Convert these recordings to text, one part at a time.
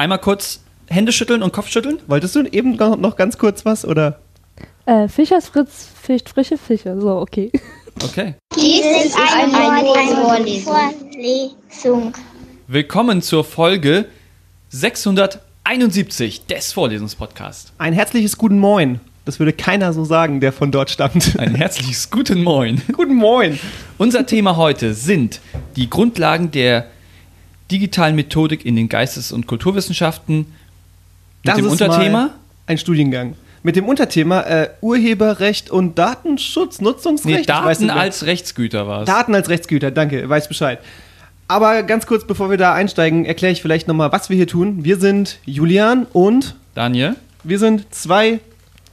Einmal kurz Hände schütteln und Kopf schütteln. Wolltest du eben noch ganz kurz was oder? Äh, Fischers Fritz fischt frische Fische. So, okay. Okay. Dies ist eine, eine Vorlesung. Vorlesung. Willkommen zur Folge 671 des Vorlesungspodcasts. Ein herzliches Guten Moin. Das würde keiner so sagen, der von dort stammt. Ein herzliches Guten Moin. Guten Moin. Unser Thema heute sind die Grundlagen der digitalen Methodik in den Geistes- und Kulturwissenschaften mit Das dem ist Unterthema ein Studiengang. Mit dem Unterthema äh, Urheberrecht und Datenschutz, Nutzungsrecht. nee, Daten als Rechtsgüter war es. Daten als Rechtsgüter, danke, weiß Bescheid. Aber ganz kurz, bevor wir da einsteigen, erkläre ich vielleicht nochmal, was wir hier tun. Wir sind Julian und Daniel, wir sind zwei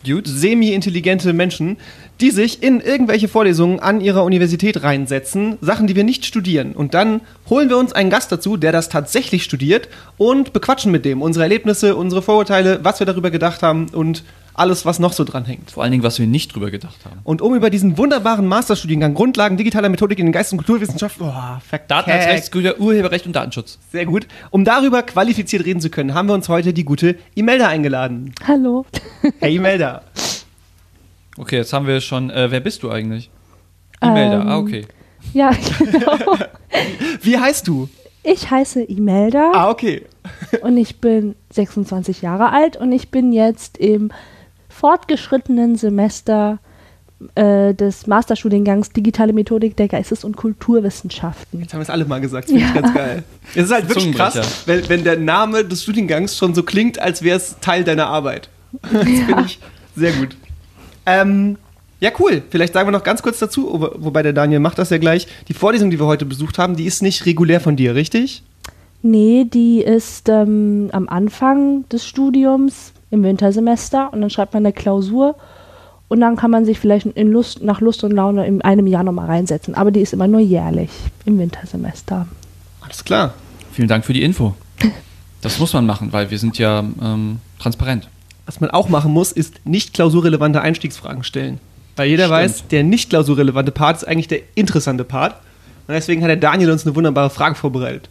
semi-intelligente Menschen, die sich in irgendwelche Vorlesungen an ihrer Universität reinsetzen, Sachen, die wir nicht studieren. Und dann holen wir uns einen Gast dazu, der das tatsächlich studiert und bequatschen mit dem unsere Erlebnisse, unsere Vorurteile, was wir darüber gedacht haben und alles, was noch so dran hängt. Vor allen Dingen, was wir nicht drüber gedacht haben. Und um über diesen wunderbaren Masterstudiengang Grundlagen digitaler Methodik in den Geistes- und Kulturwissenschaften, oh. Daten als Rechtsgüter, Urheberrecht und Datenschutz. Sehr gut. Um darüber qualifiziert reden zu können, haben wir uns heute die gute Imelda eingeladen. Hallo. Hey Imelda. Okay, jetzt haben wir schon. Äh, wer bist du eigentlich? Imelda. Ähm, ah, okay. Ja, genau. Wie heißt du? Ich heiße Imelda Ah, okay. und ich bin 26 Jahre alt und ich bin jetzt im fortgeschrittenen Semester äh, des Masterstudiengangs Digitale Methodik der Geistes- und Kulturwissenschaften. Jetzt haben wir es alle mal gesagt, das finde ich Ja. ganz geil. Es ist halt wirklich krass, wenn, wenn der Name des Studiengangs schon so klingt, als wäre es Teil deiner Arbeit. Das finde ich sehr gut. Ähm, ja, cool. Vielleicht sagen wir noch ganz kurz dazu, wo- wobei der Daniel macht das ja gleich. Die Vorlesung, die wir heute besucht haben, die ist nicht regulär von dir, richtig? Nee, die ist ähm, am Anfang des Studiums im Wintersemester und dann schreibt man eine Klausur und dann kann man sich vielleicht in Lust, nach Lust und Laune in einem Jahr nochmal reinsetzen. Aber die ist immer nur jährlich im Wintersemester. Alles klar. Vielen Dank für die Info. Das muss man machen, weil wir sind ja ähm, transparent. Was man auch machen muss, ist nicht klausurrelevante Einstiegsfragen stellen. Weil jeder Stimmt. weiß, der nicht klausurrelevante Part ist eigentlich der interessante Part. Und deswegen hat der Daniel uns eine wunderbare Frage vorbereitet.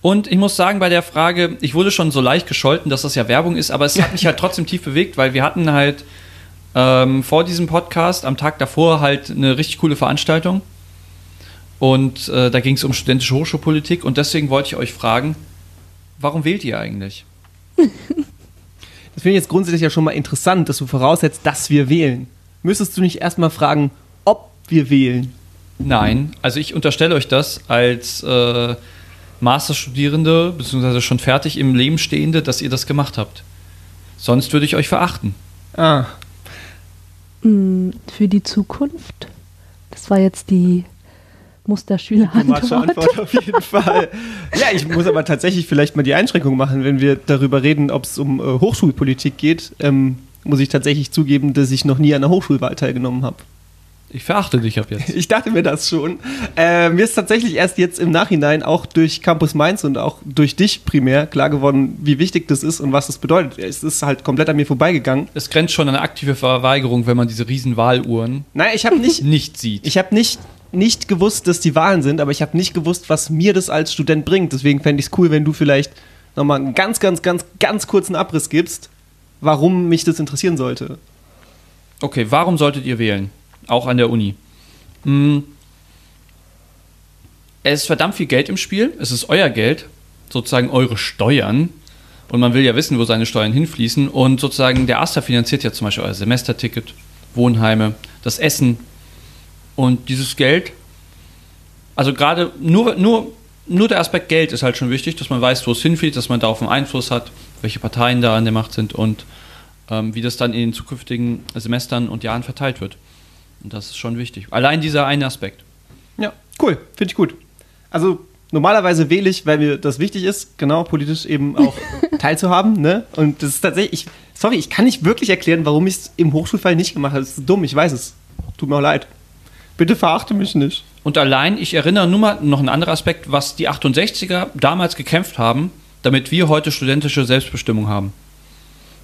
Und ich muss sagen, bei der Frage, ich wurde schon so leicht gescholten, dass das ja Werbung ist, aber es hat mich halt trotzdem tief bewegt, weil wir hatten halt ähm, vor diesem Podcast am Tag davor halt eine richtig coole Veranstaltung. Und äh, da ging es um studentische Hochschulpolitik und deswegen wollte ich euch fragen, warum wählt ihr eigentlich? Finde ich jetzt grundsätzlich ja schon mal interessant, dass du voraussetzt, dass wir wählen. Müsstest du nicht erstmal fragen, ob wir wählen? Nein, also ich unterstelle euch das als äh, Masterstudierende, beziehungsweise schon fertig im Leben stehende, dass ihr das gemacht habt. Sonst würde ich euch verachten. Ah, Mm, Für die Zukunft? Das war jetzt die Musterschülerantwort. Antwort auf jeden Fall. Ja, ich muss aber tatsächlich vielleicht mal die Einschränkung machen, wenn wir darüber reden, ob es um äh, Hochschulpolitik geht. Ähm, muss ich tatsächlich zugeben, dass ich noch nie an einer Hochschulwahl teilgenommen habe. Ich verachte dich ab jetzt. Ich dachte mir das schon. Äh, mir ist tatsächlich erst jetzt im Nachhinein auch durch Campus Mainz und auch durch dich primär klar geworden, wie wichtig das ist und was das bedeutet. Es ist halt komplett an mir vorbeigegangen. Es grenzt schon an eine aktive Verweigerung, wenn man diese riesen Wahluhren Nein, ich habe nicht, nicht sieht. ich habe nicht, nicht gewusst, dass die Wahlen sind, aber ich habe nicht gewusst, was mir das als Student bringt. Deswegen fände ich es cool, wenn du vielleicht nochmal einen ganz, ganz, ganz, ganz kurzen Abriss gibst, warum mich das interessieren sollte. Okay, warum solltet ihr wählen? Auch an der Uni. Hm. Es ist verdammt viel Geld im Spiel. Es ist euer Geld, sozusagen eure Steuern. Und man will ja wissen, wo seine Steuern hinfließen. Und sozusagen der AStA finanziert ja zum Beispiel euer Semesterticket, Wohnheime, das Essen. Und dieses Geld, also gerade nur, nur, nur der Aspekt Geld ist halt schon wichtig, dass man weiß, wo es hinfließt, dass man darauf einen Einfluss hat, welche Parteien da an der Macht sind und ähm, wie das dann in den zukünftigen Semestern und Jahren verteilt wird. Und das ist schon wichtig. Allein dieser eine Aspekt. Ja, cool, finde ich gut. Also normalerweise wähle ich, weil mir das wichtig ist, genau politisch eben auch teilzuhaben. Ne? Und das ist tatsächlich, ich, sorry, ich kann nicht wirklich erklären, warum ich es im Hochschulfall nicht gemacht habe. Das ist dumm, ich weiß es. Tut mir auch leid. Bitte verachte mich nicht. Und allein, ich erinnere nur mal noch ein anderer Aspekt, was die 68er damals gekämpft haben, damit wir heute studentische Selbstbestimmung haben.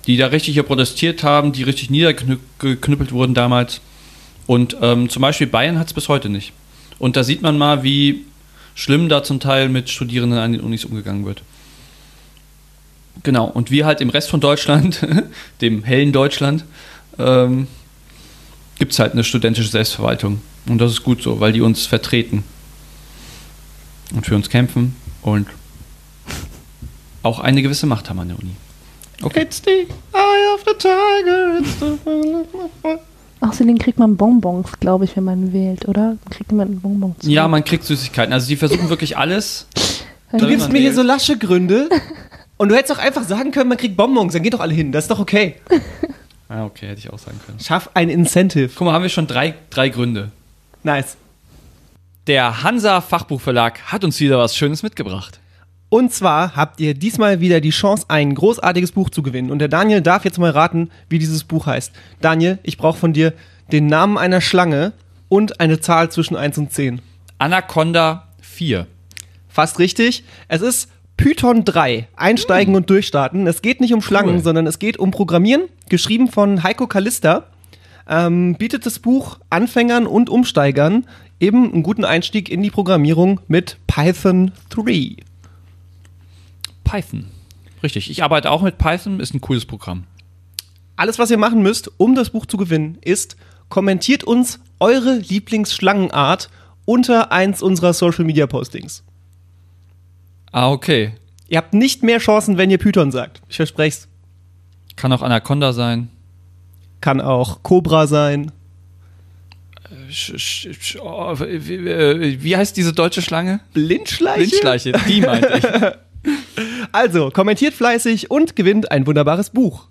Die da richtig hier protestiert haben, die richtig niedergeknüppelt wurden damals. Und ähm, zum Beispiel Bayern hat es bis heute nicht. Und da sieht man mal, wie schlimm da zum Teil mit Studierenden an den Unis umgegangen wird. Genau, und wir halt im Rest von Deutschland, dem hellen Deutschland, ähm, gibt es halt eine studentische Selbstverwaltung. Und das ist gut so, weil die uns vertreten und für uns kämpfen und auch eine gewisse Macht haben an der Uni. Okay. It's the eye of the tiger. It's the Außerdem kriegt man Bonbons, glaube ich, wenn man wählt, oder? Kriegt man Bonbons? Ja, man kriegt Süßigkeiten. Also die versuchen wirklich alles. Du gibst mir hier so lasche Gründe. Und du hättest doch einfach sagen können, man kriegt Bonbons, dann geht doch alle hin. Das ist doch okay. Ah, okay, hätte ich auch sagen können. Schaff ein Incentive. Guck mal, haben wir schon drei, drei Gründe. Nice. Der Hansa Fachbuchverlag hat uns wieder was Schönes mitgebracht. Und zwar habt ihr diesmal wieder die Chance, ein großartiges Buch zu gewinnen. Und der Daniel darf jetzt mal raten, wie dieses Buch heißt. Daniel, ich brauche von dir den Namen einer Schlange und eine Zahl zwischen 1 und 10. Anaconda 4. Fast richtig. Es ist Python 3, Einsteigen und Durchstarten. Es geht nicht um Schlangen, Cool. sondern es geht um Programmieren, geschrieben von Heiko Kallista. Ähm, bietet das Buch Anfängern und Umsteigern eben einen guten Einstieg in die Programmierung mit Python 3. Python. Richtig, ich arbeite auch mit Python, ist ein cooles Programm. Alles, was ihr machen müsst, um das Buch zu gewinnen, ist, kommentiert uns eure Lieblingsschlangenart unter eins unserer Social Media Postings. Ah, okay. Ihr habt nicht mehr Chancen, wenn ihr Python sagt. Ich verspreche es. Kann auch Anaconda sein. Kann auch Cobra sein. Sch, oh, wie, wie, wie heißt diese deutsche Schlange? Blindschleiche? Blindschleiche, die meinte ich. Also, kommentiert fleißig und gewinnt ein wunderbares Buch.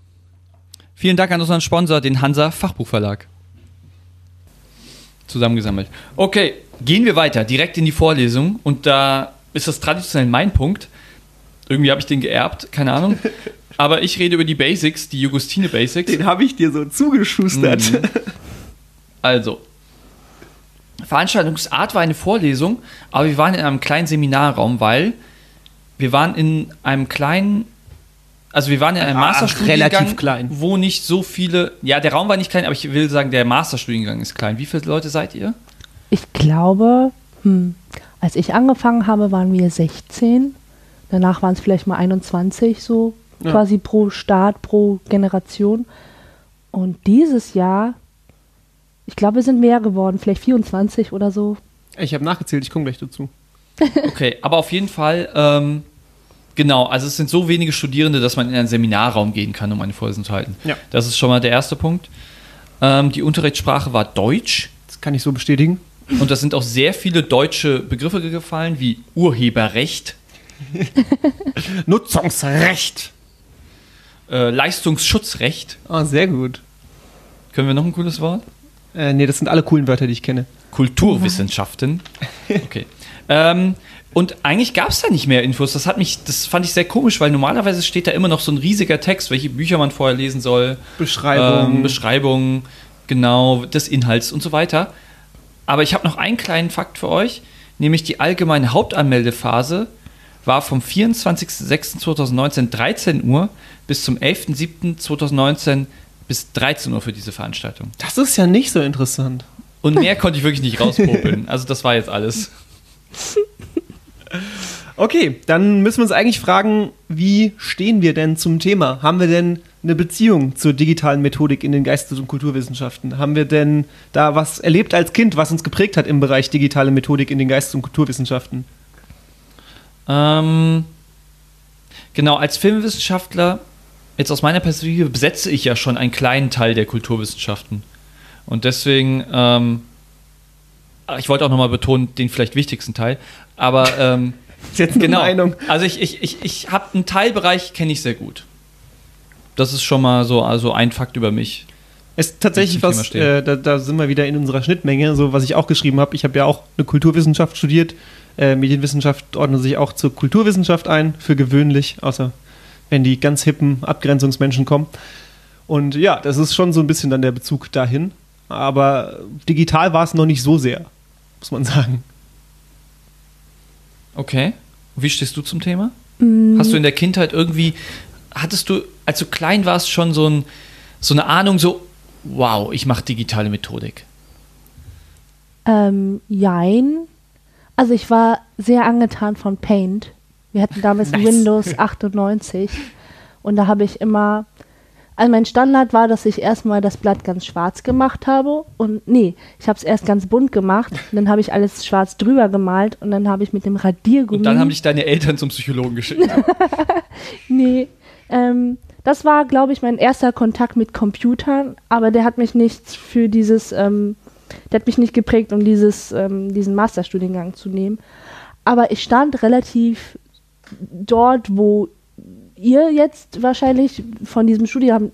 Vielen Dank an unseren Sponsor, den Hansa Fachbuchverlag. Zusammengesammelt. Okay, gehen wir weiter, direkt in die Vorlesung. Und da ist das traditionell mein Punkt. Irgendwie habe ich den geerbt, keine Ahnung. Aber ich rede über die Basics, die Jugustine Basics. Den habe ich dir so zugeschustert. Mhm. Also, Veranstaltungsart war eine Vorlesung, aber wir waren in einem kleinen Seminarraum, weil wir waren in einem kleinen, also wir waren in einem Ach, Masterstudiengang, relativ klein. wo nicht so viele, ja, der Raum war nicht klein, aber ich will sagen, der Masterstudiengang ist klein. Wie viele Leute seid ihr? Ich glaube, hm, als ich angefangen habe, waren wir 16. Danach waren es vielleicht mal 21, so Ja. quasi pro Staat, pro Generation. Und dieses Jahr, ich glaube, wir sind mehr geworden, vielleicht 24 oder so. Ich habe nachgezählt, ich komme gleich dazu. Okay, aber auf jeden Fall, ähm, genau, also es sind so wenige Studierende, dass man in einen Seminarraum gehen kann, um eine Vorlesung zu halten. Ja. Das ist schon mal der erste Punkt. Ähm, die Unterrichtssprache war Deutsch. Das kann ich so bestätigen. Und da sind auch sehr viele deutsche Begriffe gefallen, wie Urheberrecht, Nutzungsrecht. Äh, Leistungsschutzrecht. Ah, sehr gut. Können wir noch ein cooles Wort? Äh, nee, das sind alle coolen Wörter, die ich kenne. Kulturwissenschaften. Okay. ähm, und eigentlich gab es da nicht mehr Infos. Das hat mich, das fand ich sehr komisch, weil normalerweise steht da immer noch so ein riesiger Text, welche Bücher man vorher lesen soll. Beschreibung. ähm, Beschreibung, genau, des Inhalts und so weiter. Aber ich habe noch einen kleinen Fakt für euch, nämlich die allgemeine Hauptanmeldephase war vom 24.06.2019 13 Uhr bis zum 11.07.2019 bis 13 Uhr für diese Veranstaltung. das ist ja nicht so interessant. Und mehr konnte ich wirklich nicht rauspopeln. Also das war jetzt alles. Okay, dann müssen wir uns eigentlich fragen, wie stehen wir denn zum Thema? Haben wir denn eine Beziehung zur digitalen Methodik in den Geistes- und Kulturwissenschaften? Haben wir denn da was erlebt als Kind, was uns geprägt hat im Bereich digitale Methodik in den Geistes- und Kulturwissenschaften? Ähm, genau, als Filmwissenschaftler, jetzt aus meiner Perspektive, besetze ich ja schon einen kleinen Teil der Kulturwissenschaften. Und deswegen, ähm, ich wollte auch nochmal betonen, den vielleicht wichtigsten Teil, aber ähm, ist jetzt eine genau. Meinung. Also ich, ich, ich, ich habe einen Teilbereich, kenne ich sehr gut. Das ist schon mal so also ein Fakt über mich. Es ist tatsächlich was, äh, da, da sind wir wieder in unserer Schnittmenge, so was ich auch geschrieben habe. Ich habe ja auch eine Kulturwissenschaft studiert. Äh, Medienwissenschaft ordnet sich auch zur Kulturwissenschaft ein, für gewöhnlich, außer wenn die ganz hippen Abgrenzungsmenschen kommen. Und ja, das ist schon so ein bisschen dann der Bezug dahin. Aber digital war es noch nicht so sehr, muss man sagen. Okay. Wie stehst du zum Thema? Mm, Hast du in der Kindheit irgendwie, hattest du, als du klein warst, schon so, ein, so eine Ahnung, so, wow, ich mache digitale Methodik? Ähm, jein. Also ich war sehr angetan von Paint. Wir hatten damals Nice. Windows 98 Und da habe ich immer, also mein Standard war, dass ich erstmal das Blatt ganz schwarz gemacht habe. Und nee, ich habe es erst ganz bunt gemacht. Dann habe ich alles schwarz drüber gemalt und dann habe ich mit dem Radiergummi. Und dann haben dich deine Eltern zum Psychologen geschickt. Nee, ähm, das war, glaube ich, mein erster Kontakt mit Computern, aber der hat mich nicht für dieses, ähm, der hat mich nicht geprägt, um dieses, ähm, diesen Masterstudiengang zu nehmen. Aber ich stand relativ dort, wo ihr jetzt wahrscheinlich von diesem Studiengang,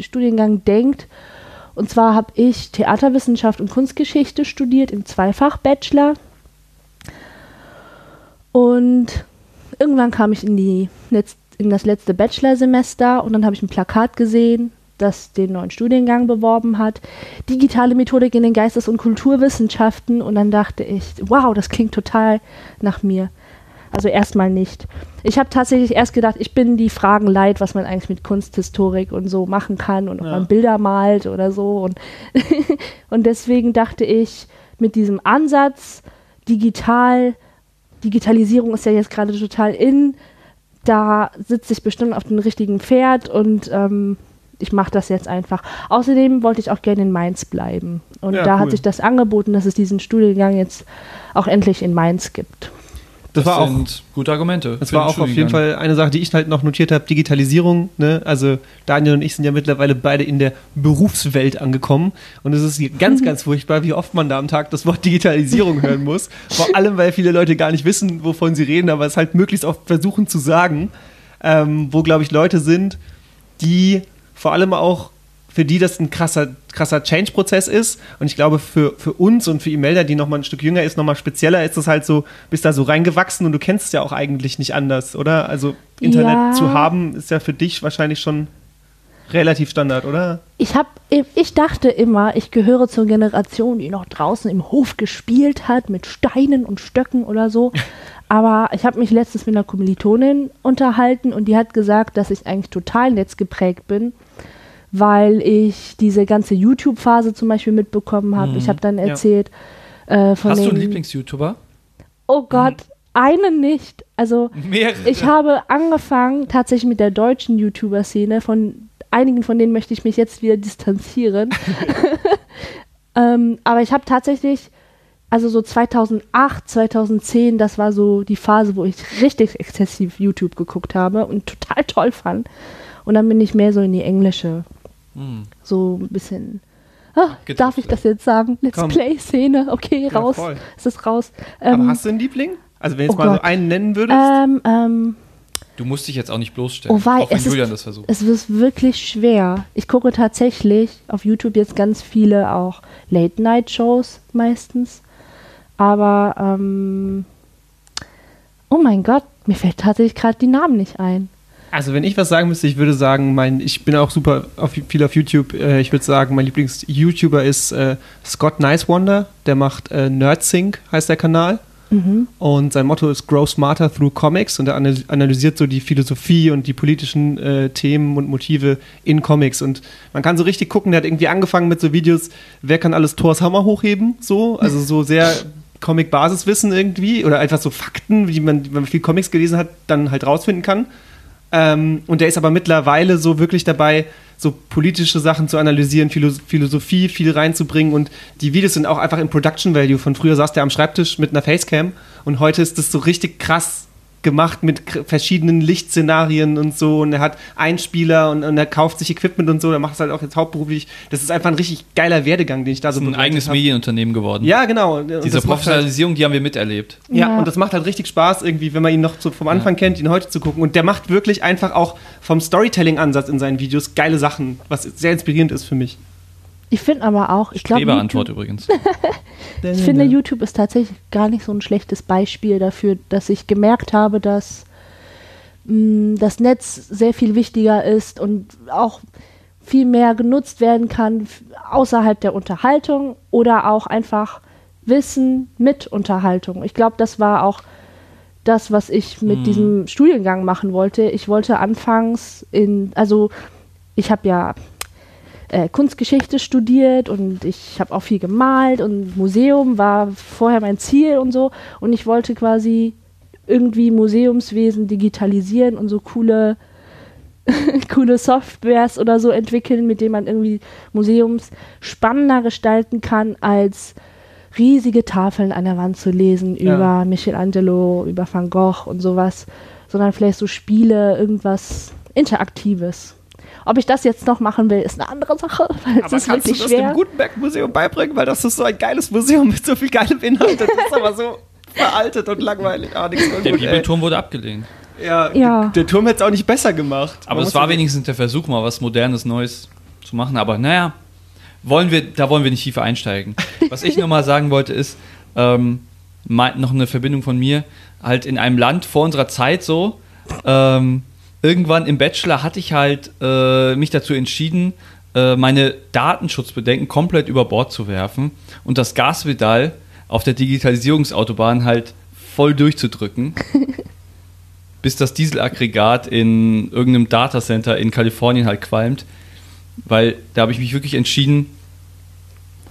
Studiengang denkt. Und zwar habe ich Theaterwissenschaft und Kunstgeschichte studiert im Zweifach-Bachelor. Und irgendwann kam ich in, die in das letzte Bachelorsemester und dann habe ich ein Plakat gesehen, das den neuen Studiengang beworben hat. Digitale Methodik in den Geistes- und Kulturwissenschaften. Und dann dachte ich, wow, das klingt total nach mir. Also erstmal nicht. Ich habe tatsächlich erst gedacht, ich bin die Fragen leid, was man eigentlich mit Kunsthistorik und so machen kann und ob Ja. man Bilder malt oder so. Und, und deswegen dachte ich, mit diesem Ansatz, digital, Digitalisierung ist ja jetzt gerade total in, da sitze ich bestimmt auf dem richtigen Pferd und ähm, ich mache das jetzt einfach. Außerdem wollte ich auch gerne in Mainz bleiben. Und Ja, da cool. hat sich das angeboten, dass es diesen Studiengang jetzt auch endlich in Mainz gibt. Das, war auch sind gute Argumente. Das war auch auf jeden. Fall eine Sache, die ich halt noch notiert habe, Digitalisierung. Ne? Also Daniel und ich sind ja mittlerweile beide in der Berufswelt angekommen. Und es ist ganz, ganz furchtbar, wie oft man da am Tag das Wort Digitalisierung hören muss. Vor allem, weil viele Leute gar nicht wissen, wovon sie reden, aber es halt möglichst oft versuchen zu sagen. Ähm, wo, glaube ich, Leute sind, die vor allem auch für die das ein krasser, krasser Change-Prozess ist. Und ich glaube, für, für uns und für Imelda, die noch mal ein Stück jünger ist, noch mal spezieller, ist es halt so, bist da so reingewachsen und du kennst es ja auch eigentlich nicht anders, oder? Also Internet Ja. zu haben, ist ja für dich wahrscheinlich schon relativ Standard, oder? Ich, hab, ich dachte immer, ich gehöre zur Generation, die noch draußen im Hof gespielt hat mit Steinen und Stöcken oder so. Aber ich habe mich letztens mit einer Kommilitonin unterhalten und die hat gesagt, dass ich eigentlich total netzgeprägt bin, weil ich diese ganze YouTube-Phase zum Beispiel mitbekommen habe. Ich habe dann Ja. erzählt äh, von Hast du einen Lieblings-YouTuber? Oh Gott, einen nicht. Also Mehrere. ich habe angefangen tatsächlich mit der deutschen YouTuber-Szene. Von einigen von denen möchte ich mich jetzt wieder distanzieren. ähm, aber ich habe tatsächlich, also so 2008, 2010, das war so die Phase, wo ich richtig exzessiv YouTube geguckt habe und total toll fand. Und dann bin ich mehr so in die englische, Hm. so ein bisschen. Ah, darf ich das jetzt sagen? Let's. Play-Szene, okay, Ja, raus. es ist raus. Aber Ähm, hast du einen Liebling? Also wenn du jetzt oh mal so Gott. einen nennen würdest? ähm, ähm, Du musst dich jetzt auch nicht bloßstellen. Oh wei, auch wenn es Julian ist, das versucht. es ist wirklich schwer. Ich gucke tatsächlich auf YouTube jetzt ganz viele auch Late-Night-Shows meistens. Aber, ähm, oh mein Gott, mir fällt tatsächlich gerade die Namen nicht ein. Also wenn ich was sagen müsste, ich würde sagen, mein, ich bin auch super auf, viel auf YouTube. Äh, ich würde sagen, mein Lieblings-YouTuber ist äh, Scott Nicewonder. Der macht äh, NerdSync, heißt der Kanal. Mhm. Und sein Motto ist Grow Smarter Through Comics und er ana- analysiert so die Philosophie und die politischen äh, Themen und Motive in Comics. Und man kann so richtig gucken, der hat irgendwie angefangen mit so Videos, wer kann alles Thors Hammer hochheben? So, also so sehr Comic-Basiswissen irgendwie oder einfach so Fakten, wie man, wenn man viel Comics gelesen hat, dann halt rausfinden kann. Ähm, und der ist aber mittlerweile so wirklich dabei, so politische Sachen zu analysieren, Philo Philosophie viel reinzubringen. Und die Videos sind auch einfach im Production Value. Von früher saß der am Schreibtisch mit einer Facecam. Und heute ist das so richtig krass gemacht mit verschiedenen Lichtszenarien und so und er hat Einspieler und, und er kauft sich Equipment und so, er macht es halt auch jetzt hauptberuflich. Das ist einfach ein richtig geiler Werdegang, den ich da so ein eigenes hab. Medienunternehmen geworden. Ja, genau. Und Diese halt- Professionalisierung, die haben wir miterlebt. ja, Ja. und das macht halt richtig Spaß, irgendwie, wenn man ihn noch so vom Anfang kennt, ihn heute zu gucken. Und der macht wirklich einfach auch vom Storytelling-Ansatz in seinen Videos geile Sachen, was sehr inspirierend ist für mich. Ich finde aber auch, ich glaube, Antwort YouTube, übrigens. ich finde, YouTube ist tatsächlich gar nicht so ein schlechtes Beispiel dafür, dass ich gemerkt habe, dass mh, das Netz sehr viel wichtiger ist und auch viel mehr genutzt werden kann außerhalb der Unterhaltung oder auch einfach Wissen mit Unterhaltung. Ich glaube, das war auch das, was ich mit diesem Studiengang machen wollte. Ich wollte anfangs in, also ich habe ja äh, Kunstgeschichte studiert und ich habe auch viel gemalt und Museum war vorher mein Ziel und so. Und ich wollte quasi irgendwie Museumswesen digitalisieren und so coole coole Softwares oder so entwickeln, mit denen man irgendwie Museums spannender gestalten kann, als riesige Tafeln an der Wand zu lesen Ja. über Michelangelo, über Van Gogh und sowas, sondern vielleicht so Spiele, irgendwas Interaktives. Ob ich das jetzt noch machen will, ist eine andere Sache, weil es Aber ist kannst du das schwer. dem Gutenberg-Museum beibringen? Weil das ist so ein geiles Museum mit so viel geilem Inhalt. Das ist aber so veraltet und langweilig. Ah, Der gut, ey. Bibelturm wurde abgelehnt. Ja, Ja. der Turm hätte es auch nicht besser gemacht. Aber es war ja- wenigstens der Versuch, mal was Modernes, Neues zu machen. Aber naja, wollen wir, da wollen wir nicht tiefer einsteigen. Was ich nur mal sagen wollte, ist ähm, noch eine Verbindung von mir. Halt in einem Land vor unserer Zeit so. Ähm, irgendwann im Bachelor hatte ich halt äh, mich dazu entschieden, äh, meine Datenschutzbedenken komplett über Bord zu werfen und das Gaspedal auf der Digitalisierungsautobahn halt voll durchzudrücken bis das Dieselaggregat in irgendeinem Datacenter in Kalifornien halt qualmt. Weil da habe ich mich wirklich entschieden,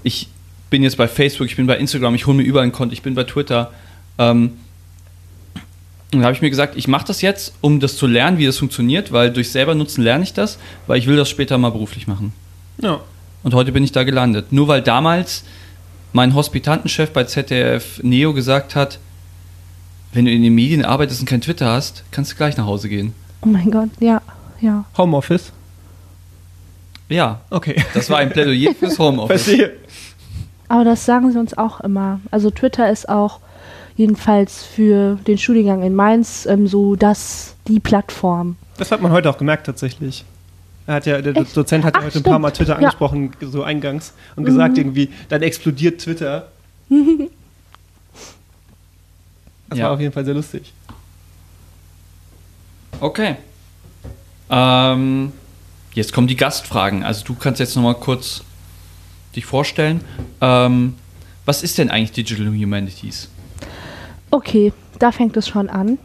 ich bin jetzt bei Facebook, ich bin bei Instagram, ich hole mir überall ein Konto, ich bin bei Twitter. Ähm, und da habe ich mir gesagt, ich mache das jetzt, um das zu lernen, wie das funktioniert, weil durch selber Nutzen lerne ich das, weil ich will das später mal beruflich machen. Ja. Und heute bin ich da gelandet. Nur weil damals mein Hospitantenchef bei ZDF Neo gesagt hat, wenn du in den Medien arbeitest und kein Twitter hast, kannst du gleich nach Hause gehen. Oh mein Gott, ja, ja. Homeoffice. Ja, Okay. das war ein Plädoyer fürs Homeoffice. Verstehe. Aber das sagen sie uns auch immer. Also Twitter ist auch jedenfalls für den Studiengang in Mainz ähm, so das, die Plattform. Das hat man heute auch gemerkt tatsächlich. Er hat ja, der Echt? Dozent hat ja heute ein paar stimmt. Mal Twitter Ja. Mhm. angesprochen, so eingangs, und gesagt irgendwie, dann explodiert Twitter. Das Ja. war auf jeden Fall sehr lustig. Okay. Ähm, jetzt kommen die Gastfragen. Also du kannst jetzt nochmal kurz dich vorstellen. Ähm, was ist denn eigentlich Digital Humanities? Okay, da fängt es schon an.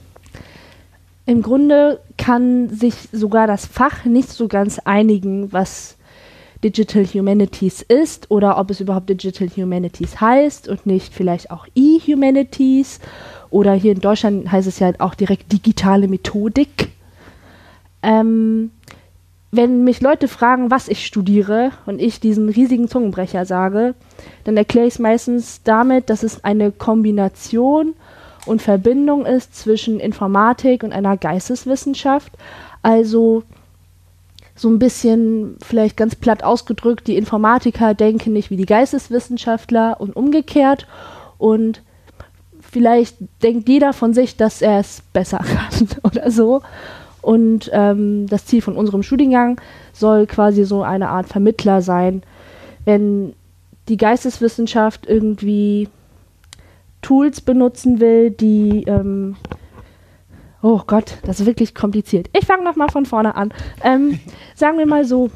Im Grunde kann sich sogar das Fach nicht so ganz einigen, was Digital Humanities ist oder ob es überhaupt Digital Humanities heißt und nicht vielleicht auch E-Humanities oder hier in Deutschland heißt es ja auch direkt digitale Methodik. Ähm, wenn mich Leute fragen, was ich studiere und ich diesen riesigen Zungenbrecher sage, dann erkläre ich es meistens damit, dass es eine Kombination und Verbindung ist zwischen Informatik und einer Geisteswissenschaft. Also so ein bisschen vielleicht ganz platt ausgedrückt, die Informatiker denken nicht wie die Geisteswissenschaftler und umgekehrt. Und vielleicht denkt jeder von sich, dass er es besser kann oder so. Und ähm, das Ziel von unserem Studiengang soll quasi so eine Art Vermittler sein. Wenn die Geisteswissenschaft irgendwie Tools benutzen will, die ähm, Oh Gott, das ist wirklich kompliziert. Ich fange nochmal von vorne an. Ähm, sagen wir mal so,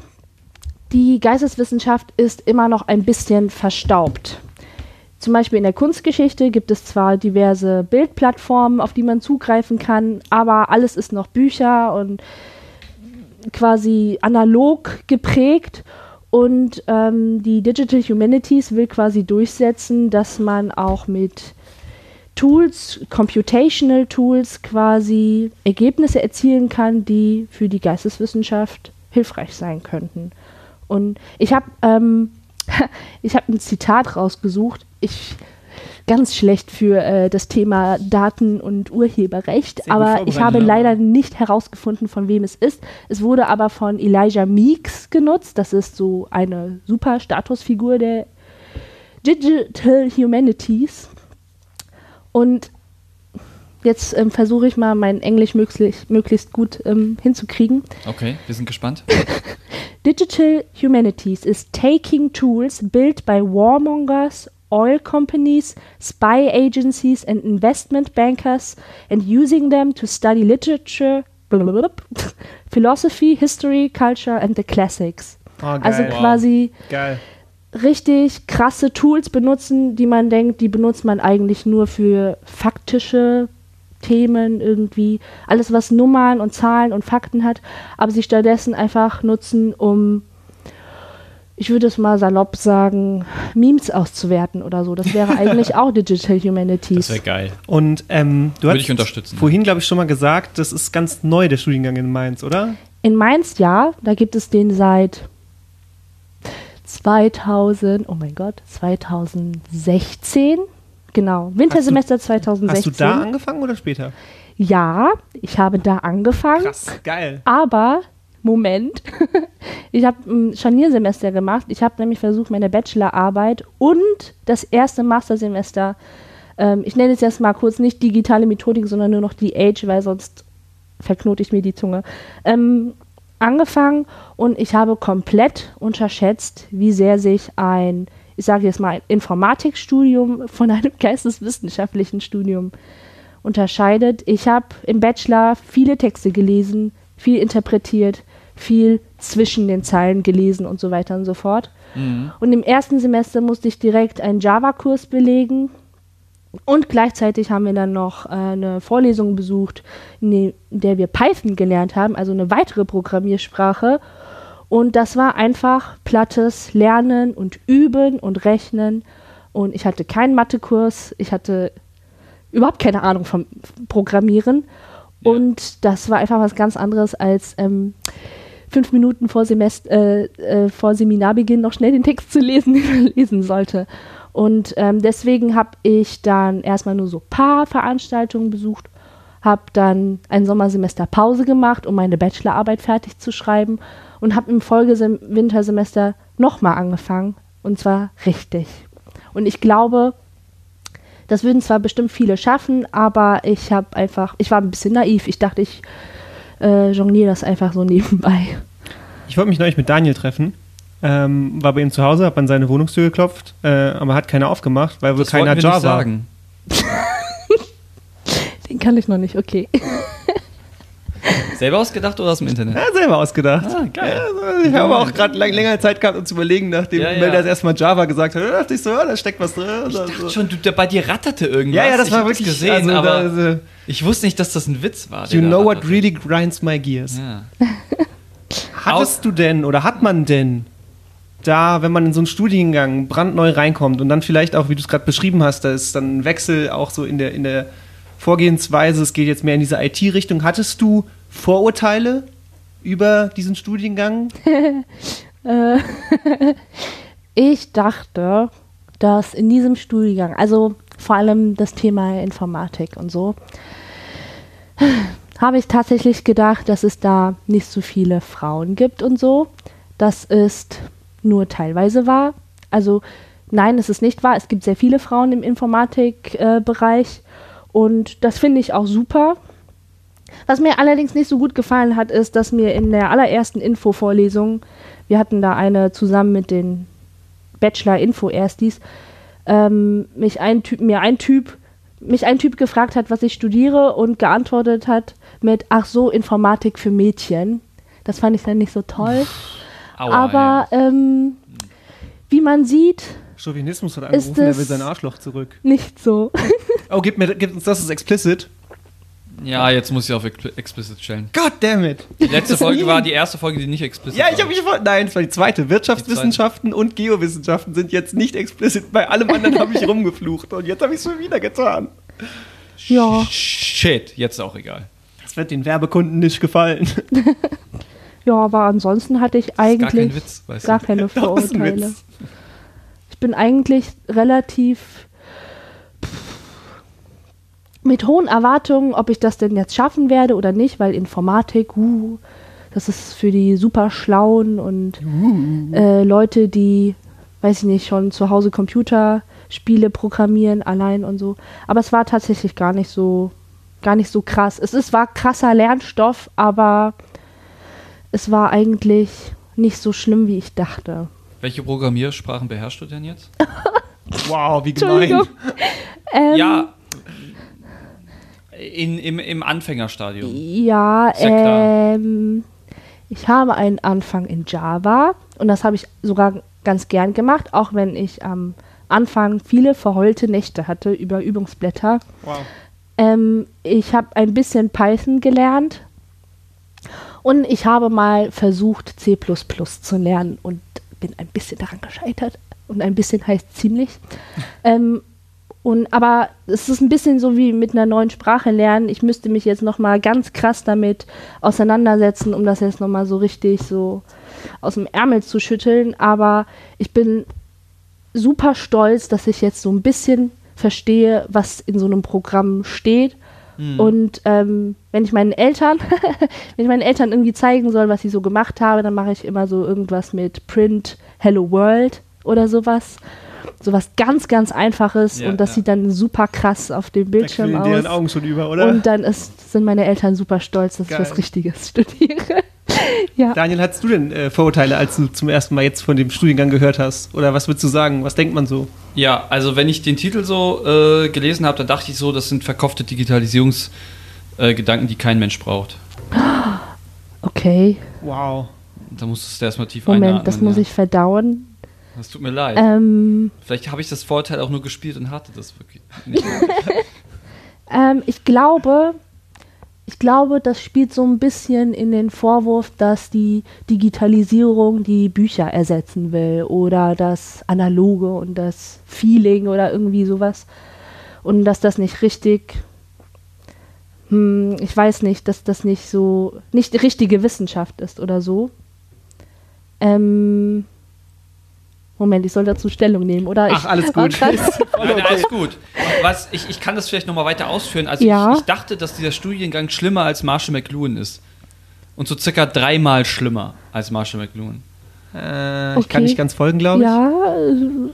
die Geisteswissenschaft ist immer noch ein bisschen verstaubt. Zum Beispiel in der Kunstgeschichte gibt es zwar diverse Bildplattformen, auf die man zugreifen kann, aber alles ist noch Bücher und quasi analog geprägt. Und ähm, die Digital Humanities will quasi durchsetzen, dass man auch mit Tools, Computational Tools quasi Ergebnisse erzielen kann, die für die Geisteswissenschaft hilfreich sein könnten. Und ich habe ähm, ich habe ein Zitat rausgesucht. Ich ganz schlecht für äh, das Thema Daten und Urheberrecht, Sehr aber ich habe leider nicht herausgefunden, von wem es ist. Es wurde aber von Elijah Meeks genutzt. Das ist so eine super Statusfigur der Digital Humanities. Und jetzt ähm, versuche ich mal, mein Englisch möglichst, möglichst gut ähm, hinzukriegen. Okay, wir sind gespannt. Digital Humanities is taking tools built by warmongers, oil companies, spy agencies, and investment bankers and using them to study literature, philosophy, history, culture, and the classics. Oh, Also quasi Geil. Richtig krasse Tools benutzen, die man denkt, die benutzt man eigentlich nur für faktische Themen irgendwie, alles was Nummern und Zahlen und Fakten hat, aber sie stattdessen einfach nutzen, um, ich würde es mal salopp sagen, Memes auszuwerten oder so. Das wäre eigentlich auch Digital Humanities. Das wäre geil. Und ähm, du Würde hast ich unterstützen. vorhin, glaube ich, schon mal gesagt, das ist ganz neu, der Studiengang in Mainz, oder? In Mainz ja, da gibt es den seit 2000, oh mein Gott, 2016. Genau, Wintersemester 2016. Hast du da angefangen oder später? Ja, ich habe da angefangen. Krass, geil. Aber, Moment, ich habe ein Scharniersemester gemacht. Ich habe nämlich versucht, meine Bachelorarbeit und das erste Mastersemester, ähm, ich nenne es jetzt mal kurz nicht digitale Methodik, sondern nur noch die Age, weil sonst verknote ich mir die Zunge, ähm, angefangen und ich habe komplett unterschätzt, wie sehr sich ein, ich sage jetzt mal, ein Informatikstudium von einem geisteswissenschaftlichen Studium unterscheidet. Ich habe im Bachelor viele Texte gelesen, viel interpretiert, viel zwischen den Zeilen gelesen und so weiter und so fort. Mhm. Und im ersten Semester musste ich direkt einen Java-Kurs belegen. Und gleichzeitig haben wir dann noch äh, eine Vorlesung besucht, in, der wir Python gelernt haben, also eine weitere Programmiersprache. Und das war einfach plattes Lernen und Üben und Rechnen. Und ich hatte keinen Mathekurs, ich hatte überhaupt keine Ahnung vom Programmieren. Ja. Und das war einfach was ganz anderes als ähm, fünf Minuten vor, Semester, äh, äh, vor Seminarbeginn noch schnell den Text zu lesen, den man lesen sollte. Und ähm, deswegen habe ich dann erstmal nur so paar Veranstaltungen besucht, habe dann ein Sommersemester Pause gemacht, um meine Bachelorarbeit fertig zu schreiben und habe im Folgewintersemester nochmal angefangen und zwar richtig. Und ich glaube, das würden zwar bestimmt viele schaffen, aber ich habe einfach, ich war ein bisschen naiv. Ich dachte, ich äh, jongliere das einfach so nebenbei. Ich wollte mich neulich mit Daniel treffen. Ähm, war bei ihm zu Hause, hab an seine Wohnungstür geklopft, äh, aber hat keiner aufgemacht, weil wohl Das keiner wir Java. nicht sagen. Den kann ich noch nicht, okay. Selber ausgedacht oder aus dem Internet? Ja, selber ausgedacht. Ah, geil. Ja, also ich habe auch gerade lang, länger Zeit gehabt, um zu überlegen, nachdem Ja, ja. Mel das erstmal Java gesagt hat. Da dachte ich so, ja, da steckt was drin. Ich dachte so. schon, du, bei dir ratterte irgendwas. ja, ja, das ich war wirklich gesehen, also, aber da, ich wusste nicht, dass das ein Witz war. You know what really grinds my gears. Ja. Hattest du denn oder hat man denn da, wenn man in so einen Studiengang brandneu reinkommt und dann vielleicht auch, wie du es gerade beschrieben hast, da ist dann ein Wechsel auch so in der, in der Vorgehensweise, es geht jetzt mehr in diese IT-Richtung. Hattest du Vorurteile über diesen Studiengang? Äh, ich dachte, dass in diesem Studiengang, also vor allem das Thema Informatik und so, habe ich tatsächlich gedacht, dass es da nicht so viele Frauen gibt und so. Das ist nur teilweise wahr. Also nein, es ist nicht wahr. Es gibt sehr viele Frauen im Informatikbereich und das finde ich auch super. Was mir allerdings nicht so gut gefallen hat, ist, dass mir in der allerersten Info-Vorlesung, wir hatten da eine zusammen mit den Bachelor-Info-Erstis, ähm, mich ein typ, mir ein Typ, mich ein Typ gefragt hat, was ich studiere und geantwortet hat mit, ach so, Informatik für Mädchen. Das fand ich dann nicht so toll. Aua, Aber ähm, wie man sieht, Chauvinismus hat Ist angerufen, er es- will sein Arschloch zurück. nicht so. Oh, gib, mir, gib uns das, ist explicit. ja. ja, jetzt muss ich auf Expl- explicit stellen. God damn it. Die letzte Folge war die erste Folge, die nicht explicit Ja, war. ich habe mich vor. Nein, es war die zweite. Wirtschaftswissenschaften und Geowissenschaften sind jetzt nicht explicit. Bei allem anderen habe ich rumgeflucht und jetzt habe ich es schon wieder getan. ja, Shit, jetzt auch egal. Das wird den Werbekunden nicht gefallen. Ja, aber ansonsten hatte ich Das ist gar kein eigentlich Witz, gar keine Vorurteile. Ich bin eigentlich relativ mit hohen Erwartungen, ob ich das denn jetzt schaffen werde oder nicht, weil Informatik, uh, das ist für die super schlauen und äh, Leute, die, weiß ich nicht, schon zu Hause Computerspiele programmieren allein und so. Aber es war tatsächlich gar nicht so, gar nicht so krass. Es ist, war krasser Lernstoff, aber es war eigentlich nicht so schlimm, wie ich dachte. Welche Programmiersprachen beherrschst du denn jetzt? Wow, wie gemein. Ähm, ja, in, im, im Anfängerstadium. Ja, ähm, ich habe einen Anfang in Java und das habe ich sogar ganz gern gemacht, auch wenn ich am Anfang viele verheulte Nächte hatte über Übungsblätter. Wow. Ähm, ich habe ein bisschen Python gelernt und ich habe mal versucht, C zu lernen und bin ein bisschen daran gescheitert. Und ein bisschen heißt ziemlich. ähm, Und aber es ist ein bisschen so wie mit einer neuen Sprache lernen. Ich müsste mich jetzt noch mal ganz krass damit auseinandersetzen, um das jetzt noch mal so richtig so aus dem Ärmel zu schütteln. Aber ich bin super stolz, dass ich jetzt so ein bisschen verstehe, was in so einem Programm steht. Und ähm, wenn ich meinen Eltern, wenn ich meinen Eltern irgendwie zeigen soll, was ich so gemacht habe, dann mache ich immer so irgendwas mit Print Hello World oder sowas. Sowas ganz, ganz Einfaches Ja, und das ja. sieht dann super krass auf dem Bildschirm aus. Augen schon über, oder? Und dann ist, sind meine Eltern super stolz, dass Geil. ich was Richtiges studiere. ja. Daniel, hattest du denn äh, Vorurteile, als du zum ersten Mal jetzt von dem Studiengang gehört hast? Oder was würdest du sagen? Was denkt man so? Ja, also wenn ich den Titel so äh, gelesen habe, dann dachte ich so, das sind verkaufte Digitalisierungsgedanken, äh, die kein Mensch braucht. Okay, Wow. Da musstest du erstmal tief Moment, einatmen. das muss ja. ich verdauen. Das tut mir leid. Ähm, Vielleicht habe ich das Vorteil auch nur gespielt und hatte das wirklich nicht. Ähm, ich glaube, ich glaube, das spielt so ein bisschen in den Vorwurf, dass die Digitalisierung die Bücher ersetzen will oder das Analoge und das Feeling oder irgendwie sowas. Und dass das nicht richtig, hm, ich weiß nicht, dass das nicht so, nicht die richtige Wissenschaft ist oder so. Ähm, Moment, ich soll dazu Stellung nehmen, oder? Ach, ich, alles gut. Nein, nein, alles gut. Was, ich, ich kann das vielleicht nochmal weiter ausführen. Also Ja. ich, ich dachte, dass dieser Studiengang schlimmer als Marshall McLuhan ist. Und so circa dreimal schlimmer als Marshall McLuhan. Äh, Ich Okay. kann nicht ganz folgen, glaube ich. ja, äh,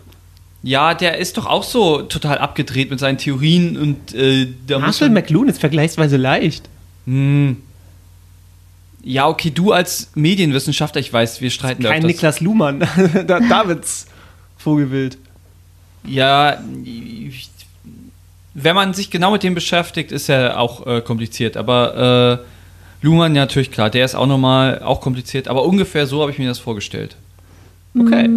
Ja, der ist doch auch so total abgedreht mit seinen Theorien und äh, Marshall McLuhan ist vergleichsweise leicht. Hm. Ja, okay, du als Medienwissenschaftler, ich weiß, wir streiten Kein. Niklas Luhmann. Da- Davids Vogelwild. Ja, ich, wenn man sich genau mit dem beschäftigt, ist er auch äh, kompliziert. Aber äh, Luhmann, ja, natürlich klar, der ist auch nochmal auch kompliziert. Aber ungefähr so habe ich mir das vorgestellt. Okay.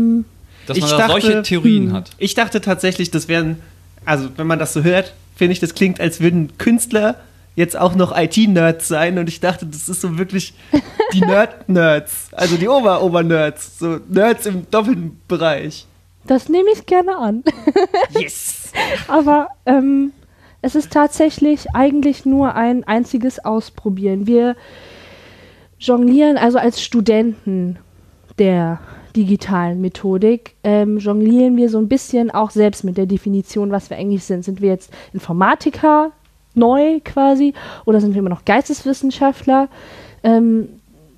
Dass man Ich da dachte, solche Theorien hm. hat. Ich dachte tatsächlich, das wären, also wenn man das so hört, finde ich, das klingt, als würden Künstler jetzt auch noch IT-Nerds sein und ich dachte, das ist so wirklich die Nerd-Nerds, also die Ober-Ober-Nerds, so Nerds im doppelten Bereich. das nehme ich gerne an. Yes! Aber ähm, es ist tatsächlich eigentlich nur ein einziges Ausprobieren. Wir jonglieren also als Studenten der digitalen Methodik, ähm, jonglieren wir so ein bisschen auch selbst mit der Definition, was wir eigentlich sind. Sind wir jetzt Informatiker neu quasi oder sind wir immer noch Geisteswissenschaftler? Ähm,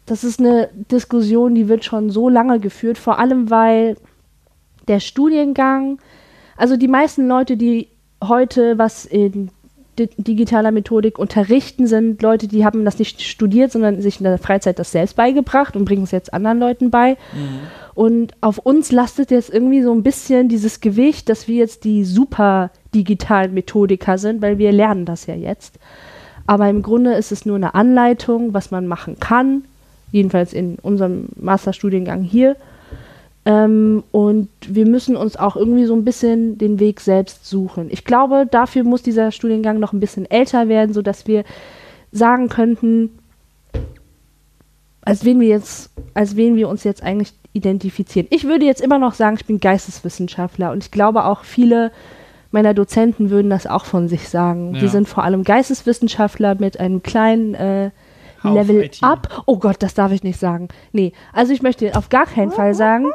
das ist eine Diskussion, die wird schon so lange geführt, vor allem weil der Studiengang, also die meisten Leute, die heute was in digitaler Methodik unterrichten, sind Leute, die haben das nicht studiert, sondern sich in der Freizeit das selbst beigebracht und bringen es jetzt anderen Leuten bei. Und auf uns lastet jetzt irgendwie so ein bisschen dieses Gewicht, dass wir jetzt die super digitalen Methodiker sind, weil wir lernen das ja jetzt. Aber im Grunde ist es nur eine Anleitung, was man machen kann, jedenfalls in unserem Masterstudiengang hier. Ähm, und wir müssen uns auch irgendwie so ein bisschen den Weg selbst suchen. Ich glaube, dafür muss dieser Studiengang noch ein bisschen älter werden, sodass wir sagen könnten, als wen wir jetzt, als wen wir uns jetzt eigentlich identifizieren. Ich würde jetzt immer noch sagen, ich bin Geisteswissenschaftler und ich glaube auch viele meiner Dozenten würden das auch von sich sagen. Ja. Die sind vor allem Geisteswissenschaftler mit einem kleinen äh, Level up. Oh Gott, das darf ich nicht sagen. Nee, also ich möchte auf gar keinen Fall sagen,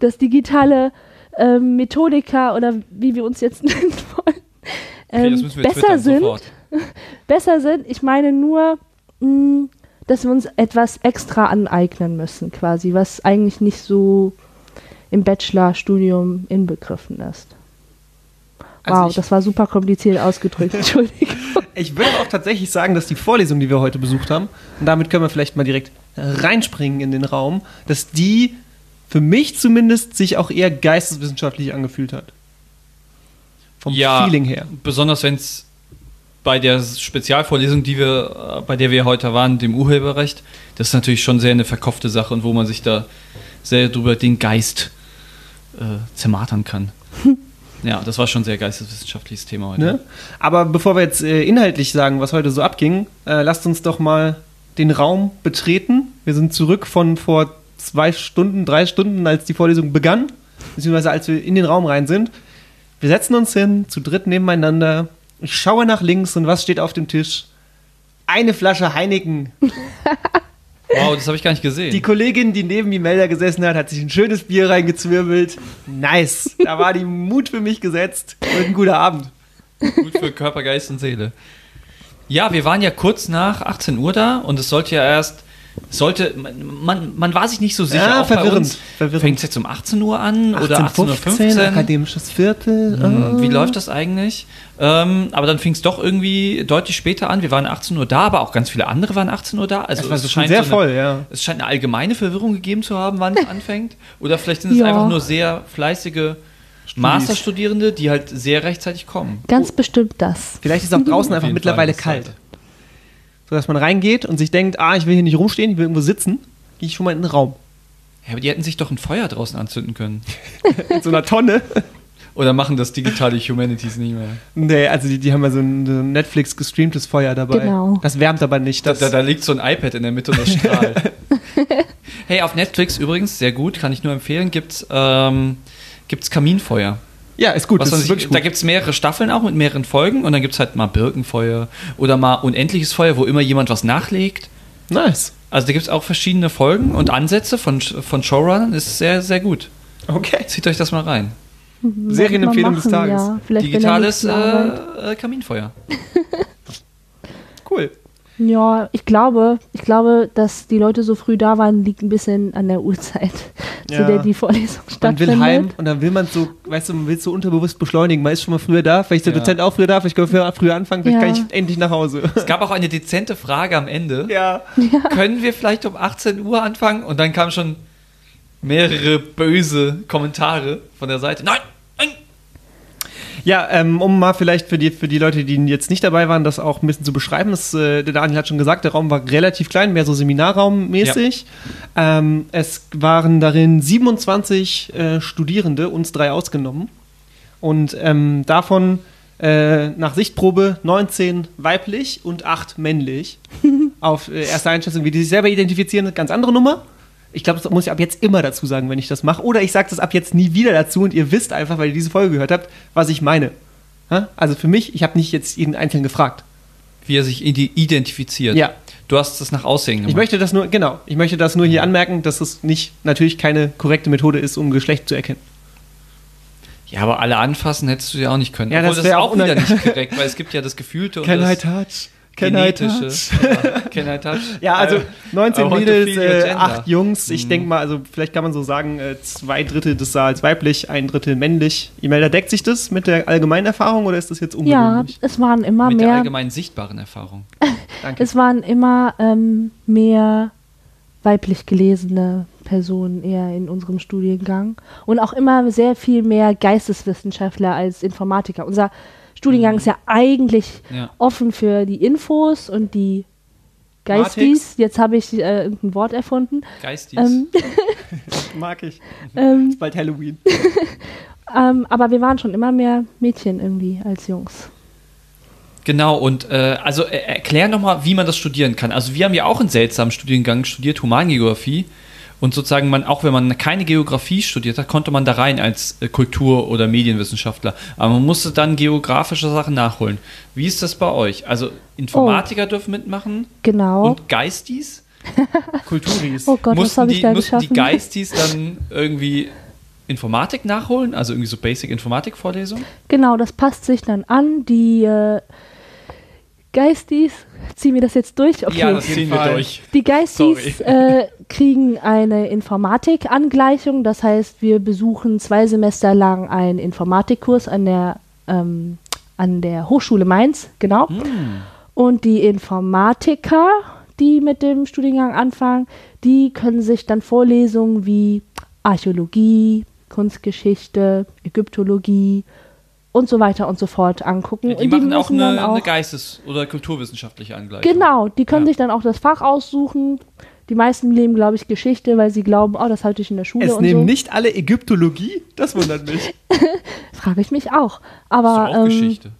dass digitale ähm, Methodiker oder wie wir uns jetzt nennen wollen, Okay, ähm, wir besser twittern sind sofort. besser sind. Ich meine nur, mh, dass wir uns etwas extra aneignen müssen, quasi, was eigentlich nicht so im Bachelorstudium inbegriffen ist. Also Wow, das war super kompliziert ausgedrückt. Entschuldigung. Ich würde auch tatsächlich sagen, dass die Vorlesung, die wir heute besucht haben, und damit können wir vielleicht mal direkt reinspringen in den Raum, dass die für mich zumindest sich auch eher geisteswissenschaftlich angefühlt hat. Vom Ja. Feeling her. Besonders wenn es bei der Spezialvorlesung, die wir, äh, bei der wir heute waren, dem Urheberrecht, das ist natürlich schon sehr eine verkopfte Sache und wo man sich da sehr drüber den Geist äh, zermartern kann. ja, das war schon ein sehr geisteswissenschaftliches Thema heute. Ne? Aber bevor wir jetzt äh, inhaltlich sagen, was heute so abging, äh, lasst uns doch mal den Raum betreten. Wir sind zurück von vor zwei Stunden, drei Stunden, als die Vorlesung begann, beziehungsweise als wir in den Raum rein sind. Wir setzen uns hin, zu dritt nebeneinander. Ich schaue nach links und was steht auf dem Tisch? Eine Flasche Heineken. Wow, das habe ich gar nicht gesehen. Die Kollegin, die neben Imelda gesessen hat, hat sich ein schönes Bier reingezwirbelt. Nice. Da war die Mut für mich gesetzt. Und ein guter Abend. Gut für Körper, Geist und Seele. Ja, wir waren ja kurz nach 18 Uhr da und es sollte ja erst, sollte, man, man war sich nicht so sicher. Ja, auch verwirrend, verwirrend. Fängt es jetzt um 18 Uhr an oder 18.15 Uhr? akademisches Viertel. Hm, Wie läuft das eigentlich? Ähm, aber dann fing es doch irgendwie deutlich später an. Wir waren 18 Uhr da, aber auch ganz viele andere waren 18 Uhr da. Also Es war es schon scheint sehr so eine, voll, ja. Es scheint eine allgemeine Verwirrung gegeben zu haben, wann es anfängt. Oder vielleicht sind es Ja. einfach nur sehr fleißige Masterstudierende, die halt sehr rechtzeitig kommen. Ganz bestimmt das. Vielleicht ist auch draußen einfach mittlerweile kalt. Das Seite. So dass man reingeht und sich denkt, ah, ich will hier nicht rumstehen, ich will irgendwo sitzen. Gehe ich schon mal in den Raum. Ja, aber die hätten sich doch ein Feuer draußen anzünden können. In so einer Tonne. Oder machen das digitale Humanities nicht mehr. nee, also die, die haben ja so ein, so ein Netflix gestreamtes Feuer dabei. Genau. Das wärmt aber nicht. Da, Das, da, da liegt so ein iPad in der Mitte und das strahlt. hey, auf Netflix übrigens, sehr gut, kann ich nur empfehlen, gibt's, ähm, gibt's Kaminfeuer. Ja, ist gut. Was ist wirklich da gut. gibt es mehrere Staffeln auch mit mehreren Folgen und dann gibt es halt mal Birkenfeuer oder mal unendliches Feuer, wo immer jemand was nachlegt. Nice. Also da gibt es auch verschiedene Folgen und Ansätze von, von Showrunnern, ist sehr, sehr gut. Okay. Zieht euch das mal rein. Serienempfehlung des Tages. Ja. Digitales äh, äh, Kaminfeuer. Cool. Ja, ich glaube, ich glaube, dass die Leute so früh da waren, liegt ein bisschen an der Uhrzeit, zu Ja. der die Vorlesung Man stattfindet. will heim und dann will man so, weißt du, man will so unterbewusst beschleunigen. Man ist schon mal früher da, vielleicht ist der Ja. Dozent auch früher da, vielleicht können wir früher anfangen, vielleicht Ja. kann ich endlich nach Hause. Es gab auch eine dezente Frage am Ende. ja. Können wir vielleicht um 18 Uhr anfangen? Und dann kamen schon mehrere böse Kommentare von der Seite. Nein. Ja, ähm, um mal vielleicht für die, für die Leute, die jetzt nicht dabei waren, das auch ein bisschen zu beschreiben. Das, äh, der Daniel hat schon gesagt, der Raum war relativ klein, mehr so Seminarraummäßig. Ähm, es waren darin 27 äh, Studierende, uns drei ausgenommen. Und ähm, davon äh, nach Sichtprobe 19 weiblich und 8 männlich. Auf äh, erste Einschätzung, wie die sich selber identifizieren, eine ganz andere Nummer. Ich glaube, das muss ich ab jetzt immer dazu sagen, wenn ich das mache. Oder ich sage das ab jetzt nie wieder dazu und ihr wisst einfach, weil ihr diese Folge gehört habt, was ich meine. Ha? Also für mich, ich habe nicht jetzt jeden Einzelnen gefragt. Wie er sich ide- identifiziert. Ja. Du hast das nach Aussehen gemacht. Ich möchte das nur, genau, ich möchte das nur hier anmerken, dass es nicht, natürlich keine korrekte Methode ist, um Geschlecht zu erkennen. ja, aber alle anfassen hättest du ja auch nicht können. Ja, Obwohl, das das, ist auch wieder nicht korrekt, weil es gibt ja das Gefühlte und das touch. Genetische. Ja, Can I touch? Ja, also Äh, 19 I want to Mädels, äh, gender. 8 Jungs. Ich Mhm. denke mal, also vielleicht kann man so sagen, äh, zwei Drittel des Saals weiblich, ein Drittel männlich. Imelda, deckt sich das mit der allgemeinen Erfahrung oder ist das jetzt Ja, ungewöhnlich? es waren immer Mit der mehr, allgemein sichtbaren Erfahrung. Danke. es waren immer ähm, mehr weiblich gelesene Personen eher in unserem Studiengang und auch immer sehr viel mehr Geisteswissenschaftler als Informatiker. Unser Studiengang ist ja eigentlich Ja. offen für die Infos und die Geistis. Jetzt habe ich äh, irgendein Wort erfunden. Geistis. Ähm, Mag ich. ähm, Ist bald Halloween. ähm, aber wir waren schon immer mehr Mädchen irgendwie als Jungs. Genau, und äh, also äh, erklär nochmal, wie man das studieren kann. Also wir haben ja auch einen seltsamen Studiengang studiert, Humangeografie. Und sozusagen man, auch wenn man keine Geografie studiert hat, konnte man da rein als äh, Kultur- oder Medienwissenschaftler. Aber man musste dann geografische Sachen nachholen. Wie ist das bei euch? Also Informatiker dürfen mitmachen Genau. und Geistis? Kulturis. oh Gott, was mussten habe ich die, da mussten die geschaffen? Geistis dann irgendwie Informatik nachholen? Also irgendwie so Basic-Informatik-Vorlesungen? Genau, das passt sich dann an. Die äh, Geistis, ziehen wir das jetzt durch? Okay. Ja, das ziehen wir durch. die Geistis äh, kriegen eine Informatik-Angleichung. Das heißt, wir besuchen zwei Semester lang einen Informatikkurs an der, ähm, an der Hochschule Mainz, genau. Hm. Und die Informatiker, die mit dem Studiengang anfangen, die können sich dann Vorlesungen wie Archäologie, Kunstgeschichte, Ägyptologie und so weiter und so fort angucken. Ja, die und machen auch eine, dann eine Geistes- oder kulturwissenschaftliche Angleichung. Genau, die können Ja. sich dann auch das Fach aussuchen. Die meisten nehmen, glaube ich, Geschichte, weil sie glauben, oh, das hatte ich in der Schule Es und nehmen so. nicht alle Ägyptologie? Das wundert mich. Frage ich mich auch. Das ist Aber doch auch ähm, Geschichte.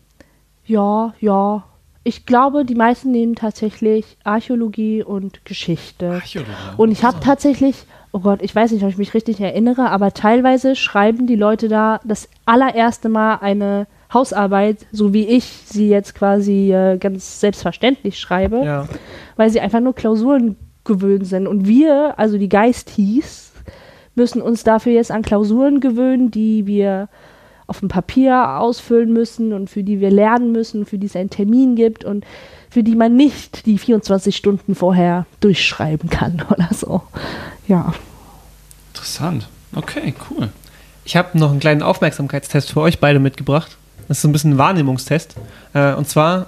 ja, ja. Ich glaube, die meisten nehmen tatsächlich Archäologie und Geschichte. Archäologie. Und ich habe tatsächlich oh Gott, ich weiß nicht, ob ich mich richtig erinnere, aber teilweise schreiben die Leute da das allererste Mal eine Hausarbeit, so wie ich sie jetzt quasi äh, ganz selbstverständlich schreibe, Ja. weil sie einfach nur Klausuren gewöhnt sind. Und wir, also die Geistis, müssen uns dafür jetzt an Klausuren gewöhnen, die wir auf dem Papier ausfüllen müssen und für die wir lernen müssen, für die es einen Termin gibt und für die man nicht die 24 Stunden vorher durchschreiben kann oder so. Ja. Interessant. Okay, cool. Ich habe noch einen kleinen Aufmerksamkeitstest für euch beide mitgebracht. Das ist so ein bisschen ein Wahrnehmungstest. Äh, und zwar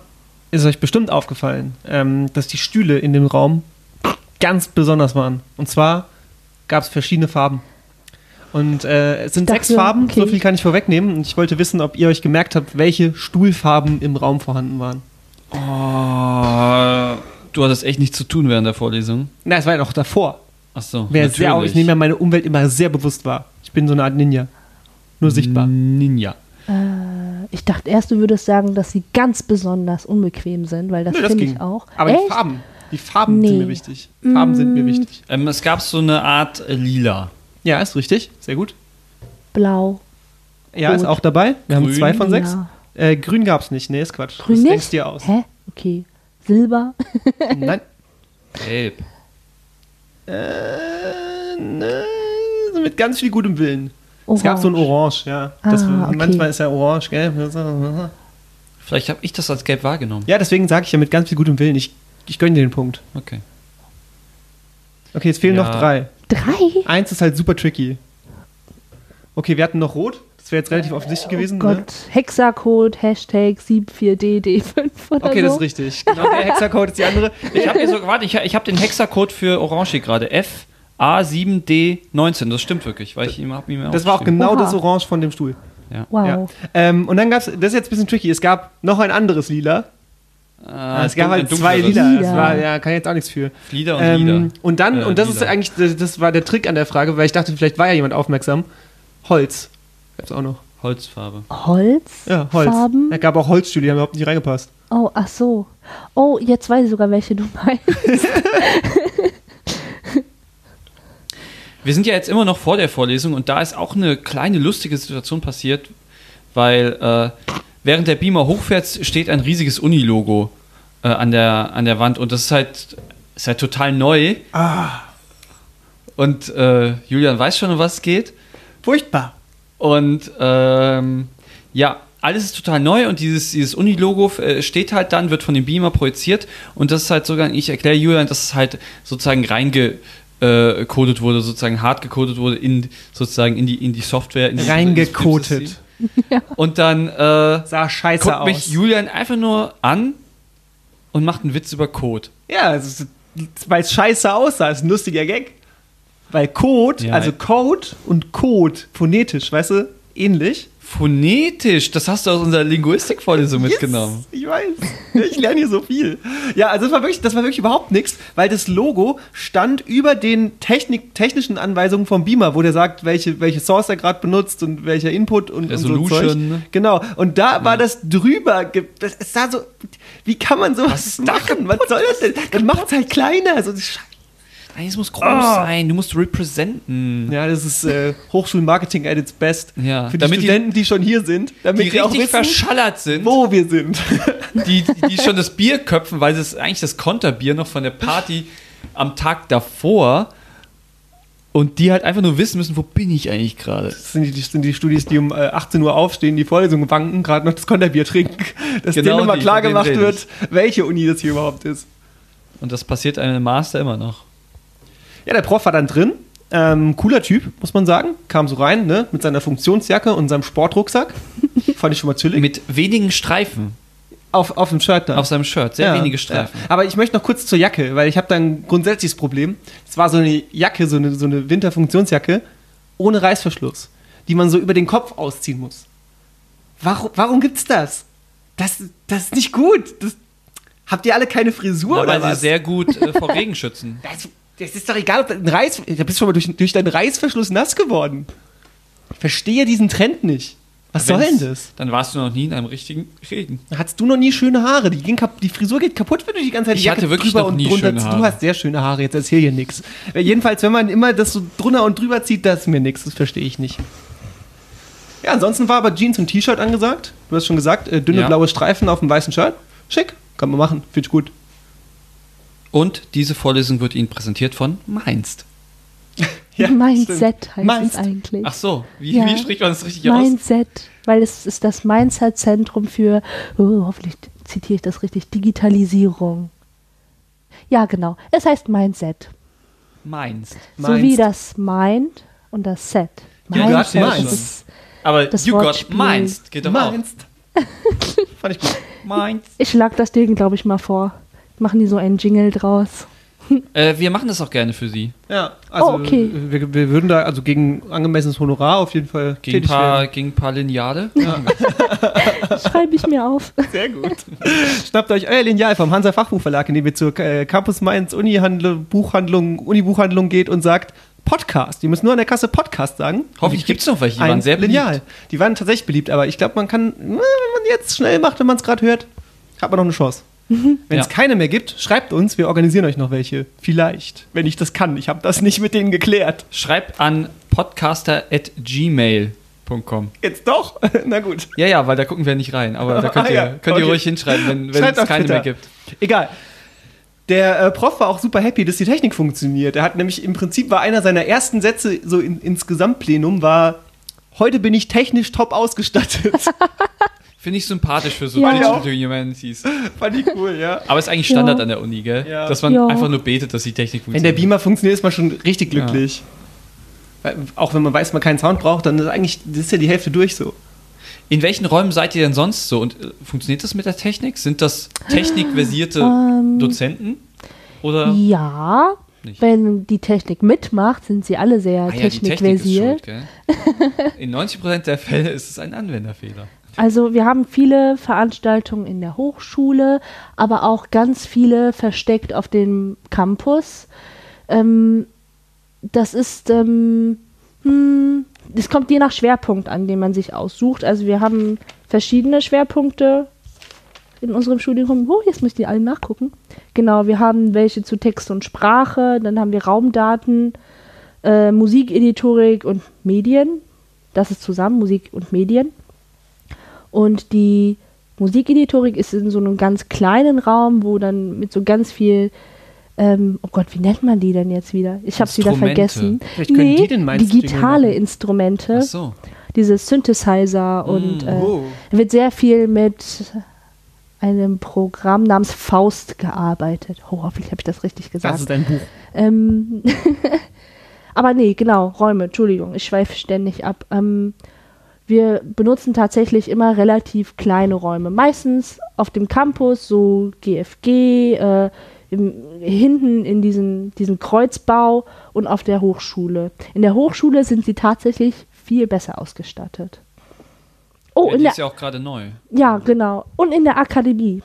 ist euch bestimmt aufgefallen, ähm, dass die Stühle in dem Raum ganz besonders waren. Und zwar gab es verschiedene Farben. Und äh, es sind Ich sechs Farben, okay. so viel kann ich vorwegnehmen. Und ich wollte wissen, ob ihr euch gemerkt habt, welche Stuhlfarben im Raum vorhanden waren. Oh, du hattest echt nichts zu tun während der Vorlesung. Na, es war ja noch davor. Ach so. Wer sehr, auch- ich nehme ja meine Umwelt immer sehr bewusst wahr. Ich bin so eine Art Ninja. Nur sichtbar. Ninja. Ich dachte erst, du würdest sagen, dass sie ganz besonders unbequem sind, weil das Nö, finde ich auch. Aber Echt? die Farben, die Farben Nee. sind mir wichtig. Farben sind mir wichtig. Ähm, es gab so eine Art äh, Lila. Ja, ist richtig. Sehr gut. Blau. Ja, ist Rot. auch dabei. Wir haben Grün. zwei von sechs. Ja. Äh, grün gab's nicht. Nee, ist Quatsch. Grün das nicht? denkst du dir aus. Hä? Okay. Silber. Nein. Gelb. Äh, ne, mit ganz viel gutem Willen. Es gab so ein Orange. Orange, ja. Das, Ah, okay. Manchmal ist ja Orange, gell? Vielleicht habe ich das als gelb wahrgenommen. Ja, deswegen sage ich ja mit ganz viel gutem Willen. Ich, ich gönne dir den Punkt. Okay. Okay, jetzt fehlen Ja. noch drei. Drei? Eins ist halt super tricky. Okay, wir hatten noch Rot. Das wäre jetzt relativ offensichtlich Oh gewesen. Gott. Ne? Hexacode, Hashtag 74DD5 oder Okay, so. das ist richtig. Genau, der Hexacode ist die andere. Ich habe so, warte, ich, ich habe den Hexacode für Orange hier gerade. F A7D19. Das stimmt wirklich, weil ich ihm habe ihm Das war auch genau Oha. das Orange von dem Stuhl. Wow. Ja. Ähm, und dann gab es, das ist jetzt ein bisschen tricky, es gab noch ein anderes Lila. Ah, es gab halt zwei Lila. Lila. Das war, ja, kann ich jetzt auch nichts für. Flieder und Ähm, Lila. und dann, Äh, und das ist lila. eigentlich, das, das war der Trick an der Frage, weil ich dachte, vielleicht war ja jemand aufmerksam. Holz. Gab's auch noch. Holzfarbe. Holz? Ja, Holz. Farben? Es gab auch Holzstühle, die haben überhaupt nicht reingepasst. Oh, ach so. Oh, jetzt weiß ich sogar, welche du meinst. Wir sind ja jetzt immer noch vor der Vorlesung und da ist auch eine kleine lustige Situation passiert, weil äh, während der Beamer hochfährt, steht ein riesiges Uni-Logo äh, an, der, an der Wand und das ist halt, ist halt total neu. Und äh, Julian weiß schon, um was es geht. Furchtbar. Und ähm, ja, alles ist total neu und dieses, dieses Uni-Logo äh, steht halt dann, wird von dem Beamer projiziert und das ist halt sogar, ich erkläre Julian, dass es halt sozusagen reingecodet wurde, sozusagen hart gecodet wurde in sozusagen in die, in die Software. In die, Und dann äh, Sah scheiße guckt aus. mich Julian einfach nur an und macht einen Witz über Code. ja, weil es scheiße aussah, ist ein lustiger Gag. Weil Code, Ja. also Code und Code, phonetisch, weißt du, ähnlich. Phonetisch, das hast du aus unserer Linguistikvorlesung mitgenommen. Ich weiß. Ich lerne hier so viel. Ja, also das war wirklich, das war wirklich überhaupt nichts, weil das Logo stand über den Technik, technischen Anweisungen vom Beamer, wo der sagt, welche, welche Source er gerade benutzt und welcher Input und, und so Resolution, Zeug. ne? Genau. Und da war das drüber. Das, es sah so. Wie kann man sowas da machen? Was soll das denn? Dann macht es halt kleiner. So, Scheiße. Nein, es muss groß Ah. sein, du musst representen. ja, das ist äh, Hochschulmarketing at its best. Ja, Für die damit die- Studenten, die, schon hier sind, damit Die die auch richtig wissen, verschallert sind. wo wir sind. die, die schon das Bier köpfen, weil es ist eigentlich das Konterbier noch von der Party am Tag davor und die halt einfach nur wissen müssen, wo bin ich eigentlich gerade. Das sind die, das sind die Studis, die um äh, 18 Uhr aufstehen, die Vorlesungen wanken, gerade noch das Konterbier trinken, dass Genau denen nochmal klar gemacht wird, welche Uni das hier überhaupt ist. Und das passiert einem im Master immer noch. Ja, der Prof war dann drin. Ähm, cooler Typ, muss man sagen. Kam so rein, ne, mit seiner Funktionsjacke und seinem Sportrucksack. Fand ich schon mal chillig. Mit wenigen Streifen auf, auf dem Shirt da. auf seinem Shirt, sehr Ja, wenige Streifen. Ja. Aber ich möchte noch kurz zur Jacke, weil ich habe da ein grundsätzliches Problem. Es war so eine Jacke, so eine, so eine Winterfunktionsjacke ohne Reißverschluss, die man so über den Kopf ausziehen muss. Warum, warum gibt's das? das? Das ist nicht gut. Das, habt ihr alle keine Frisur Ja, oder weil sie was? sehr gut äh, vor Regen schützen. das, das ist doch egal, ob das ein Reiß. Da bist du schon mal durch, durch deinen Reißverschluss nass geworden. Ich verstehe diesen Trend nicht. Was soll denn das? Dann warst du noch nie in einem richtigen Regen. Hattest du noch nie schöne Haare? Die, die Frisur geht kaputt, wenn du die ganze Zeit die Ich Jacke hatte wirklich drüber noch und nie drunter schöne ziehst. Haare. Du hast sehr schöne Haare, jetzt erzähl hier nix. Äh, Jedenfalls, wenn man immer das so drunter und drüber zieht, das ist mir nix. Das verstehe ich nicht. Ja, ansonsten war aber Jeans und T-Shirt angesagt. Du hast schon gesagt, äh, dünne Ja. blaue Streifen auf dem weißen Shirt. Schick, kann man machen, finde ich gut. Und diese Vorlesung wird Ihnen präsentiert von Meinst. Mindset heißt Meinst. es eigentlich. Ach so, wie, Ja. wie spricht man das richtig aus? Mindset, weil es ist das Mindset-Zentrum für, oh, hoffentlich zitiere ich das richtig, Digitalisierung. Ja, genau. Es heißt Mindset. Meinst. So wie das Mind und das Set. You got Mindset meinst. das ist, Aber Das you got Wortspiel. Meinst geht doch. Meinst. Fand ich gut. Meinst. Ich schlag das Ding, glaube ich, mal vor. Machen die so einen Jingle draus. Äh, wir machen das auch gerne für Sie. Ja, also Oh, okay. wir, wir würden da also gegen angemessenes Honorar auf jeden Fall Gegen paar, werden. gegen ein paar Lineale. Schreibe ich mir auf. Sehr gut. Schnappt euch euer Lineal vom Hansa Fachbuchverlag, in dem ihr zur äh, Campus Mainz Uni-Handlung, Buchhandlung, Uni-Buchhandlung geht und sagt Podcast. Ihr müsst nur an der Kasse Podcast sagen. Hoffentlich gibt es noch welche, die ein waren sehr beliebt. Lineal. Die waren tatsächlich beliebt, aber ich glaube, man kann, wenn man jetzt schnell macht, wenn man es gerade hört, hat man noch eine Chance. Wenn es Ja. keine mehr gibt, schreibt uns, wir organisieren euch noch welche. Vielleicht, wenn ich das kann. Ich habe das nicht mit denen geklärt. Schreibt an podcaster.gmail.com. Jetzt doch? Na gut. Ja, ja, weil da gucken wir nicht rein. Aber da könnt Ah, ihr, ja. könnt ihr Okay. ruhig hinschreiben, wenn, wenn es keine Twitter. mehr gibt. Egal. Der äh, Prof war auch super happy, dass die Technik funktioniert. Er hat nämlich im Prinzip war einer seiner ersten Sätze so in, ins Gesamtplenum war heute bin ich technisch top ausgestattet. Finde ich sympathisch für so Ja. Digital Humanities. Fand ich cool, ja. Aber ist eigentlich Standard Ja. an der Uni, gell? Ja. Dass man Ja. einfach nur betet, dass die Technik Wenn der funktioniert. Beamer funktioniert, ist man schon richtig glücklich. Weil, auch wenn man weiß, man keinen Sound braucht, dann ist eigentlich das ist ja die Hälfte durch so. In welchen Räumen seid ihr denn sonst so? Und äh, funktioniert das mit der Technik? Sind das technikversierte Ähm. Dozenten? Oder? Ja, Nicht. wenn die Technik mitmacht, sind sie alle sehr Ah ja, die Technik technikversiert. In 90% der Fälle ist es ein Anwenderfehler. Also wir haben viele Veranstaltungen in der Hochschule, aber auch ganz viele versteckt auf dem Campus. Ähm, das ist, ähm, hm, es kommt je nach Schwerpunkt an, den man sich aussucht. Also wir haben verschiedene Schwerpunkte in unserem Studium. Oh, jetzt muss ich die alle nachgucken. Genau, wir haben welche zu Text und Sprache, dann haben wir Raumdaten, äh, Musikeditorik und Medien. Das ist zusammen, Musik und Medien. Und die Musikeditorik ist in so einem ganz kleinen Raum, wo dann mit so ganz viel, ähm, oh Gott, wie nennt man die denn jetzt wieder? Ich habe es wieder vergessen. Vielleicht können die den Mainstream digitale. Instrumente, Ach so. diese Synthesizer und äh, Oh. da wird sehr viel mit einem Programm namens Faust gearbeitet. Oh, hoffentlich habe ich das richtig gesagt. Das ist ein Buch. Ähm, aber nee, genau, Räume, Entschuldigung, ich schweife ständig ab. Ähm, wir benutzen tatsächlich immer relativ kleine Räume. Meistens auf dem Campus, so GFG, äh, im, hinten in diesen, diesen Kreuzbau und auf der Hochschule. In der Hochschule sind sie tatsächlich viel besser ausgestattet. Oh, ja, in der ist ja auch gerade neu. ja, genau. Und in der Akademie.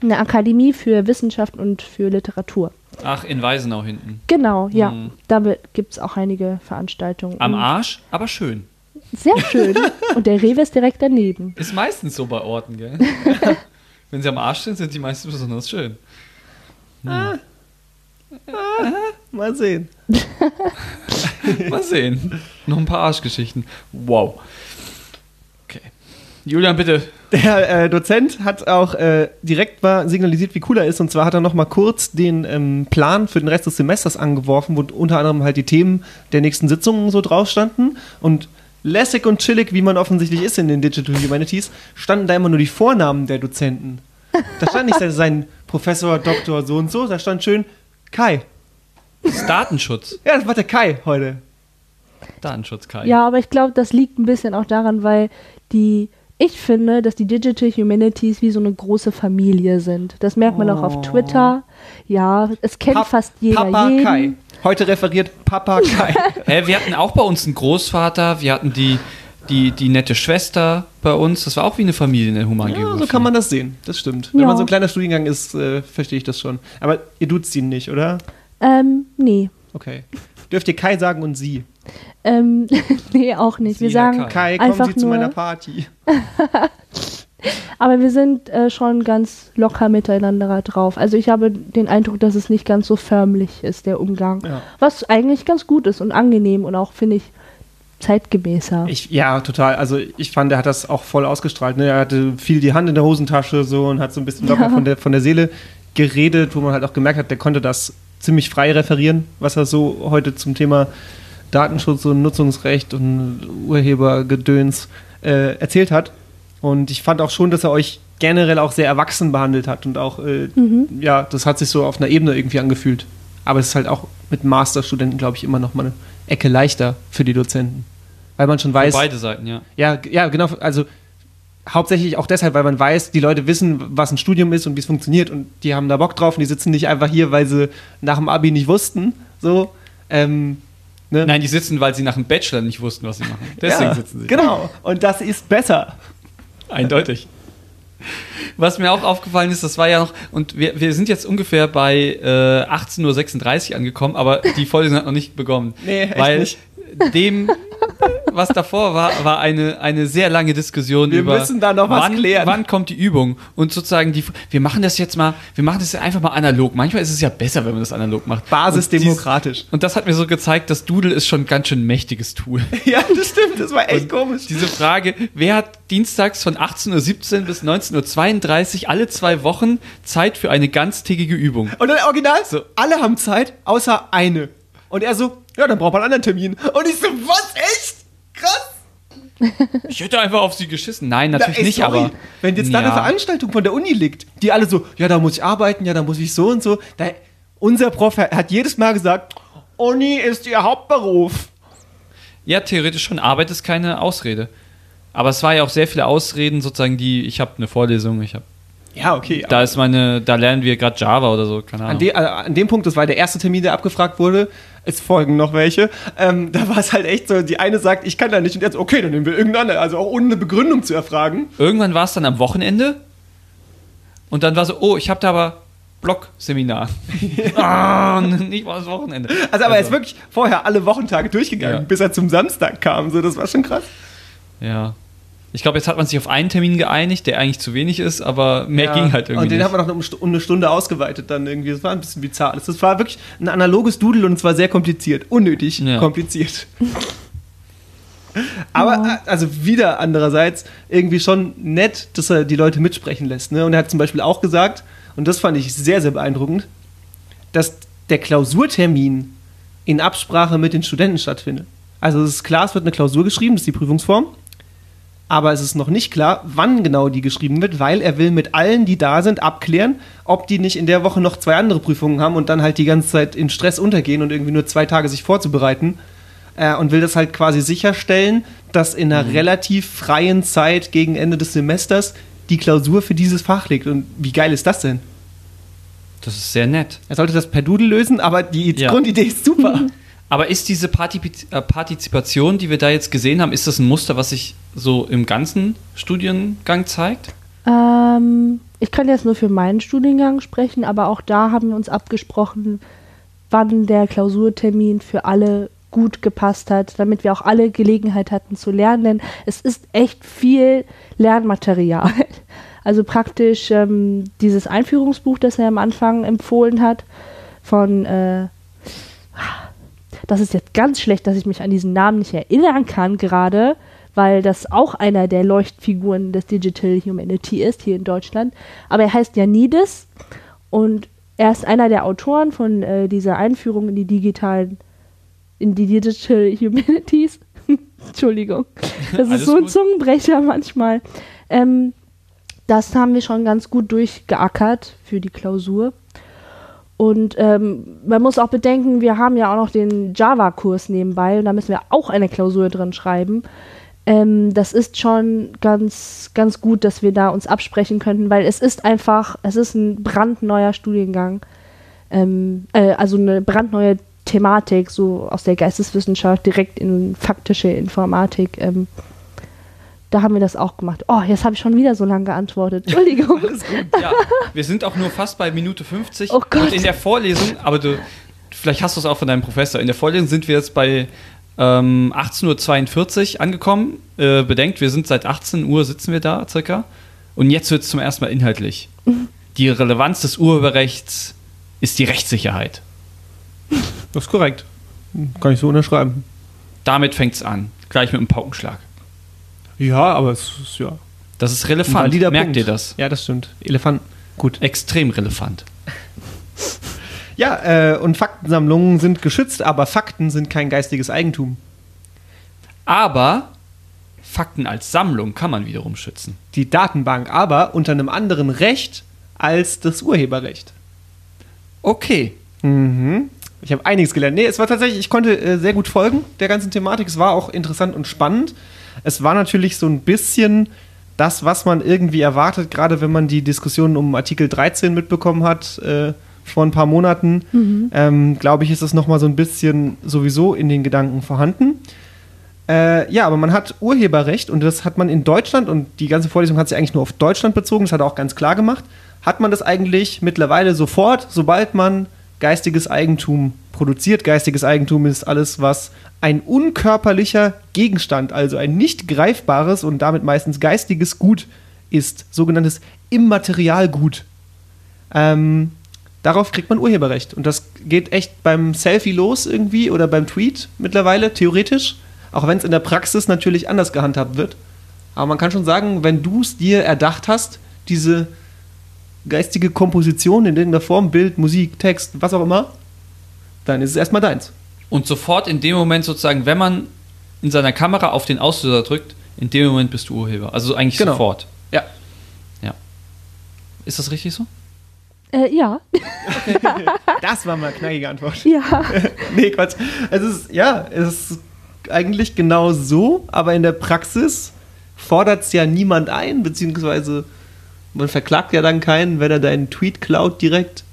In der Akademie für Wissenschaft und für Literatur. Ach, in Weisenau hinten. Genau, ja. Mhm. Da gibt es auch einige Veranstaltungen. Am Arsch, aber schön. Sehr schön. und der Rewe ist direkt daneben. Ist meistens so bei Orten, gell? Wenn sie am Arsch sind, sind die meistens besonders schön. Mal sehen. Mal sehen. Noch ein paar Arschgeschichten. Wow. Okay. Julian, bitte. Der äh, Dozent hat auch äh, direkt mal signalisiert, wie cool er ist. Und zwar hat er noch mal kurz den ähm, Plan für den Rest des Semesters angeworfen, wo unter anderem halt die Themen der nächsten Sitzungen so drauf standen. Und lässig und chillig, wie man offensichtlich ist in den Digital Humanities, standen da immer nur die Vornamen der Dozenten. Da stand nicht sein Professor, Doktor, so und so. Da stand schön Kai. Das ist Datenschutz. Ja, das war der Kai heute. Datenschutz, Kai. Ja, aber ich glaube, das liegt ein bisschen auch daran, weil die. Ich finde, dass die Digital Humanities wie so eine große Familie sind. Das merkt man auch auf Twitter. Ja, es kennt Pap- fast jeder Papa jeden. Kai. Heute referiert Papa Kai. Hä, wir hatten auch bei uns einen Großvater, wir hatten die, die, die nette Schwester bei uns. Das war auch wie eine Familie in der Ja, Humangeografie. so kann man das sehen. Das stimmt. Wenn Ja. man so ein kleiner Studiengang ist, äh, verstehe ich das schon. Aber ihr duzt ihn nicht, oder? Ähm, nee. Okay. Dürft ihr Kai sagen und sie? Ähm, nee, auch nicht. Wir Sie, sagen Herr Kai, kommen einfach Sie zu meiner Party. aber wir sind äh, schon ganz locker miteinander drauf. Also ich habe den Eindruck, dass es nicht ganz so förmlich ist, der Umgang. Ja. Was eigentlich ganz gut ist und angenehm und auch, finde ich, zeitgemäßer. Ich, ja, total. Also ich fand, er hat das auch voll ausgestrahlt. Ne? Er hatte viel die Hand in der Hosentasche so und hat so ein bisschen locker Ja. von, der, von der Seele geredet, wo man halt auch gemerkt hat, der konnte das ziemlich frei referieren, was er so heute zum Thema Datenschutz und Nutzungsrecht und Urhebergedöns äh, erzählt hat. Und ich fand auch schon, dass er euch generell auch sehr erwachsen behandelt hat und auch, äh, ja, das hat sich so auf einer Ebene irgendwie angefühlt. Aber es ist halt auch mit Masterstudenten, glaube ich, immer noch mal eine Ecke leichter für die Dozenten. Weil man schon weiß, Für beide Seiten, ja. ja, ja, genau. Also hauptsächlich auch deshalb, weil man weiß, die Leute wissen, was ein Studium ist und wie es funktioniert und die haben da Bock drauf und die sitzen nicht einfach hier, weil sie nach dem Abi nicht wussten. So. Ähm, ne? Nein, die sitzen, weil sie nach dem Bachelor nicht wussten, was sie machen. Deswegen ja, sitzen sie. Genau. Und das ist besser. Eindeutig. Was mir auch aufgefallen ist, das war ja noch, und wir, wir sind jetzt ungefähr bei äh, 18.36 Uhr angekommen, aber die Vorlesung hat noch nicht begonnen. Nee, echt weil nicht. Dem, was davor war, war eine, eine sehr lange Diskussion Wir über müssen da noch was wann, klären. wann kommt die Übung und sozusagen die, wir machen das jetzt mal, wir machen das einfach mal analog. Manchmal ist es ja besser, wenn man das analog macht. Basisdemokratisch. Und, und das hat mir so gezeigt, das Doodle ist schon ein ganz schön mächtiges Tool. Ja, das stimmt. Das war echt Und komisch. Diese Frage, wer hat dienstags von 18.17 Uhr bis 19.32 Uhr alle zwei Wochen Zeit für eine ganztägige Übung? Und dann original, So. alle haben Zeit, außer eine. Und er so, ja, dann braucht man einen anderen Termin. Und ich so, was, echt? Krass. Ich hätte einfach auf sie geschissen. Nein, natürlich Na, ey, nicht, sorry. aber. Wenn jetzt da eine. Veranstaltung von der Uni liegt, die alle so, ja, da muss ich arbeiten, ja, da muss ich so und so. Da, unser Prof hat jedes Mal gesagt, Uni ist ihr Hauptberuf. Ja, theoretisch schon. Arbeit ist keine Ausrede. Aber es war ja auch sehr viele Ausreden, sozusagen, die, ich habe eine Vorlesung, ich habe. Ja, okay. Da ist meine, da lernen wir gerade Java oder so, keine An, Ahnung. de, äh, an dem Punkt, das war der erste Termin, der abgefragt wurde. Es folgen noch welche. Ähm, da war es halt echt so, die eine sagt, ich kann da nicht. Und jetzt, okay, dann nehmen wir irgendeine. Also auch ohne eine Begründung zu erfragen. Irgendwann war es dann am Wochenende und dann war so, oh, ich habe da aber Blog-Seminar. ah, nicht mal das Wochenende. Also aber er ist wirklich vorher alle Wochentage durchgegangen, Ja. bis er zum Samstag kam. So, das war schon krass. Ja. Ich glaube, jetzt hat man sich auf einen Termin geeinigt, der eigentlich zu wenig ist, aber mehr Ja. ging halt irgendwie Und den nicht. haben wir noch um eine Stunde ausgeweitet dann irgendwie. Das war ein bisschen bizarr. Das war wirklich ein analoges Doodle und es war sehr kompliziert. Unnötig Ja. kompliziert. Aber äh, also wieder andererseits irgendwie schon nett, dass er die Leute mitsprechen lässt. Ne? Und er hat zum Beispiel auch gesagt, und das fand ich sehr, sehr beeindruckend, dass der Klausurtermin in Absprache mit den Studenten stattfindet. Also es ist klar, es wird eine Klausur geschrieben, das ist die Prüfungsform. Aber es ist noch nicht klar, wann genau die geschrieben wird, weil er will mit allen, die da sind, abklären, ob die nicht in der Woche noch zwei andere Prüfungen haben und dann halt die ganze Zeit in Stress untergehen und irgendwie nur zwei Tage sich vorzubereiten. Äh, und will das halt quasi sicherstellen, dass in einer relativ freien Zeit gegen Ende des Semesters die Klausur für dieses Fach liegt. Und wie geil ist das denn? Das ist sehr nett. Er sollte das per Doodle lösen, aber die Ja. Grundidee ist super. Aber ist diese Partipi- äh, Partizipation, die wir da jetzt gesehen haben, ist das ein Muster, was sich so im ganzen Studiengang zeigt? Ähm, ich kann jetzt nur für meinen Studiengang sprechen, aber auch da haben wir uns abgesprochen, wann der Klausurtermin für alle gut gepasst hat, damit wir auch alle Gelegenheit hatten zu lernen, denn es ist echt viel Lernmaterial. Also praktisch ähm, dieses Einführungsbuch, das er am Anfang empfohlen hat, von, äh, das ist jetzt ganz schlecht, dass ich mich an diesen Namen nicht erinnern kann gerade, weil das auch einer der Leuchtfiguren des Digital Humanity ist hier in Deutschland. Aber er heißt Janides und er ist einer der Autoren von äh, dieser Einführung in die digitalen, in die Digital Humanities. Entschuldigung, das ist so ein gut. Zungenbrecher manchmal. Ähm, das haben wir schon ganz gut durchgeackert für die Klausur. Und ähm, man muss auch bedenken, wir haben ja auch noch den Java-Kurs nebenbei und da müssen wir auch eine Klausur drin schreiben. Ähm, das ist schon ganz, ganz gut, dass wir da uns absprechen könnten, weil es ist einfach, es ist ein brandneuer Studiengang. Ähm, äh, also eine brandneue Thematik, so aus der Geisteswissenschaft direkt in faktische Informatik. Da haben wir das auch gemacht. Oh, jetzt habe ich schon wieder so lange geantwortet. Entschuldigung. Ja, wir sind auch nur fast bei Minute 50. Oh Gott. Und in der Vorlesung, aber du, vielleicht hast du es auch von deinem Professor, in der Vorlesung sind wir jetzt bei ähm, 18.42 Uhr angekommen. Äh, bedenkt, wir sind seit 18 Uhr sitzen wir da circa. Und jetzt wird es zum ersten Mal inhaltlich. Die Relevanz des Urheberrechts ist die Rechtssicherheit. Das ist korrekt. Kann ich so unterschreiben. Damit fängt es an. Gleich mit einem Paukenschlag. Ja, aber es ist ja. Das ist relevant. Merkt Punkt. ihr das? Ja, das stimmt. Elefant. Gut. Extrem relevant. Ja, äh, und Faktensammlungen sind geschützt, aber Fakten sind kein geistiges Eigentum. Aber Fakten als Sammlung kann man wiederum schützen. Die Datenbank aber unter einem anderen Recht als das Urheberrecht. Okay. Mhm. Ich habe einiges gelernt. Nee, es war tatsächlich, ich konnte äh, sehr gut folgen der ganzen Thematik. Es war auch interessant und spannend. Es war natürlich so ein bisschen das, was man irgendwie erwartet, gerade wenn man die Diskussion um Artikel 13 mitbekommen hat äh, vor ein paar Monaten. Ähm, Glaube ich, ist es nochmal so ein bisschen sowieso in den Gedanken vorhanden. Äh, ja, aber man hat Urheberrecht und das hat man in Deutschland und die ganze Vorlesung hat sich eigentlich nur auf Deutschland bezogen, das hat er auch ganz klar gemacht. Hat man das eigentlich mittlerweile sofort, sobald man geistiges Eigentum produziert? Geistiges Eigentum ist alles, was ein unkörperlicher Gegenstand, also ein nicht greifbares und damit meistens geistiges Gut ist, sogenanntes Immaterialgut. Ähm, darauf kriegt man Urheberrecht. Und das geht echt beim Selfie los irgendwie oder beim Tweet mittlerweile, theoretisch. Auch wenn es in der Praxis natürlich anders gehandhabt wird. Aber man kann schon sagen, wenn du es dir erdacht hast, diese geistige Komposition in irgendeiner Form, Bild, Musik, Text, was auch immer, dann ist es erstmal deins. Und sofort in dem Moment sozusagen, wenn man in seiner Kamera auf den Auslöser drückt, in dem Moment bist du Urheber. Also eigentlich Genau. sofort. Ja. Ist das richtig so? Äh, ja. Das war mal eine knackige Antwort. Ja. nee, Quatsch. Es ist, ja, es ist eigentlich genau so, aber in der Praxis fordert es ja niemand ein, beziehungsweise man verklagt ja dann keinen, wenn er deinen Tweet klaut direkt,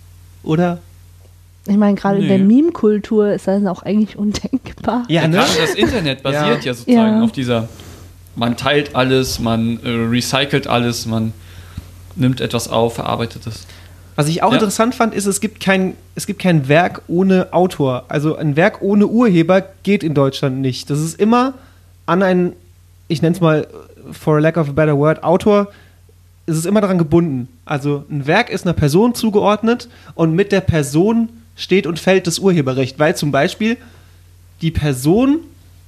oder? Ich meine, gerade in der Meme-Kultur ist das auch eigentlich undenkbar. Ja, ne? Gerade das Internet basiert ja, sozusagen Ja. auf dieser, man teilt alles, man äh, recycelt alles, man nimmt etwas auf, verarbeitet es. Was ich auch Ja. interessant fand, ist, es gibt, kein, es gibt kein Werk ohne Autor. Also ein Werk ohne Urheber geht in Deutschland nicht. Das ist immer an einen, ich nenne es mal, for a lack of a better word, Autor, ist es immer daran gebunden. Also ein Werk ist einer Person zugeordnet und mit der Person steht und fällt das Urheberrecht, weil zum Beispiel die Person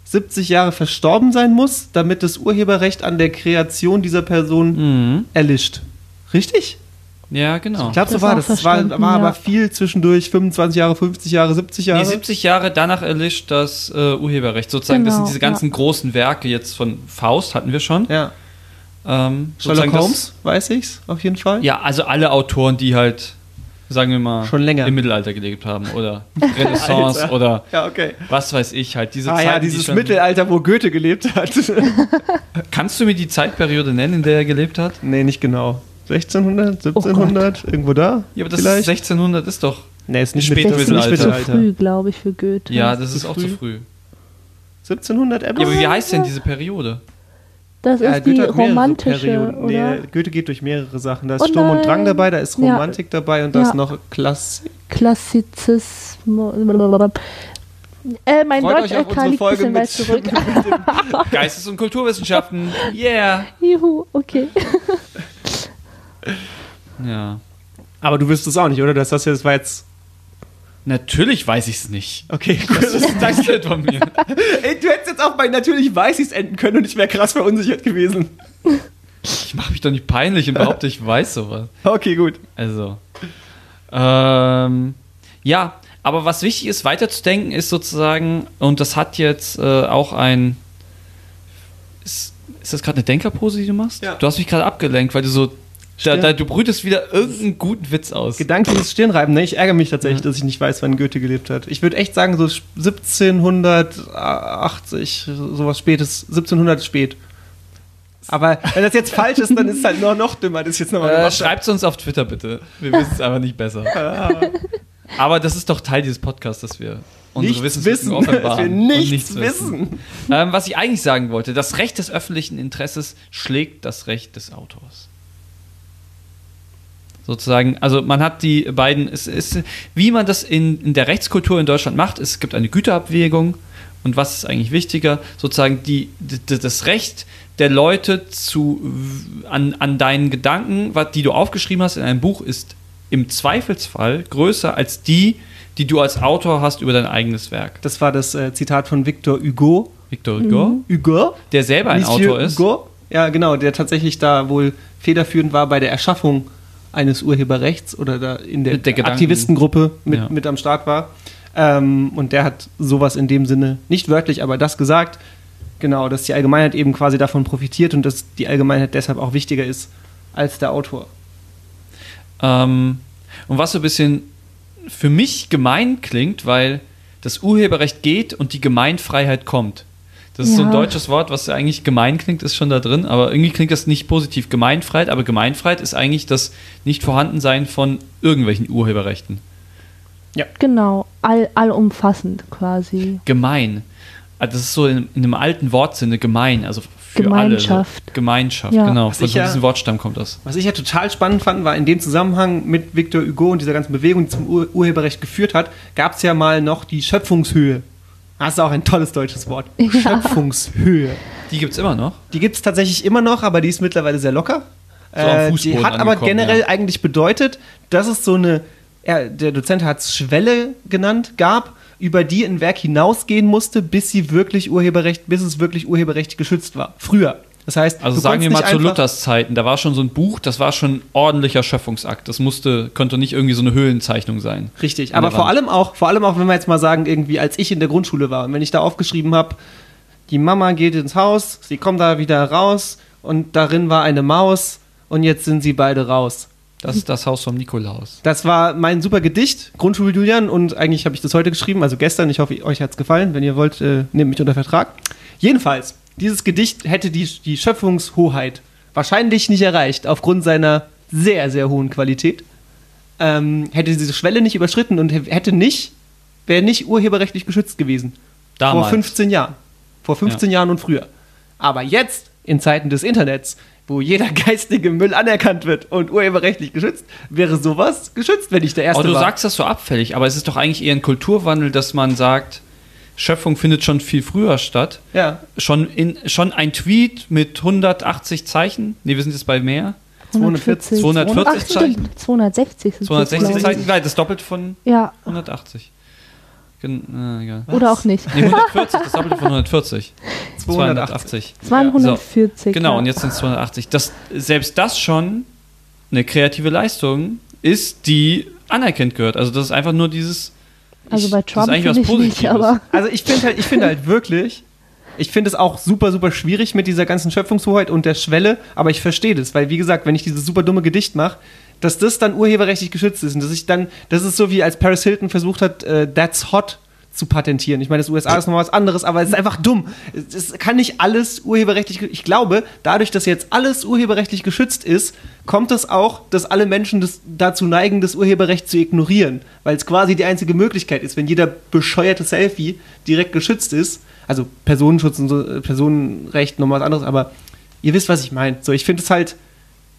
70 Jahre verstorben sein muss, damit das Urheberrecht an der Kreation dieser Person Mhm. erlischt. Richtig? Ja, genau. Ich glaube, so Das war das. Es war, war aber ja. viel zwischendurch, 25 Jahre, 50 Jahre, 70 Jahre. Nee, 70 Jahre danach erlischt das äh, Urheberrecht. Sozusagen, das sind Genau, diese ganzen großen Werke jetzt von Faust, hatten wir schon. ja. Ähm, Sherlock sozusagen das- Holmes, weiß ich's, auf jeden Fall. Ja, also alle Autoren, die halt, sagen wir mal, Schon länger. im Mittelalter gelebt haben oder Renaissance oder Ja, okay. was weiß ich halt. Diese Ah Zeiten, ja, die dieses schon- Mittelalter, wo Goethe gelebt hat. Kannst du mir die Zeitperiode nennen, in der er gelebt hat? nee, nicht genau. 1600, 1700, irgendwo da? Ja, aber das vielleicht? ist 1600 ist doch. nee, ist nicht, Später mit, Das ist nicht zu früh, glaube ich, für Goethe. Ja, das ist Zu auch früh? zu früh. 1700 Ja, aber wie heißt denn diese Periode? Das Ja, ist die hat mehrere romantische, Perioden. oder? Nee, Goethe geht durch mehrere Sachen. Da ist Oh Sturm und. Drang dabei, da ist Ja. Romantik dabei und da Ja. ist noch Klassik. Klassizismus. Äh, mein Freut Deutsch euch auf LK unsere Folge weit mit, zurück. Geistes- und Kulturwissenschaften. Yeah. Juhu, okay. Ja. Aber du wirst es auch nicht, oder? Das, das, das war jetzt. Natürlich weiß ich es nicht. Okay, gut. Das ist das von mir. Ey, du hättest jetzt auch bei natürlich weiß ich's enden können und ich wäre krass verunsichert gewesen. Ich mache mich doch nicht peinlich und behaupte, ich weiß sowas. Okay, gut. Also. Ähm, ja, aber was wichtig ist, weiterzudenken, ist sozusagen, und das hat jetzt äh, auch ein. Ist, ist das gerade eine Denkerpose, die du machst? Ja. Du hast mich gerade abgelenkt, weil du so. Da, da, du brütest wieder irgendeinen guten Witz aus. Gedankliches Stirnreiben, ne? Ich ärgere mich tatsächlich, dass ich nicht weiß, wann Goethe gelebt hat. Ich würde echt sagen, so 1780, sowas spätes, 1700 spät. Aber wenn das jetzt falsch ist, dann ist es halt noch, noch dümmer, das jetzt nochmal Äh, Schreibt es uns auf Twitter bitte. Wir wissen es einfach nicht besser. Aber das ist doch Teil dieses Podcasts, dass wir unsere Nichts wissen, offenbaren wir und nichts wissen. Ähm, was ich eigentlich sagen wollte, das Recht des öffentlichen Interesses schlägt das Recht des Autors. Sozusagen, also man hat die beiden, es ist, wie man das in, in der Rechtskultur in Deutschland macht, es gibt eine Güterabwägung und was ist eigentlich wichtiger? Sozusagen die, d- das Recht der Leute zu, an, an deinen Gedanken, was, die du aufgeschrieben hast in einem Buch, ist im Zweifelsfall größer als die, die du als Autor hast über dein eigenes Werk. Das war das äh, Zitat von Victor Hugo. Victor Hugo, Hugo? der selber ein Monsieur Autor ist. Hugo? Ja, genau, der tatsächlich da wohl federführend war bei der Erschaffung eines Urheberrechts oder da in der, der Aktivistengruppe mit, Ja. mit am Start war. Ähm, und der hat sowas in dem Sinne, nicht wörtlich, aber das gesagt, genau, dass die Allgemeinheit eben quasi davon profitiert und dass die Allgemeinheit deshalb auch wichtiger ist als der Autor. Ähm, und was so ein bisschen für mich gemein klingt, weil das Urheberrecht geht und die Gemeinfreiheit kommt. Das ist so ein Ja. deutsches Wort, was eigentlich gemein klingt, ist schon da drin, aber irgendwie klingt das nicht positiv. Gemeinfreiheit, aber Gemeinfreiheit ist eigentlich das Nicht-Vorhandensein von irgendwelchen Urheberrechten. Genau, all, allumfassend quasi. Gemein. Also Das ist so in, in einem alten Wortsinne gemein, also für Gemeinschaft. alle. Gemeinschaft, Ja. genau. Was Von ja- diesem Wortstamm kommt das. Was ich ja total spannend fand, war in dem Zusammenhang mit Victor Hugo und dieser ganzen Bewegung, die zum Ur Urheberrecht geführt hat, gab es ja mal noch die Schöpfungshöhe. Das ist auch ein tolles deutsches Wort. Schöpfungshöhe. Die gibt es immer noch. Die gibt es tatsächlich immer noch, aber die ist mittlerweile sehr locker. So am Äh, die hat aber generell ja. eigentlich bedeutet, dass es so eine, ja, der Dozent hat es Schwelle genannt, gab, über die ein Werk hinausgehen musste, bis sie wirklich Urheberrecht, bis es wirklich urheberrechtlich geschützt war. Früher. Das heißt, Also sagen wir mal zu Luthers Zeiten, da war schon so ein Buch, das war schon ein ordentlicher Schöpfungsakt. Das musste, konnte nicht irgendwie so eine Höhlenzeichnung sein. Richtig, aber vor allem auch, vor allem auch, wenn wir jetzt mal sagen, irgendwie, als ich in der Grundschule war und wenn ich da aufgeschrieben habe, die Mama geht ins Haus, sie kommt da wieder raus und darin war eine Maus und jetzt sind sie beide raus. Das ist das Haus vom Nikolaus. Das war mein super Gedicht, Grundschule Julian, und eigentlich habe ich das heute geschrieben, also gestern. Ich hoffe, euch hat es gefallen. Wenn ihr wollt, äh, nehmt mich unter Vertrag. Jedenfalls, dieses Gedicht hätte die, die Schöpfungshoheit wahrscheinlich nicht erreicht, aufgrund seiner sehr, sehr hohen Qualität. Ähm, hätte diese Schwelle nicht überschritten und hätte nicht, wäre nicht urheberrechtlich geschützt gewesen. Damals. Vor 15 Jahren. Vor 15 Jahren und früher. Aber jetzt, in Zeiten des Internets, wo jeder geistige Müll anerkannt wird und urheberrechtlich geschützt, wäre sowas geschützt, wenn ich der Erste Aber du war. sagst das so abfällig, aber es ist doch eigentlich eher ein Kulturwandel, dass man sagt, Schöpfung findet schon viel früher statt. ja, Schon, in, schon ein Tweet mit 180 Zeichen. Nee, wir sind jetzt bei mehr. 240, 240 Ach, stimmt, 260 sind 260 das, Zeichen, gleich, das doppelt von. Ja, 180. Gen äh, egal. oder auch nicht. Nee, 140, das doppelte von 140. 280. 280. Es waren 140. Genau, ja. und jetzt sind es 280. Das, selbst das schon eine kreative Leistung ist, die anerkannt gehört. Also das ist einfach nur dieses. Also bei das ist Trump eigentlich was finde ich nicht, Positives. aber Also ich finde halt, ich finde halt wirklich, ich finde es auch super, super schwierig mit dieser ganzen Schöpfungshoheit und der Schwelle, aber ich verstehe das, weil wie gesagt, wenn ich dieses super dumme Gedicht mache, dass das dann urheberrechtlich geschützt ist und dass ich dann, das ist so wie als Paris Hilton versucht hat, äh, That's Hot zu patentieren. Ich meine, das USA ist nochmal was anderes, aber es ist einfach dumm. Es, kann nicht alles urheberrechtlich, ich glaube, dadurch, dass jetzt alles urheberrechtlich geschützt ist, kommt es auch, dass alle Menschen das, dazu neigen, das Urheberrecht zu ignorieren, weil es quasi die einzige Möglichkeit ist, wenn jeder bescheuerte Selfie direkt geschützt ist, also Personenschutz und so, äh, Personenrecht nochmal was anderes, aber ihr wisst, was ich meine. So, ich finde es halt,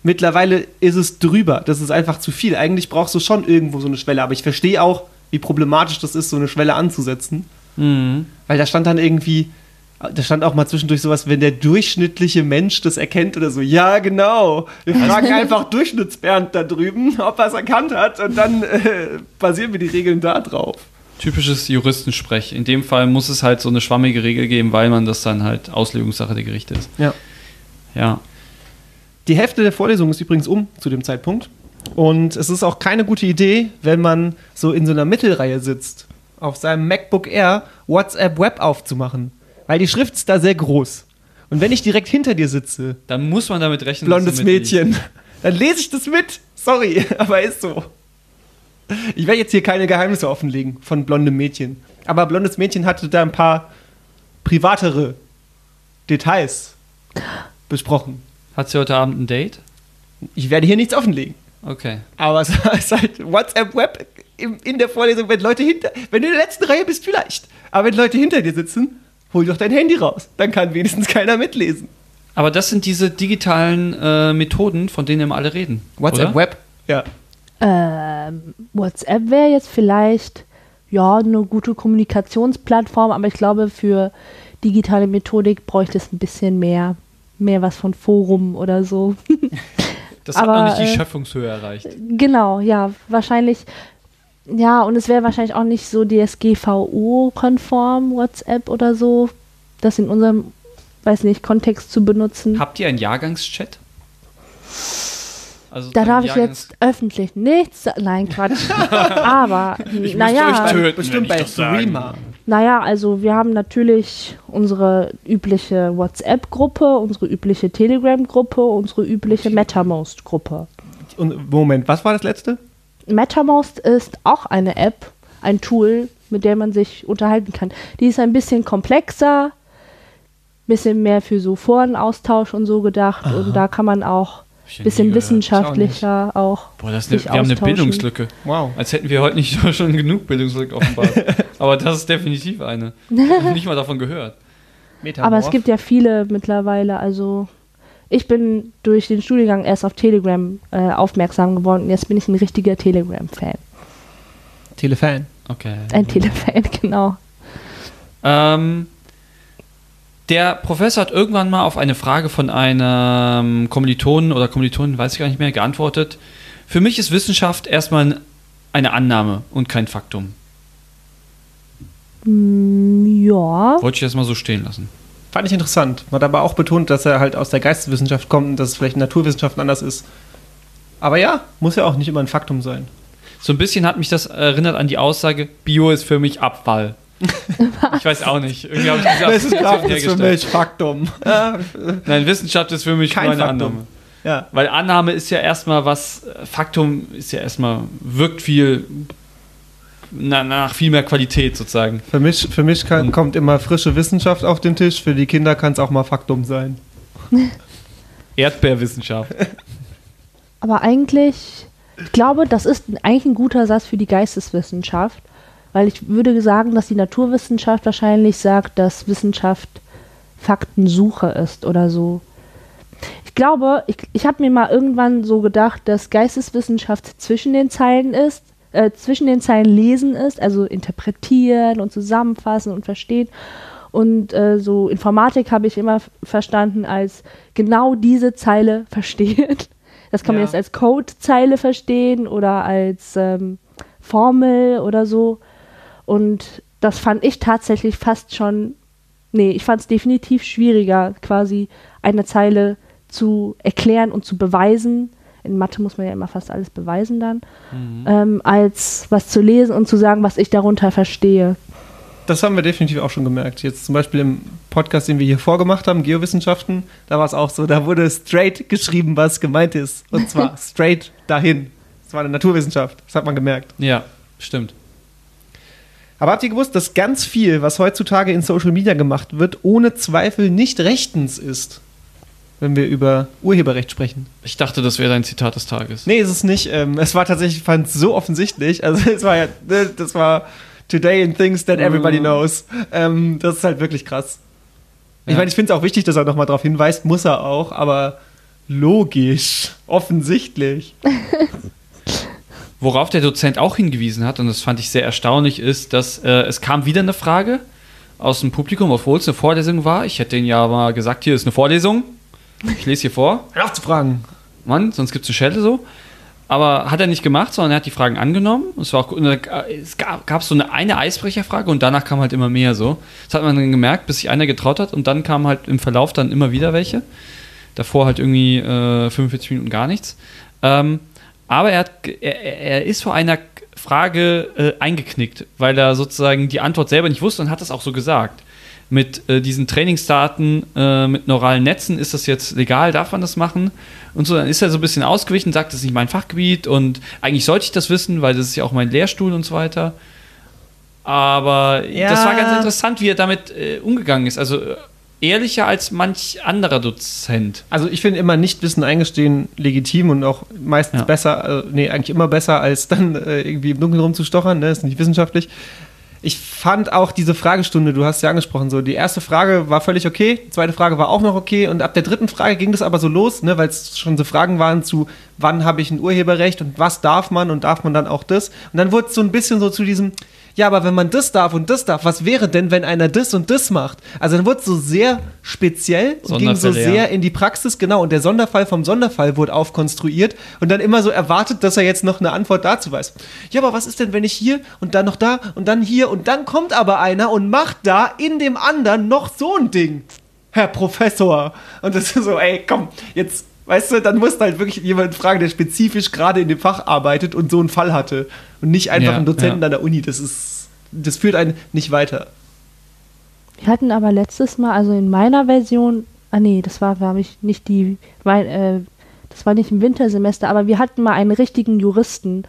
mittlerweile ist es drüber. Das ist einfach zu viel. Eigentlich brauchst du schon irgendwo so eine Schwelle, aber ich verstehe auch, wie problematisch das ist, so eine Schwelle anzusetzen. Mhm. Weil da stand dann irgendwie, da stand auch mal zwischendurch sowas, wenn der durchschnittliche Mensch das erkennt oder so. Ja, genau. Wir fragen einfach Durchschnittsbernd da drüben, ob er es erkannt hat und dann äh, basieren wir die Regeln da drauf. Typisches Juristensprech. In dem Fall muss es halt so eine schwammige Regel geben, weil man das dann halt Auslegungssache der Gerichte ist. Ja. Ja. Die Hälfte der Vorlesung ist übrigens um zu dem Zeitpunkt. Und es ist auch keine gute Idee, wenn man so in so einer Mittelreihe sitzt, auf seinem MacBook Air WhatsApp Web aufzumachen. Weil die Schrift ist da sehr groß. Und wenn ich direkt hinter dir sitze, Dann muss man damit rechnen, blondes. Mädchen, dann lese ich das mit. Sorry, aber ist so. Ich werde jetzt hier keine Geheimnisse offenlegen von blondem Mädchen. Aber blondes Mädchen hatte da ein paar privatere Details besprochen. Hat sie heute Abend ein Date? Ich werde hier nichts offenlegen. Okay. Aber es ist halt WhatsApp Web in der Vorlesung, wenn Leute hinter, wenn du in der letzten Reihe bist, vielleicht. Aber wenn Leute hinter dir sitzen, hol doch dein Handy raus. Dann kann wenigstens keiner mitlesen. Aber das sind diese digitalen äh, Methoden, von denen immer alle reden. WhatsApp oder? Web? Ja. ähm, WhatsApp wäre jetzt vielleicht ja, eine gute Kommunikationsplattform, aber ich glaube, für digitale Methodik bräuchte es ein bisschen mehr, mehr was von Forum oder so. Das hat Aber, noch nicht die äh, Schöpfungshöhe erreicht. genau, ja, wahrscheinlich, ja, und es wäre wahrscheinlich auch nicht so DSGVO-konform, WhatsApp oder so, das in unserem, weiß nicht, Kontext zu benutzen. Habt ihr einen Jahrgangschat? Also Da darf ich jetzt öffentlich nichts. Nein, Quatsch. Aber, Ich naja, müsste euch töten, Bestimmt wenn bei ich das sagen. Streamer. Naja, also wir haben natürlich unsere übliche WhatsApp-Gruppe, unsere übliche Telegram-Gruppe, unsere übliche MetaMost-Gruppe. Und Moment, was war das letzte? MetaMost ist auch eine App, ein Tool, mit der man sich unterhalten kann. Die ist ein bisschen komplexer, bisschen mehr für so Forenaustausch und so gedacht und da kann man auch Ich bisschen wissenschaftlicher auch. Boah, das ist eine, wir haben eine. Bildungslücke. Wow. Als hätten wir heute nicht schon genug Bildungslücke offenbart. Aber das ist definitiv eine. nicht mal davon gehört. Aber es gibt ja viele mittlerweile. Also ich bin durch den Studiengang erst auf Telegram äh, aufmerksam geworden. und Jetzt bin ich ein richtiger Telegram-Fan. Telefan. Okay. Ein Telefan, genau. Ähm, der Professor hat irgendwann mal auf eine Frage von einem Kommilitonen oder Kommilitonen, weiß ich gar nicht mehr, geantwortet. Für mich ist Wissenschaft erstmal eine Annahme und kein Faktum. Mm, ja. Wollte ich das mal so stehen lassen. Fand ich interessant. Hat aber auch betont, dass er halt aus der Geisteswissenschaft kommt und dass es vielleicht in Naturwissenschaften anders ist. Aber ja, muss ja auch nicht immer ein Faktum sein. So ein bisschen hat mich das erinnert an die Aussage, Bio ist für mich Abfall. ich weiß auch nicht. Irgendwie habe ich diese Assoziation hergestellt. Faktum. Nein, Wissenschaft ist für mich Kein nur eine Faktum. Annahme. Ja. Weil Annahme ist ja erstmal was, äh, Faktum ist ja erstmal, wirkt viel na, nach viel mehr Qualität sozusagen. Für mich, für mich kann, kommt immer frische Wissenschaft auf den Tisch. Für die Kinder kann es auch mal Faktum sein. Erdbeerwissenschaft. Aber eigentlich, ich glaube, das ist eigentlich ein guter Satz für die Geisteswissenschaft, weil ich würde sagen, dass die Naturwissenschaft wahrscheinlich sagt, dass Wissenschaft Faktensuche ist oder so. Ich glaube, ich, ich habe mir mal irgendwann so gedacht, dass Geisteswissenschaft zwischen den Zeilen ist, äh, zwischen den Zeilen lesen ist, also interpretieren und zusammenfassen und verstehen. Und äh, so Informatik habe ich immer verstanden als genau diese Zeile verstehen. Das kann man Ja. jetzt als Codezeile verstehen oder als ähm, Formel oder so. Und das fand ich tatsächlich fast schon, nee, ich fand es definitiv schwieriger, quasi eine Zeile zu erklären und zu beweisen. In Mathe muss man ja immer fast alles beweisen dann, ähm, als was zu lesen und zu sagen, was ich darunter verstehe. Das haben wir definitiv auch schon gemerkt. Jetzt zum Beispiel im Podcast, den wir hier vorgemacht haben, Geowissenschaften, da war es auch so, da wurde straight geschrieben, was gemeint ist. Und zwar straight dahin. Das war eine Naturwissenschaft, das hat man gemerkt. Ja, stimmt. Aber habt ihr gewusst, dass ganz viel, was heutzutage in Social Media gemacht wird, ohne Zweifel nicht rechtens ist? Wenn wir über Urheberrecht sprechen. Ich dachte, das wäre dein Zitat des Tages. Nee, ist es nicht. Ähm, es war tatsächlich, ich fand es so offensichtlich. Also es war ja, ne, das war Today in Things That Everybody Mhm. Knows. Ähm, das ist halt wirklich krass. Ich Ja. meine, ich finde es auch wichtig, dass er nochmal darauf hinweist, muss er auch, aber logisch, offensichtlich. Worauf der Dozent auch hingewiesen hat, und das fand ich sehr erstaunlich, ist, dass äh, es kam wieder eine Frage aus dem Publikum, obwohl es eine Vorlesung war. Ich hätte denen ja mal gesagt, hier ist eine Vorlesung. Ich lese hier vor. Hör auf zu fragen. Mann, sonst gibt es eine Schelle so. Aber hat er nicht gemacht, sondern er hat die Fragen angenommen. Es, war auch, da- es gab, gab so eine, eine Eisbrecherfrage und danach kam halt immer mehr so. Das hat man dann gemerkt, bis sich einer getraut hat und dann kamen halt im Verlauf dann immer wieder welche. Davor halt irgendwie äh, 45 Minuten gar nichts. Ähm, aber er, hat, er, er er ist vor einer Frage äh, eingeknickt, weil er sozusagen die Antwort selber nicht wusste und hat das auch so gesagt. Mit äh, diesen Trainingsdaten, äh, mit neuralen Netzen, ist das jetzt legal, darf man das machen? Und so, dann ist er so ein bisschen ausgewichen, sagt, das ist nicht mein Fachgebiet und eigentlich sollte ich das wissen, weil das ist ja auch mein Lehrstuhl und so weiter. Aber Ja. das war ganz interessant, wie er damit äh, umgegangen ist. Also äh, ehrlicher als manch anderer Dozent. Also ich finde immer Nichtwissen eingestehen legitim und auch meistens Ja. besser, äh, nee, eigentlich immer besser, als dann äh, irgendwie im Dunkeln rumzustochern, ne? Ist nicht wissenschaftlich. Ich fand auch diese Fragestunde, du hast ja angesprochen, so die erste Frage war völlig okay, die zweite Frage war auch noch okay und ab der dritten Frage ging das aber so los, ne, weil es schon so Fragen waren zu, wann habe ich ein Urheberrecht und was darf man und darf man dann auch das. Und dann wurde es so ein bisschen so zu diesem, ja, aber wenn man das darf und das darf, was wäre denn, wenn einer das und das macht? Also dann wurde es so sehr speziell und ging so sehr in die Praxis, genau. Und der Sonderfall vom Sonderfall wurde aufkonstruiert und dann immer so erwartet, dass er jetzt noch eine Antwort dazu weiß. Ja, aber was ist denn, wenn ich hier und dann noch da und dann hier und dann kommt aber einer und macht da in dem anderen noch so ein Ding? Herr Professor. Und das ist so, ey, komm, jetzt, weißt du, dann musst du halt wirklich jemanden fragen, der spezifisch gerade in dem Fach arbeitet und so einen Fall hatte. Und nicht einfach Ja, einen Dozenten ja. an der Uni. Das ist, das führt einen nicht weiter. Wir hatten aber letztes Mal, also in meiner Version, ah nee, das war, glaube ich, nicht die, mein, äh, das war nicht im Wintersemester, aber wir hatten mal einen richtigen Juristen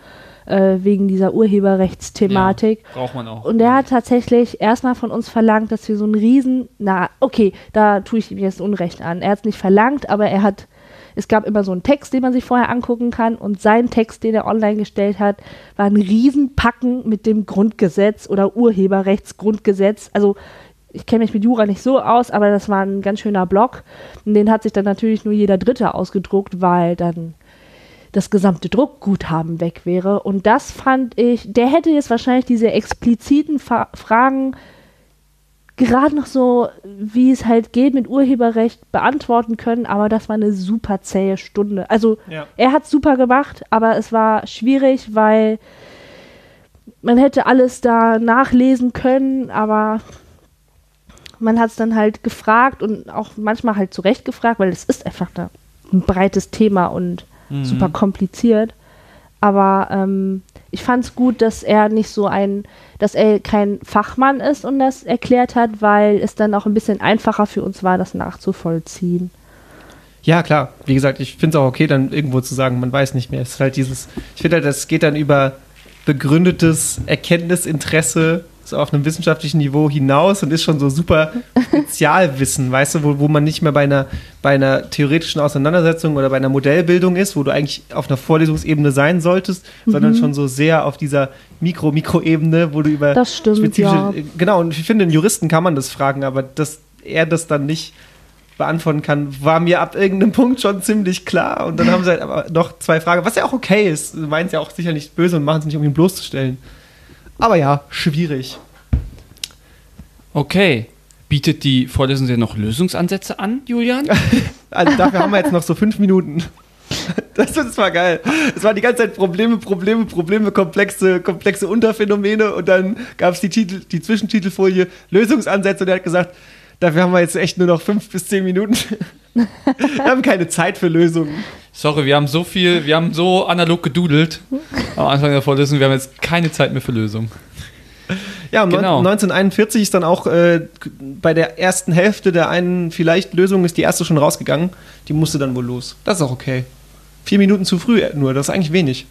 äh, wegen dieser Urheberrechtsthematik. Ja, braucht man auch. Und der hat tatsächlich erstmal von uns verlangt, dass wir so einen riesen, na, okay, da tue ich ihm jetzt Unrecht an. Er hat es nicht verlangt, aber er hat, es gab immer so einen Text, den man sich vorher angucken kann und sein Text, den er online gestellt hat, war ein Riesenpacken mit dem Grundgesetz oder Urheberrechtsgrundgesetz. Also ich kenne mich mit Jura nicht so aus, aber das war ein ganz schöner Block. Und den hat sich dann natürlich nur jeder Dritte ausgedruckt, weil dann das gesamte Druckguthaben weg wäre. Und das fand ich, der hätte jetzt wahrscheinlich diese expliziten Fa Fragen gerade noch so, wie es halt geht mit Urheberrecht, beantworten können, aber das war eine super zähe Stunde. Also Ja. er hat super gemacht, aber es war schwierig, weil man hätte alles da nachlesen können, aber man hat es dann halt gefragt und auch manchmal halt zurecht gefragt, weil es ist einfach eine, ein breites Thema und super kompliziert. Aber ähm, ich fand es gut, dass er nicht so ein, dass er kein Fachmann ist und das erklärt hat, weil es dann auch ein bisschen einfacher für uns war, das nachzuvollziehen. Ja, klar. Wie gesagt, ich finde es auch okay, dann irgendwo zu sagen, man weiß nicht mehr. Es ist halt dieses, ich finde halt, das geht dann über begründetes Erkenntnisinteresse so auf einem wissenschaftlichen Niveau hinaus und ist schon so super Spezialwissen, weißt du, wo, wo man nicht mehr bei einer, bei einer theoretischen Auseinandersetzung oder bei einer Modellbildung ist, wo du eigentlich auf einer Vorlesungsebene sein solltest, sondern schon so sehr auf dieser Mikro-Mikro-Ebene, wo du über Das stimmt, ja. Genau, und ich finde, einen Juristen kann man das fragen, aber dass er das dann nicht beantworten kann, war mir ab irgendeinem Punkt schon ziemlich klar. Und dann haben sie halt aber noch zwei Fragen, was ja auch okay ist. Sie meinen es ja auch sicher nicht böse und machen es nicht, um ihn bloßzustellen. Aber ja, schwierig. Okay. Bietet die Vorlesung dir noch Lösungsansätze an, Julian? Also dafür haben wir jetzt noch so fünf Minuten. Das, das war geil. Es waren die ganze Zeit Probleme, Probleme, Probleme, komplexe, komplexe Unterphänomene und dann gab es die, Titel, die Zwischentitelfolie Lösungsansätze und er hat gesagt, dafür haben wir jetzt echt nur noch fünf bis zehn Minuten. Wir haben keine Zeit für Lösungen. Sorry, wir haben so viel, wir haben so analog gedudelt am Anfang der Vorlesung, wir haben jetzt keine Zeit mehr für Lösungen. Ja, Genau. 1941 ist dann auch äh, bei der ersten Hälfte der einen vielleicht Lösung ist die erste schon rausgegangen. Die musste dann wohl los. Das ist auch okay. Vier Minuten zu früh nur, das ist eigentlich wenig.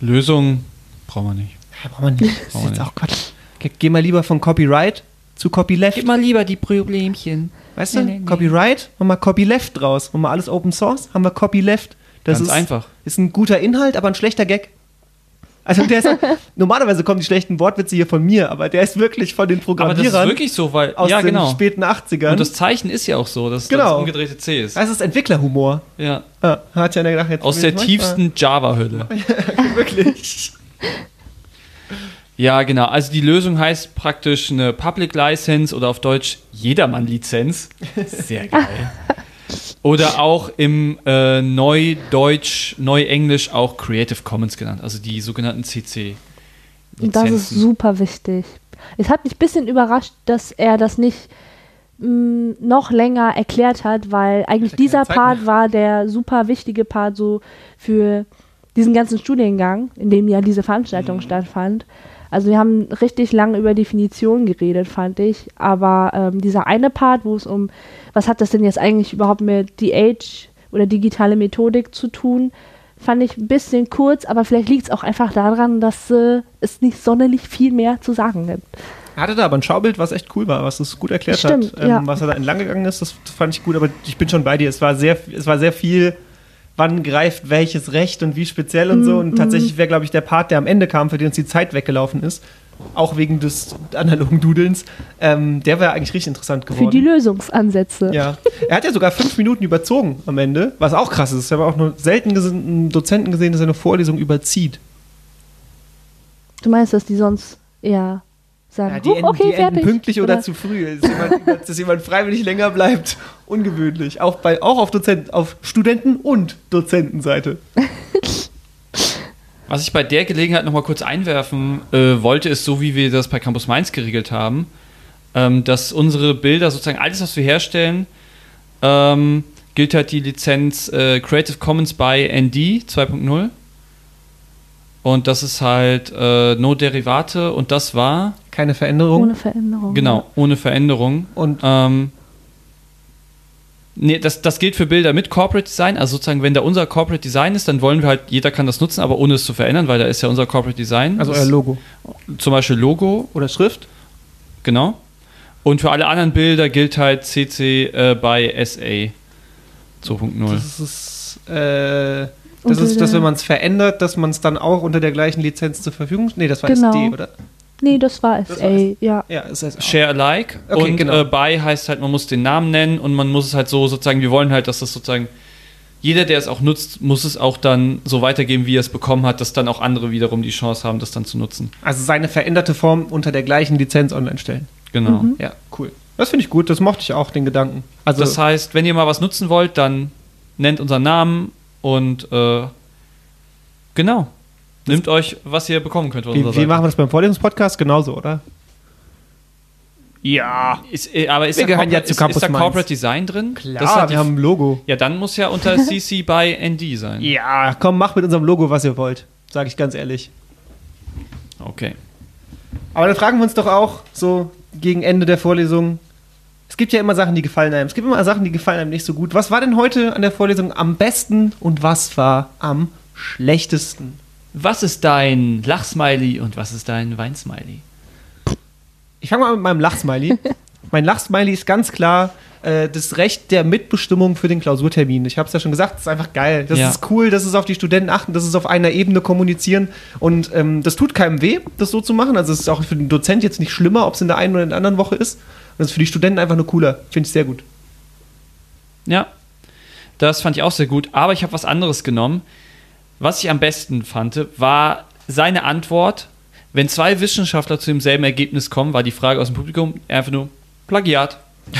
Lösungen brauchen wir nicht. Ja, braucht man nicht. Das ist jetzt auch Quatsch. Geh mal lieber von Copyright zu Copyleft. mal lieber die Problemchen. Weißt du, Nee, nee, nee. Copyright, machen wir Copyleft draus. Machen wir alles Open Source, haben wir Copyleft. Das Ganz ist einfach. Ist ein guter Inhalt, aber ein schlechter Gag. Also der ist, normalerweise kommen die schlechten Wortwitze hier von mir, aber der ist wirklich von den Aber das Programmierern ist wirklich so, weil, aus ja den genau. späten 80ern. Und das Zeichen ist ja auch so, dass Genau. das umgedrehte C ist. das ist Entwicklerhumor. Ja. Ja, hat ja gedacht, jetzt Aus der tiefsten Java-Hülle. Ah, wirklich. Ja, genau. Also die Lösung heißt praktisch eine Public License oder auf Deutsch Jedermann-Lizenz. Sehr geil. Oder auch im äh, Neudeutsch, Neuenglisch auch Creative Commons genannt, also die sogenannten CC. Und das ist super wichtig. Es hat mich ein bisschen überrascht, dass er das nicht mh, noch länger erklärt hat, weil eigentlich er dieser Zeit Part mehr. war der super wichtige Part so für diesen ganzen Studiengang, in dem ja diese Veranstaltung Mhm. stattfand. Also wir haben richtig lange über Definitionen geredet, fand ich. Aber ähm, dieser eine Part, wo es um, was hat das denn jetzt eigentlich überhaupt mit DH oder digitale Methodik zu tun, fand ich ein bisschen kurz, aber vielleicht liegt es auch einfach daran, dass äh, es nicht sonderlich viel mehr zu sagen gibt. Er hatte da aber ein Schaubild, was echt cool war, was es gut erklärt Stimmt, hat. Ähm, ja. Was er da entlang gegangen ist, das fand ich gut, aber ich bin schon bei dir. Es war sehr, es war sehr viel, wann greift welches Recht und wie speziell und so. Mhm, Und tatsächlich wäre, glaube ich, der Part, der am Ende kam, für den uns die Zeit weggelaufen ist, auch wegen des analogen Dudelns, ähm, der wäre eigentlich richtig interessant geworden. Für die Lösungsansätze. Ja. Er hat ja sogar fünf Minuten überzogen am Ende, was auch krass ist. Ich habe auch nur selten einen Dozenten gesehen, dass er eine Vorlesung überzieht. Du meinst, dass die sonst eher sagen, Ja, die "Huch, enden, okay, die enden fertig. pünktlich oder, zu früh. Dass jemand, dass jemand freiwillig länger bleibt, ungewöhnlich. Auch, bei, auch auf, Dozenten, auf Studenten- und Dozentenseite. Was ich bei der Gelegenheit nochmal kurz einwerfen äh, wollte, ist so, wie wir das bei Campus Mainz geregelt haben, ähm, dass unsere Bilder, sozusagen alles, was wir herstellen, ähm, gilt halt die Lizenz äh, Creative Commons by ND 2.0. Und das ist halt äh, No Derivate und das war, Keine Veränderung. Ohne Veränderung. genau, ohne Veränderung. Und Ähm, nee, das, das gilt für Bilder mit Corporate Design. Also sozusagen, wenn da unser Corporate Design ist, dann wollen wir halt, jeder kann das nutzen, aber ohne es zu verändern, weil da ist ja unser Corporate Design. also euer Logo. Zum Beispiel Logo, Oder Schrift. genau. Und für alle anderen Bilder gilt halt CC äh, by SA 2.0. Das ist, äh, Das ist, dass wenn man es verändert, dass man es dann auch unter der gleichen Lizenz zur Verfügung Nee, das war Genau. SD, oder? Nee, das war Das SA, war ja. Ja, das Share alike Okay, und genau. äh, by heißt halt, man muss den Namen nennen und man muss es halt so sozusagen, wir wollen halt, dass das sozusagen jeder, der es auch nutzt, muss es auch dann so weitergeben, wie er es bekommen hat, dass dann auch andere wiederum die Chance haben, das dann zu nutzen. Also seine veränderte Form unter der gleichen Lizenz online stellen. Genau. Mhm. Ja, cool. Das finde ich gut, das mochte ich auch, den Gedanken. Also, Das heißt, wenn ihr mal was nutzen wollt, dann nennt unseren Namen und äh, genau. Nimmt euch, was ihr bekommen könnt von wie, wie machen wir das beim Vorlesungspodcast? Genauso, oder? Ja. Ist, äh, aber ist Wir da, gehören ja ist, Campus ist da Mainz. Corporate Design drin? Klar, Das ist die- wir haben ein Logo. ja, dann muss ja unter CC by ND sein. Ja, komm, macht mit unserem Logo, was ihr wollt. Sage ich ganz ehrlich. Okay. Aber dann fragen wir uns doch auch so gegen Ende der Vorlesung. Es gibt ja immer Sachen, die gefallen einem. Es gibt immer Sachen, die gefallen einem nicht so gut. Was war denn heute an der Vorlesung am besten und was war am schlechtesten? Was ist dein Lachsmiley und was ist dein Weinsmiley? Ich fange mal mit meinem Lachsmiley. mein Lachsmiley ist ganz klar äh, das Recht der Mitbestimmung für den Klausurtermin. Ich habe es ja schon gesagt, das ist einfach geil. Das Ja. ist cool, dass es auf die Studenten achten, dass es auf einer Ebene kommunizieren. Und ähm, das tut keinem weh, das so zu machen. Also es ist auch für den Dozent jetzt nicht schlimmer, ob es in der einen oder in der anderen Woche ist. Es ist für die Studenten einfach nur cooler. Finde ich sehr gut. Ja, das fand ich auch sehr gut. Aber ich habe was anderes genommen. Was ich am besten fand, war seine Antwort. Wenn zwei Wissenschaftler zu demselben Ergebnis kommen, war die Frage aus dem Publikum einfach nur Plagiat.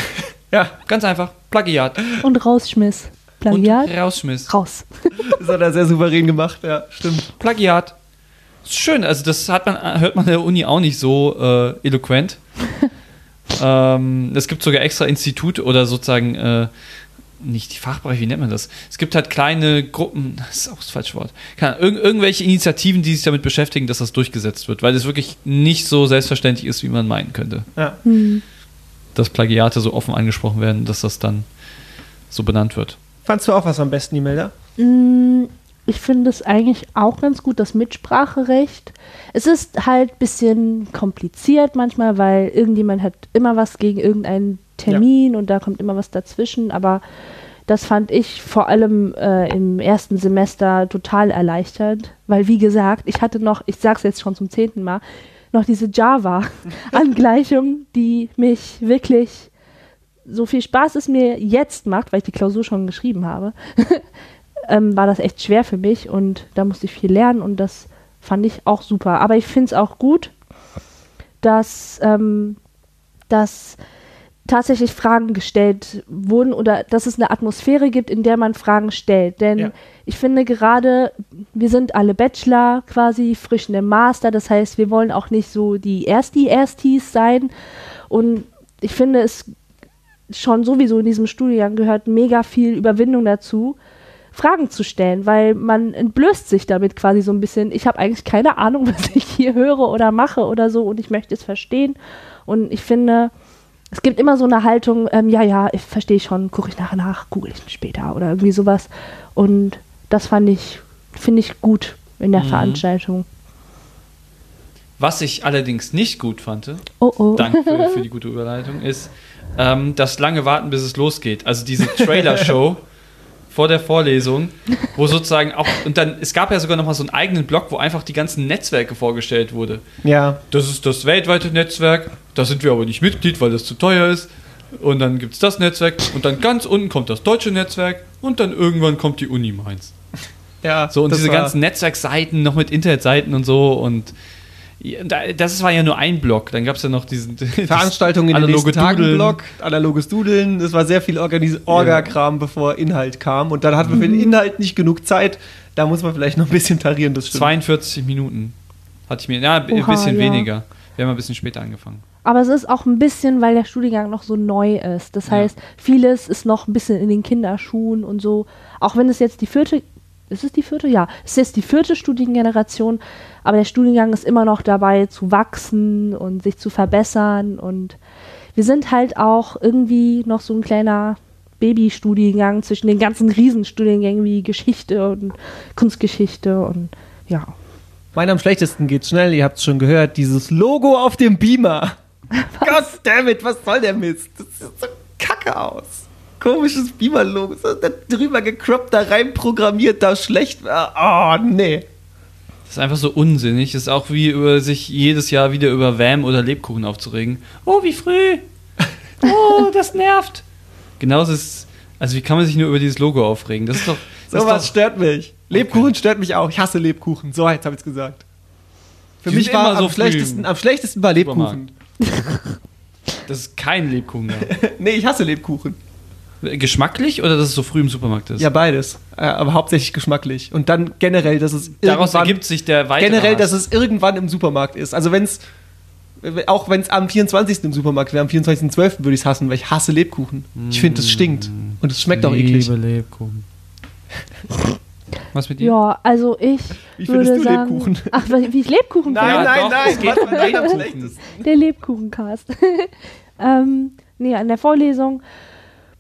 Ja, Ganz einfach, Plagiat. Und rausschmiss. Plagiat, Und rausschmiss. raus. das hat er sehr souverän gemacht. Ja, stimmt. Plagiat. Schön, also das hat man, hört man an der Uni auch nicht so äh, eloquent. ähm, es gibt sogar extra Institut oder sozusagen äh, nicht die Fachbereiche, wie nennt man das? Es gibt halt kleine Gruppen, das ist auch das falsche Wort. Keine Ahnung, irg irgendwelche Initiativen, die sich damit beschäftigen, dass das durchgesetzt wird, weil es wirklich nicht so selbstverständlich ist, wie man meinen könnte. Ja. Hm. Dass Plagiate so offen angesprochen werden, dass das dann so benannt wird. Fandst du auch was am besten, Imelda? Mm, Ich finde es eigentlich auch ganz gut, das Mitspracherecht. Es ist halt ein bisschen kompliziert manchmal, weil irgendjemand hat immer was gegen irgendeinen Termin und da kommt immer was dazwischen. Aber das fand ich vor allem äh, im ersten Semester total erleichtert, weil wie gesagt, ich hatte noch, ich sag's jetzt schon zum zehnten Mal, noch diese Java-Angleichung, die mich wirklich so viel Spaß es mir jetzt macht, weil ich die Klausur schon geschrieben habe, ähm, war das echt schwer für mich und da musste ich viel lernen und das fand ich auch super. Aber ich finde es auch gut, dass, ähm, dass tatsächlich Fragen gestellt wurden oder dass es eine Atmosphäre gibt, in der man Fragen stellt. Denn Ja. ich finde gerade, wir sind alle Bachelor quasi, frisch in dem Master, das heißt, wir wollen auch nicht so die Ersti-Erstis sein. Und ich finde es schon sowieso in diesem Studiengang gehört mega viel Überwindung dazu, Fragen zu stellen, weil man entblößt sich damit quasi so ein bisschen. Ich habe eigentlich keine Ahnung, was ich hier höre oder mache oder so und ich möchte es verstehen. Und ich finde, es gibt immer so eine Haltung, ähm, ja, ja, ich verstehe schon, gucke ich nachher nach, google ich später oder irgendwie sowas. Und das fand ich, finde ich gut in der Mhm. Veranstaltung. Was ich allerdings nicht gut fand, Oh oh. Danke für, für die gute Überleitung. Ist ähm, das lange Warten, bis es losgeht. Also diese Trailer-Show vor der Vorlesung, wo sozusagen auch, und dann, es gab ja sogar nochmal so einen eigenen Blog, wo einfach die ganzen Netzwerke vorgestellt wurde. Ja. Das ist das weltweite Netzwerk, da sind wir aber nicht Mitglied, weil das zu teuer ist. Und dann gibt es das Netzwerk und dann ganz unten kommt das deutsche Netzwerk und dann irgendwann kommt die Uni Mainz. Ja, So, und diese ganzen Netzwerkseiten noch mit Internetseiten und so und Das war ja nur ein Block. Dann gab es ja noch diesen Veranstaltungen in den analoge nächsten Tagen Dudeln. Blog, analoges Dudeln. Das war sehr viel Orga-Kram, bevor Inhalt kam. Und dann hatten wir für den Inhalt nicht genug Zeit. Da muss man vielleicht noch ein bisschen tarieren, das stimmt. 42 Minuten hatte ich mir. Ja, ein bisschen ja. weniger. Wir haben ein bisschen später angefangen. Aber es ist auch ein bisschen, weil der Studiengang noch so neu ist. Das Ja. heißt, vieles ist noch ein bisschen in den Kinderschuhen und so. Auch wenn es jetzt die vierte, ist es die vierte? Ja, es ist jetzt die vierte Studiengeneration, aber der Studiengang ist immer noch dabei zu wachsen und sich zu verbessern. Und wir sind halt auch irgendwie noch so ein kleiner Babystudiengang zwischen den ganzen Riesenstudiengängen wie Geschichte und Kunstgeschichte und ja. Mein am schlechtesten geht schnell, ihr habt es schon gehört, dieses Logo auf dem Beamer. Goddammit, was soll der Mist? Das sieht so kacke aus. Komisches Beamer-Logo. So da drüber gecroppt, da rein programmiert, da schlecht. Oh, nee. Das ist einfach so unsinnig. Das ist auch wie über sich jedes Jahr wieder über Wham oder Lebkuchen aufzuregen. Oh, wie früh. Oh, das nervt. Genauso ist. Also, wie kann man sich nur über dieses Logo aufregen? Das ist doch. Das Sowas ist doch stört mich. Lebkuchen stört mich auch. Ich hasse Lebkuchen. So, jetzt habe ich es gesagt. Für Die mich war immer so am, schlechtesten, am schlechtesten war Lebkuchen. das ist kein Lebkuchen mehr. nee, ich hasse Lebkuchen. Geschmacklich oder dass es so früh im Supermarkt ist? Ja, beides. Äh, aber hauptsächlich geschmacklich. Und dann generell, dass es Daraus irgendwann- ergibt sich der weitere generell, Hass. dass es irgendwann im Supermarkt ist. Also wenn es, auch wenn es am 24. im Supermarkt wäre, am 24.12. würde ich es hassen, weil ich hasse Lebkuchen. Ich finde, es stinkt. Und es schmeckt auch eklig. Liebe Lebkuchen. Was mit dir? Ja, also ich Wie würde findest du sagen, Lebkuchen? Ach, wie ich Lebkuchen Nein, finde? Nein, nein. es geht Was um für ein am Lebkuchen. schlechtesten? Der Lebkuchencast. ähm, nee, an der Vorlesung,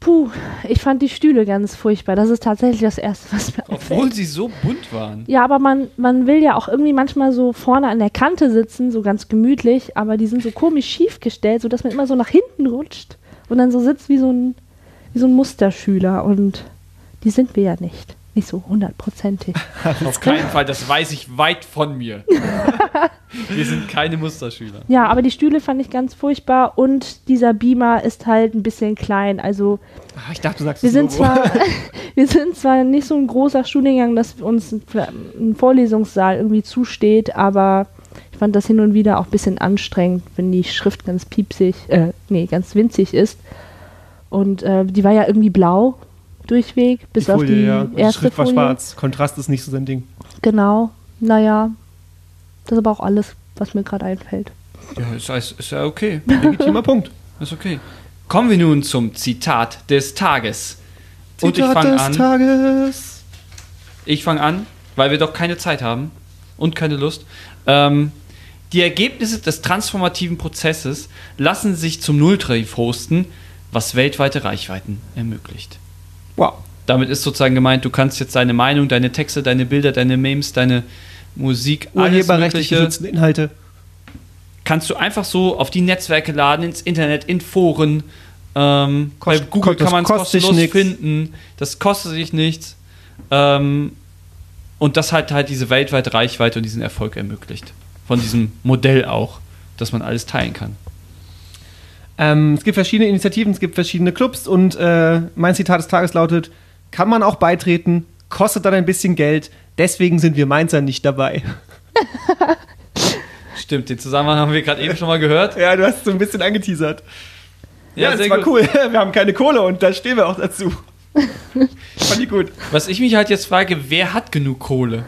puh, ich fand die Stühle ganz furchtbar. Das ist tatsächlich das Erste, was mir Obwohl auffällt. sie so bunt waren. Ja, aber man, man will ja auch irgendwie manchmal so vorne an der Kante sitzen, so ganz gemütlich, aber die sind so komisch schief gestellt, sodass man immer so nach hinten rutscht und dann so sitzt wie so ein, wie so ein Musterschüler. Und die sind wir ja nicht. Nicht so hundertprozentig. Auf keinen Fall, das weiß ich weit von mir. Wir sind keine Musterschüler. Ja, aber die Stühle fand ich ganz furchtbar und dieser Beamer ist halt ein bisschen klein. Also Ich dachte, du sagst wir sind Logo. zwar, wir sind zwar nicht so ein großer Studiengang, dass uns ein, ein Vorlesungssaal irgendwie zusteht, aber ich fand das hin und wieder auch ein bisschen anstrengend, wenn die Schrift ganz piepsig, äh, nee, ganz winzig ist. Und äh, die war ja irgendwie blau durchweg, bis die auf Folie, die ja. Erste Schrift war Folie. schwarz. Kontrast ist nicht so sein Ding. Genau, naja, das ist aber auch alles, was mir gerade einfällt. Ja, ist, ist, ist ja okay. Legitimer Punkt. Ist okay. Kommen wir nun zum Zitat des Tages. Und ich Zitat fange des an. Tages. Ich fange an, weil wir doch keine Zeit haben und keine Lust. Ähm, die Ergebnisse des transformativen Prozesses lassen sich zum Nulltarif hosten, was weltweite Reichweiten ermöglicht. Wow. Damit ist sozusagen gemeint, du kannst jetzt deine Meinung, deine Texte, deine Bilder, deine Memes, deine Musik, alles Mögliche, Inhalte. kannst du einfach so auf die Netzwerke laden, ins Internet, in Foren. Ähm, bei Kost- Google das kann man es kostenlos finden. Das kostet sich nichts. Ähm, und das hat halt diese weltweite Reichweite und diesen Erfolg ermöglicht. Von diesem Modell auch, dass man alles teilen kann. Ähm, es gibt verschiedene Initiativen, es gibt verschiedene Clubs und äh, mein Zitat des Tages lautet: Kann man auch beitreten, kostet dann ein bisschen Geld, deswegen sind wir Mainzer nicht dabei. Stimmt, den Zusammenhang haben wir gerade eben schon mal gehört. Ja, du hast es so ein bisschen angeteasert. Ja, das sehr war gut. cool. Wir haben keine Kohle und da stehen wir auch dazu. Fand ich gut. Was ich mich halt jetzt frage, wer hat genug Kohle?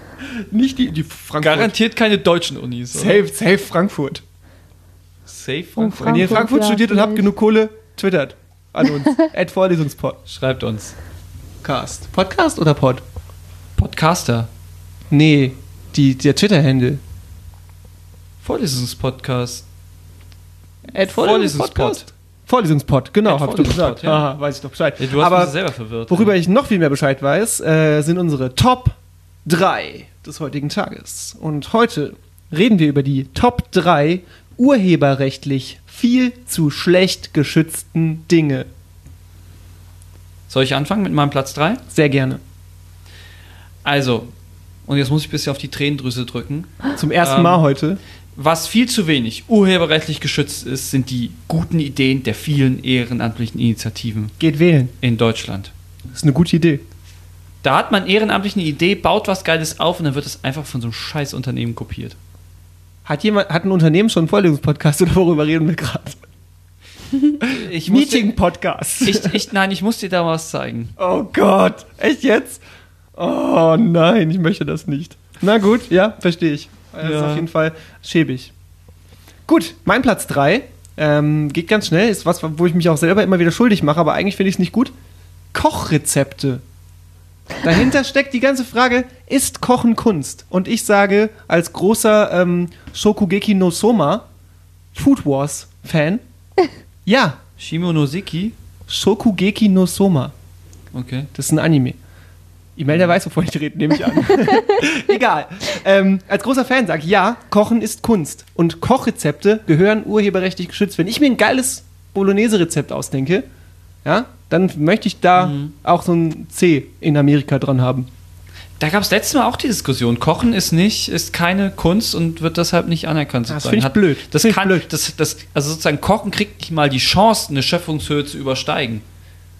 Nicht die, die Frankfurt. Garantiert keine deutschen Unis. oder? Safe, safe Frankfurt. Safe Oh, Frankfurt. Wenn ihr in Frankfurt, Frankfurt ja, studiert und habt genug Kohle, twittert an uns. At Vorlesungspod. Schreibt uns. Podcast. Podcast oder Pod? Podcaster. Nee, die, der Twitter-Handle. Vorlesungspodcast. At Vorlesungspod. Vorlesungspod, genau, hab ich doch gesagt. ja. Aha, weiß ich doch Bescheid. Ja, du hast Aber mich selber verwirrt. worüber ich noch viel mehr Bescheid weiß, äh, sind unsere Top 3 des heutigen Tages. Und heute reden wir über die Top 3 urheberrechtlich viel zu schlecht geschützten Dinge. Soll ich anfangen mit meinem Platz 3? Sehr gerne. Also, und jetzt muss ich ein bisschen auf die Tränendrüse drücken. Zum ersten Ähm, Mal heute. Was viel zu wenig urheberrechtlich geschützt ist, sind die guten Ideen der vielen ehrenamtlichen Initiativen Geht wählen. in Deutschland. Das ist eine gute Idee. Da hat man ehrenamtlich eine Idee, baut was Geiles auf und dann wird es einfach von so einem scheiß Unternehmen kopiert. Hat jemand, hat ein Unternehmen schon einen Vorlesungspodcast oder worüber reden wir gerade? Meeting-Podcast. Ich, ich, nein, ich muss dir da was zeigen. Oh Gott, echt jetzt? Oh nein, ich möchte das nicht. Na gut, ja, verstehe ich. Das ist Ja. auf jeden Fall schäbig. Gut, mein Platz 3 ähm, geht ganz schnell, ist was, wo ich mich auch selber immer wieder schuldig mache, aber eigentlich finde ich es nicht gut. Kochrezepte. Dahinter steckt die ganze Frage, ist Kochen Kunst? Und ich sage als großer ähm, Shokugeki no Soma Food Wars Fan, ja, Shimonoseki? Shokugeki no Soma. Okay. Das ist ein Anime. Imelda weiß, wovon ich rede, nehme ich an. Egal. Ähm, als großer Fan sage ich, ja, Kochen ist Kunst. Und Kochrezepte gehören urheberrechtlich geschützt. Wenn ich mir ein geiles Bolognese-Rezept ausdenke, ja, dann möchte ich da auch so ein C in Amerika dran haben. Da gab es letztes Mal auch die Diskussion. Kochen ist nicht, ist keine Kunst und wird deshalb nicht anerkannt. Das sozusagen. finde ich blöd. Das ich kann, blöd. Das, das, also sozusagen Kochen kriegt nicht mal die Chance, eine Schöpfungshöhe zu übersteigen.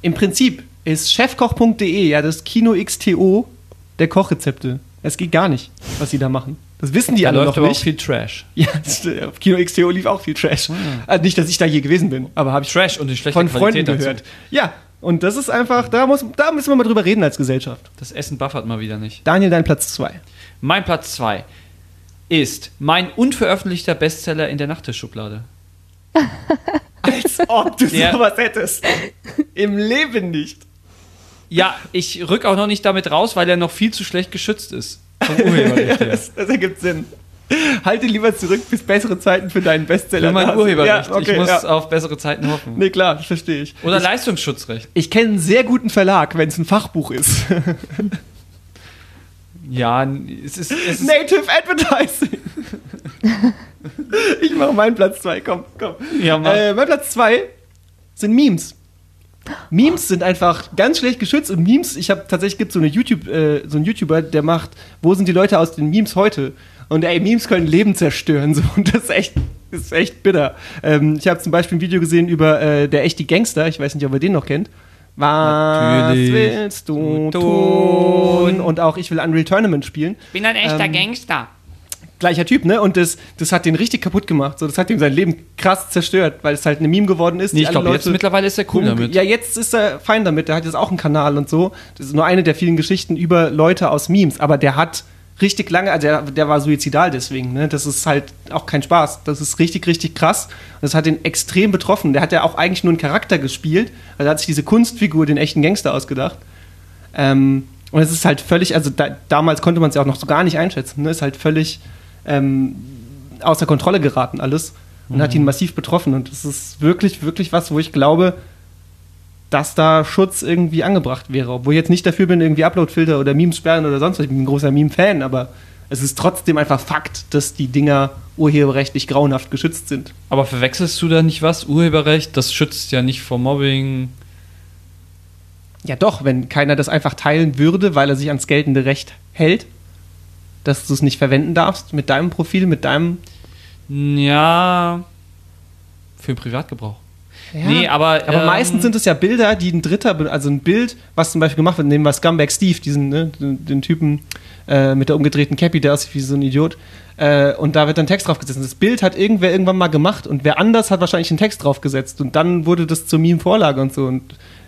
Im Prinzip ist chefkoch.de ja das Kino XTO der Kochrezepte. Es geht gar nicht, was sie da machen. Das wissen die Da alle läuft noch aber auch nicht. viel Trash. Ja, auf Kino XTO lief auch viel Trash. Also nicht, dass ich da je gewesen bin, aber habe ich Trash und die schlechte von Freunden Qualität dazu. gehört. Ja, und das ist einfach, da, muss, da müssen wir mal drüber reden als Gesellschaft. Das Essen buffert mal wieder nicht. Daniel, dein Platz 2. Mein Platz 2 ist mein unveröffentlichter Bestseller in der Nachttischschublade. Als ob du Ja. sowas hättest. Im Leben nicht. Ja, ich rück auch noch nicht damit raus, weil er noch viel zu schlecht geschützt ist. Her. Das, das ergibt Sinn. Halte lieber zurück, bis bessere Zeiten für deinen Bestseller. Für mein. Urheberrecht. Ja, okay, ich muss ja. auf bessere Zeiten hoffen. Nee, klar, das verstehe ich. Oder Leistungsschutzrecht. Ich kenne einen sehr guten Verlag, wenn es ein Fachbuch ist. Ja, es ist. Es ist Native Advertising. ich mache meinen Platz 2, komm, komm. Ja, mach. Äh, mein Platz 2 sind Memes. Memes sind einfach ganz schlecht geschützt und Memes, ich habe tatsächlich gibt so eine YouTube äh, so einen YouTuber, der macht, wo sind die Leute aus den Memes heute? Und ey, Memes können Leben zerstören so und das ist echt das ist echt bitter. Ähm, ich habe zum Beispiel ein Video gesehen über äh, der echte Gangster, ich weiß nicht, ob ihr den noch kennt. Was Natürlich. willst du tun? Und auch ich will Unreal Tournament spielen bin ein echter Ähm, Gangster. Gleicher Typ, ne? Und das, das hat den richtig kaputt gemacht. So, das hat ihm sein Leben krass zerstört, weil es halt eine Meme geworden ist. Nee, ich glaube, jetzt mittlerweile ist er cool damit. Ja, jetzt ist er fein damit. Der hat jetzt auch einen Kanal und so. Das ist nur eine der vielen Geschichten über Leute aus Memes. Aber der hat richtig lange, also der, der war suizidal deswegen, ne? Das ist halt auch kein Spaß. Das ist richtig, richtig krass. Das hat ihn extrem betroffen. Der hat ja auch eigentlich nur einen Charakter gespielt. Also er hat sich diese Kunstfigur, den echten Gangster, ausgedacht. Ähm, und es ist halt völlig, also da, damals konnte man es ja auch noch so gar nicht einschätzen. Ne? Ist halt völlig ähm, außer Kontrolle geraten alles und hat ihn massiv betroffen. Und es ist wirklich, wirklich was, wo ich glaube, dass da Schutz irgendwie angebracht wäre. Obwohl ich jetzt nicht dafür bin, irgendwie Uploadfilter oder Memes sperren oder sonst was. Ich bin ein großer Meme-Fan, aber es ist trotzdem einfach Fakt, dass die Dinger urheberrechtlich grauenhaft geschützt sind. Aber verwechselst du da nicht was? Urheberrecht, das schützt ja nicht vor Mobbing. Ja, doch, wenn keiner das einfach teilen würde, weil er sich ans geltende Recht hält, dass du es nicht verwenden darfst mit deinem Profil, mit deinem. Ja. Für den Privatgebrauch. Nee, aber. Aber ähm, meistens sind es ja Bilder, die ein Dritter, also ein Bild, was zum Beispiel gemacht wird, nehmen wir Scumbag Steve, diesen, ne, den, den Typen äh, mit der umgedrehten Cappy, der aussieht wie so ein Idiot. Äh, und da wird dann Text draufgesetzt. Und Das Bild hat irgendwer irgendwann mal gemacht und wer anders hat wahrscheinlich einen Text draufgesetzt. Und dann wurde das zur Meme-Vorlage und so. Und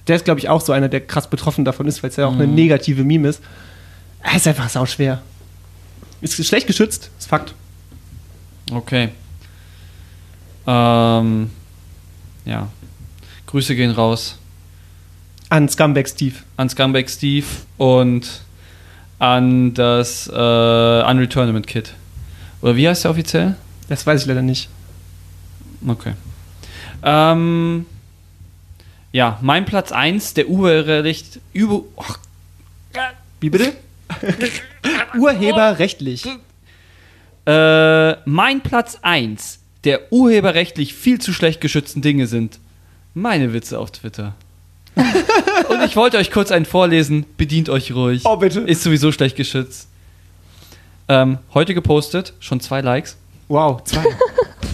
der ist, glaube ich, auch so einer, der krass betroffen davon ist, weil es ja auch eine negative Meme ist. Es ist einfach sau schwer. Ist schlecht geschützt, ist Fakt. Okay. Ähm. Ja. Grüße gehen raus An Scumbag Steve. an Scumbag Steve und an das äh, Unreal Tournament Kit. Oder wie heißt der offiziell? Das weiß ich leider nicht. Okay. Ähm, ja, mein Platz 1, der Urheberrecht über. Och, Wie bitte? Urheberrechtlich. äh, mein Platz 1 der urheberrechtlich viel zu schlecht geschützten Dinge sind meine Witze auf Twitter. Und ich wollte euch kurz einen vorlesen. Bedient euch ruhig. Oh, bitte. Ist sowieso schlecht geschützt. Ähm, heute gepostet, schon zwei Likes. Wow, zwei.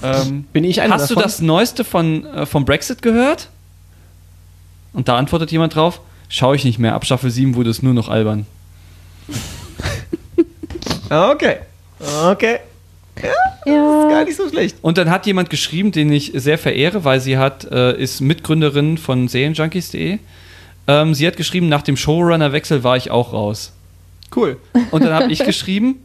Ähm, Bin ich einer Hast du davon? das Neueste von, äh, vom Brexit gehört? Und da antwortet jemand drauf, schaue ich nicht mehr, ab Staffel 7 wurde es nur noch albern. Okay. Okay. Ja. Gar nicht so schlecht. Und dann hat jemand geschrieben, den ich sehr verehre, weil sie hat, äh, ist Mitgründerin von Serienjunkies.de. Ähm, sie hat geschrieben, nach dem Showrunner-Wechsel war ich auch raus. Cool. Und dann habe ich geschrieben,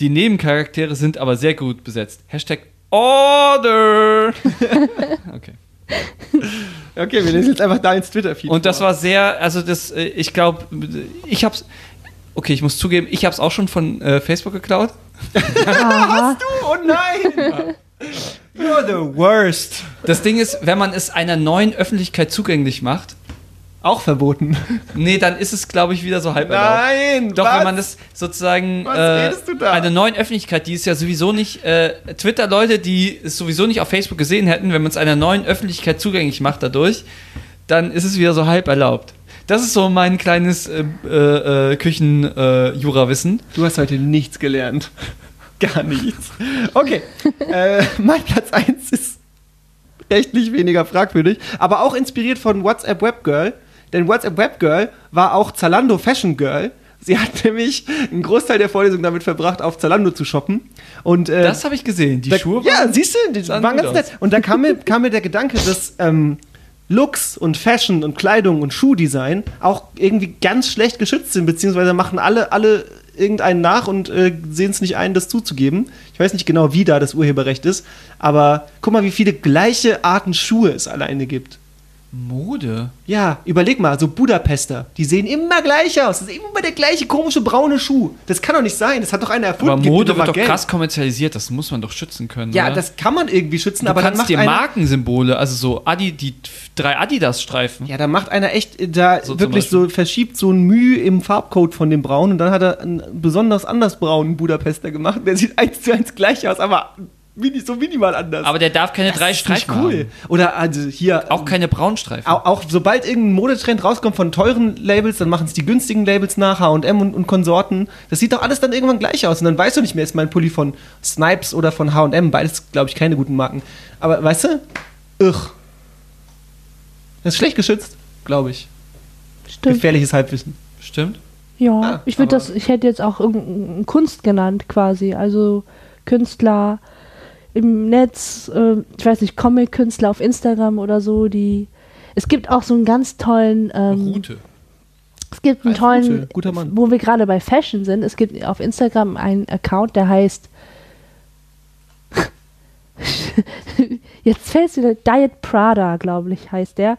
die Nebencharaktere sind aber sehr gut besetzt. Hashtag Order. Okay. Okay, wir lesen jetzt einfach da ins Twitter-Feed. Und das war sehr, also das, äh, ich glaube, ich hab's, okay, ich muss zugeben, ich hab's auch schon von äh, Facebook geklaut. Aha. Oh nein! You're the worst. Das Ding ist, wenn man es einer neuen Öffentlichkeit zugänglich macht, Auch verboten. nee, dann ist es, glaube ich, wieder so halb erlaubt. Nein! Doch, was? wenn man das sozusagen Was äh, redest du da? einer neuen Öffentlichkeit, die ist ja sowieso nicht, äh, Twitter-Leute, die es sowieso nicht auf Facebook gesehen hätten, wenn man es einer neuen Öffentlichkeit zugänglich macht dadurch, dann ist es wieder so halb erlaubt. Das ist so mein kleines äh, äh, äh, Küchen-Jura-Wissen. Du hast heute nichts gelernt. Gar nichts. Okay. äh, mein Platz 1 ist rechtlich weniger fragwürdig, aber auch inspiriert von WhatsApp Web Girl. Denn WhatsApp Web Girl war auch Zalando Fashion Girl. Sie hat nämlich einen Großteil der Vorlesung damit verbracht, auf Zalando zu shoppen. Und, äh, das habe ich gesehen. Die da, Schuhe Ja, waren- siehst du, die waren ganz nett. Und da kam mir, kam mir der Gedanke, dass ähm, Looks und Fashion und Kleidung und Schuhdesign auch irgendwie ganz schlecht geschützt sind, beziehungsweise machen alle, alle irgendeinen nach und äh, sehen es nicht ein, das zuzugeben. Ich weiß nicht genau, wie da das Urheberrecht ist, aber guck mal, wie viele gleiche Arten Schuhe es alleine gibt. Mode. Ja, überleg mal, so Budapester, die sehen immer gleich aus. Das ist immer der gleiche komische braune Schuh. Das kann doch nicht sein. Das hat doch einer erfunden. Aber Mode wird doch Geld. krass kommerzialisiert, das muss man doch schützen können. Ja, oder? das kann man irgendwie schützen, du aber dann kannst macht dir Markensymbole, also so Adi, die drei Adidas-Streifen. Ja, da macht einer echt, äh, da So wirklich so, verschiebt so ein Mühe im Farbcode von dem Braun und dann hat er einen besonders anders braunen Budapester gemacht. Der sieht eins zu eins gleich aus, aber mini, so minimal anders. Aber der darf keine drei Das ist nicht Streifen cool. haben. Oder also hier. Auch keine Braunstreifen. Auch, auch sobald irgendein Modetrend rauskommt von teuren Labels, dann machen es die günstigen Labels nach, H&M und, und Konsorten. Das sieht doch alles dann irgendwann gleich aus. Und dann weißt du nicht mehr, ist mein Pulli von Snipes oder von H&M. Beides, glaube ich, keine guten Marken. Aber weißt du? Irr. Das ist schlecht geschützt, glaube ich. Stimmt. Gefährliches Halbwissen. Stimmt. Ja, Ah, ich würde das, ich hätte jetzt auch irgendeine Kunst genannt quasi. Also Künstler im Netz, äh, ich weiß nicht, Comic-Künstler auf Instagram oder so, die. Es gibt auch so einen ganz tollen, ähm, Route. es gibt einen tollen, Rute, guter Mann. wo wir gerade bei Fashion sind, es gibt auf Instagram einen Account, der heißt Jetzt fällt es wieder, Diet Prada, glaube ich, heißt der.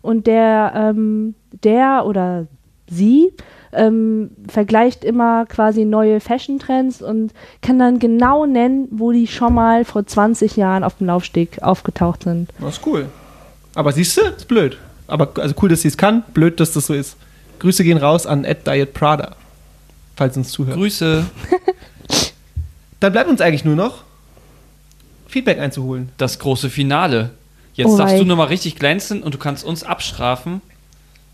Und der, ähm, der oder sie ähm, vergleicht immer quasi neue Fashion-Trends und kann dann genau nennen, wo die schon mal vor 20 Jahren auf dem Laufsteg aufgetaucht sind. Das ist cool. Aber siehst du, ist blöd. Aber also cool, dass sie es kann, blöd, dass das so ist. Grüße gehen raus an Ed Diet Prada, falls uns zuhört. Grüße. Dann bleibt uns eigentlich nur noch Feedback einzuholen. Das große Finale. Jetzt Oh darfst du nochmal richtig glänzen und du kannst uns abstrafen.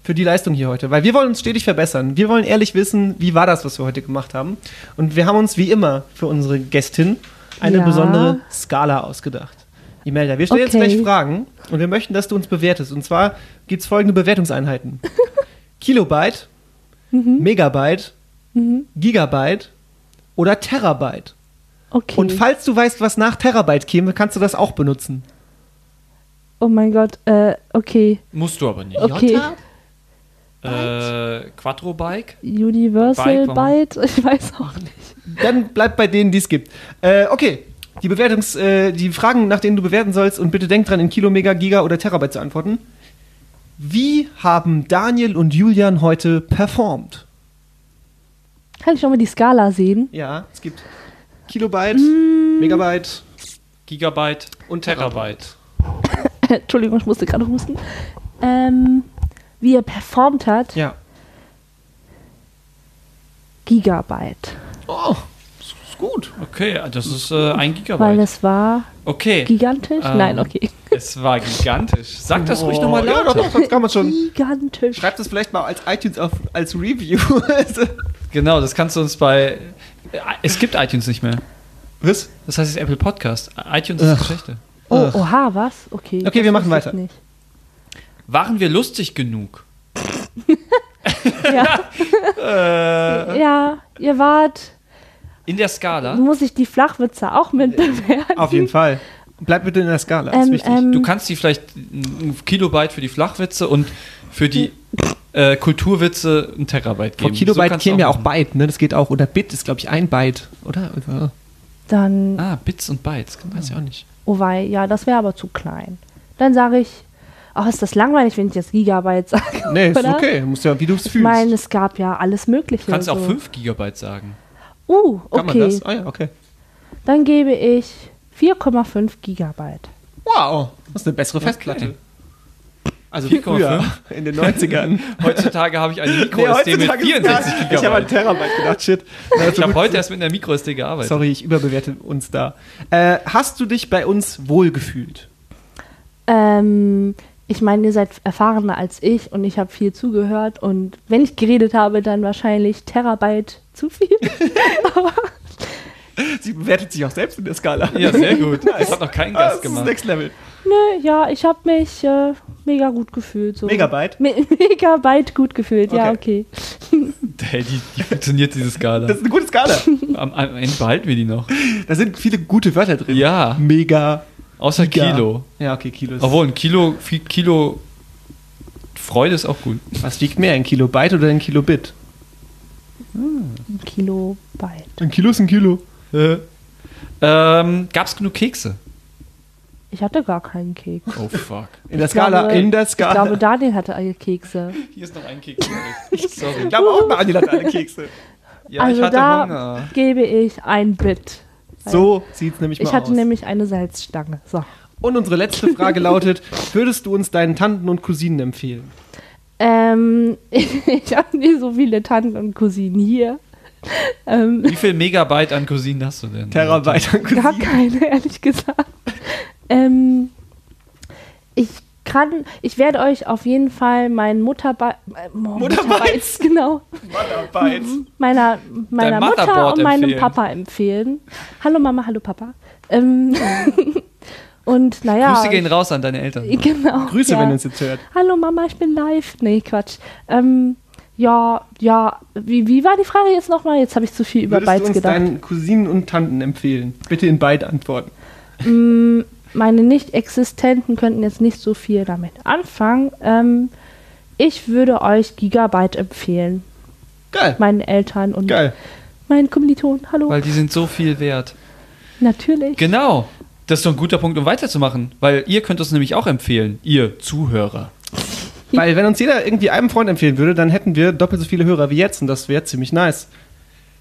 Für die Leistung hier heute, weil wir wollen uns stetig verbessern. Wir wollen ehrlich wissen, wie war das, was wir heute gemacht haben. Und wir haben uns wie immer für unsere Gästin eine Ja. besondere Skala ausgedacht. Imelda, wir stellen jetzt Okay. gleich Fragen und wir möchten, dass du uns bewertest. Und zwar gibt es folgende Bewertungseinheiten. Kilobyte, Megabyte, Gigabyte oder Terabyte. Okay. Und falls du weißt, was nach Terabyte käme, kannst du das auch benutzen. oh mein Gott, äh, okay. Musst du aber nicht. Okay. Jota? Äh, Quattro-Bike? Universal Bike? Byte? Ich weiß auch nicht. Dann bleib bei denen, die es gibt. Äh, okay. Die Bewertungs, äh, die Fragen, nach denen du bewerten sollst, und bitte denk dran, in Kilo, Mega, Giga oder Terabyte zu antworten. Wie haben Daniel und Julian heute performt? Kann ich noch mal die Skala sehen? Ja, es gibt Kilobyte, Megabyte Gigabyte und Terabyte. Entschuldigung, ich musste gerade husten. Ähm, wie er performt hat, Ja. Gigabyte. Oh, das ist gut. Okay, das ist äh, ein Weil Gigabyte. es war Okay, gigantisch. Ähm, Nein, okay. es war gigantisch. Sag das ruhig nochmal Ja, doch, das kann man schon. Gigantisch. Schreibt das vielleicht mal als iTunes auf, als Review. Genau, das kannst du uns bei. äh, Es gibt iTunes nicht mehr. Was? Das heißt jetzt Apple Podcast. iTunes ist Ugh. Geschichte. Oh, oha, was? Okay. Okay, wir machen weiter. Nicht. Waren wir lustig genug? Ja. Äh. ja, ihr wart In der Skala. muss ich die Flachwitze auch mit bewerten. Auf jeden Fall. Bleib bitte in der Skala, das ist Ähm, wichtig. ähm, Du kannst die vielleicht ein Kilobyte für die Flachwitze und für die äh, Kulturwitze ein Terabyte geben. Von Kilobyte du kämen ja auch. Byte, ne? Das geht auch. Oder Bit ist, glaube ich, ein Byte, oder? Also, Dann, Ah, Bits und Bytes. Genau. weiß ich auch nicht. oh wei, ja, das wäre aber zu klein. Dann sage ich, ach, ist das langweilig, wenn ich jetzt Gigabyte sage. Nee, ist oder? okay. Du musst ja, wie du es Ich fühlst. meine, es gab ja alles Mögliche. Du kannst auch so. 5 Gigabyte sagen. Uh, Kann man okay. das? Ah ja, okay. Dann gebe ich 4,5 Gigabyte. Wow, das ist eine bessere Festplatte. Also 4,5? früher, in den 90ern. Heutzutage habe ich eine Nee, Micro-SD mit heutzutage ist 64 gar- Ich habe an Gigabyte. Terabyte gedacht, shit. Ich habe heute erst mit einer Micro-SD gearbeitet. Sorry, ich überbewerte uns da. Äh, hast du dich bei uns wohlgefühlt? Ähm, ich meine, ihr seid erfahrener als ich und ich habe viel zugehört und wenn ich geredet habe, dann wahrscheinlich Terabyte zu viel. Sie bewertet sich auch selbst in der Skala. Ja, sehr gut. Das hat noch kein Ah, Gast das ist gemacht. Next Level. Nö, ja, ich habe mich äh, mega gut gefühlt. So. Megabyte? Me Megabyte gut gefühlt, ja, okay. Hey, die, die funktioniert, diese Skala. Das ist eine gute Skala. Am, am Ende behalten wir die noch. Da sind viele gute Wörter drin. Ja, Mega. Außer Giga. Kilo. Ja, okay, Kilo ist. Obwohl, ein Kilo, Kilo Freude ist auch gut. Was wiegt mehr, ein Kilobyte oder ein Kilobit? Ein Kilobyte. Ein Kilo ist ein Kilo. Ähm, Gab es genug Kekse? Ich hatte gar keinen Keks. Oh, fuck. In der Ich Skala, glaube- in der Ich Skala. glaube, Daniel hatte alle Kekse. Hier ist noch ein Keks. Ich glaube auch, Daniel hat alle Kekse. Ja, also ich hatte da Hunger. gebe ich ein Bit. So sieht's nämlich mal Ich hatte aus. nämlich eine Salzstange. So. Und unsere letzte Frage lautet: Würdest du uns deinen Tanten und Cousinen empfehlen? Ähm, ich habe nicht so viele Tanten und Cousinen hier. Ähm, Wie viel Megabyte an Cousinen hast du denn? Terabyte an gar Cousinen. keine, ehrlich gesagt. Ähm, ich kann, ich werde euch auf jeden Fall meinen Mutterbe äh, oh, Mutterbytes. genau, Motherbyte. meiner, meiner Mutter und meinem empfehlen. Papa empfehlen. Hallo Mama, hallo Papa. Ähm, und naja. Grüße gehen raus an deine Eltern. Genau. Grüße, ja. wenn ihr uns jetzt hört. Hallo Mama, ich bin live. Nee, Quatsch. Ähm, ja, ja, wie, wie war die Frage jetzt nochmal? Jetzt habe ich zu viel über Würdest du Bytes uns gedacht. deinen Cousinen und Tanten empfehlen? Bitte in beide Antworten. Mm, meine Nicht-Existenten könnten jetzt nicht so viel damit anfangen. Ähm, ich würde euch Gigabyte empfehlen. Geil. Meinen Eltern und Geil. meinen Kommilitonen. Hallo. Weil die sind so viel wert. Natürlich. Genau. Das ist doch ein guter Punkt, um weiterzumachen. Weil ihr könnt es nämlich auch empfehlen, ihr Zuhörer. Weil wenn uns jeder irgendwie einem Freund empfehlen würde, dann hätten wir doppelt so viele Hörer wie jetzt und das wäre ziemlich nice.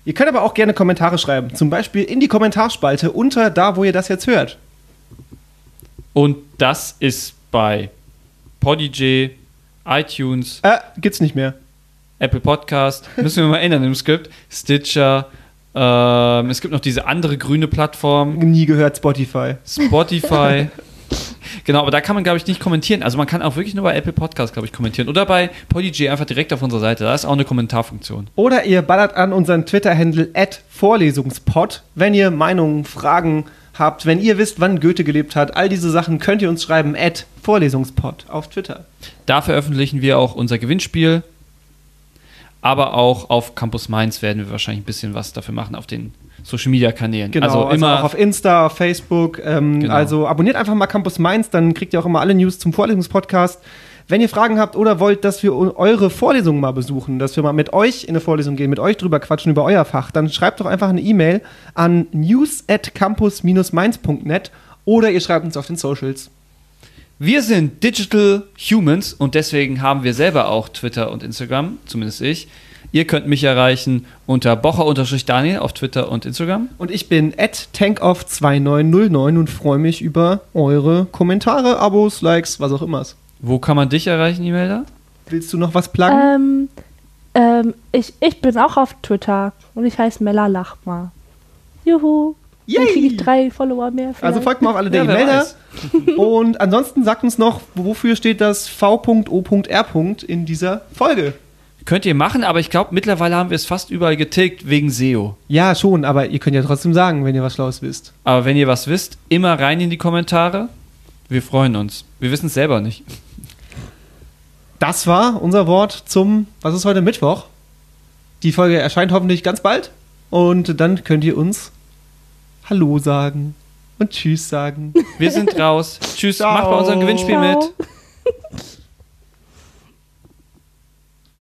Ihr könnt aber auch gerne Kommentare schreiben. Zum Beispiel in die Kommentarspalte unter da, wo ihr das jetzt hört. Und das ist bei Podigy, iTunes, Äh, gibt's nicht mehr. Apple Podcast, müssen wir mal ändern im Skript, Stitcher, ähm, es gibt noch diese andere grüne Plattform, Nie gehört Spotify. Spotify. genau, aber da kann man, glaube ich, nicht kommentieren. Also man kann auch wirklich nur bei Apple Podcast, glaube ich, kommentieren. Oder bei Podigy einfach direkt auf unserer Seite. Da ist auch eine Kommentarfunktion. Oder ihr ballert an unseren Twitter-Handle Vorlesungspod, wenn ihr Meinungen, Fragen habt, wenn ihr wisst, wann Goethe gelebt hat. All diese Sachen könnt ihr uns schreiben Vorlesungspod auf Twitter. Da veröffentlichen wir auch unser Gewinnspiel. Aber auch auf Campus Mainz werden wir wahrscheinlich ein bisschen was dafür machen auf den Social Media Kanälen. Genau, also also, immer auch auf Insta, auf Facebook. Ähm, Genau. Also abonniert einfach mal Campus Mainz, dann kriegt ihr auch immer alle News zum Vorlesungspodcast. Wenn ihr Fragen habt oder wollt, dass wir eure Vorlesungen mal besuchen, dass wir mal mit euch in eine Vorlesung gehen, mit euch drüber quatschen über euer Fach, dann schreibt doch einfach eine E-Mail an news at campus-mainz.net oder ihr schreibt uns auf den Socials. Wir sind Digital Humans und deswegen haben wir selber auch Twitter und Instagram, zumindest ich. Ihr könnt mich erreichen unter bocher-daniel auf Twitter und Instagram. Und ich bin at tankoff2909 und freue mich über eure Kommentare, Abos, Likes, was auch immer. Wo kann man dich erreichen, Imelda? Willst du noch was pluggen? Ähm, ähm, ich, ich bin auch auf Twitter und ich heiße Mella Lachma. Juhu. Dann Yay! kriege ich drei Follower mehr. also vielleicht. folgt mal auf alle der Ja, weiß. Und ansonsten sagt uns noch, wofür steht das V.O.R. in dieser Folge? Könnt ihr machen, aber ich glaube, mittlerweile haben wir es fast überall getilgt wegen SEO. Ja, schon, aber ihr könnt ja trotzdem sagen, wenn ihr was Schlaues wisst. Aber wenn ihr was wisst, immer rein in die Kommentare. Wir freuen uns. Wir wissen es selber nicht. Das war unser Wort zum, was ist heute Mittwoch? Die Folge erscheint hoffentlich ganz bald. Und dann könnt ihr uns Hallo sagen und Tschüss sagen. Wir sind raus. Tschüss, Ciao. macht bei unserem Gewinnspiel Ciao. mit.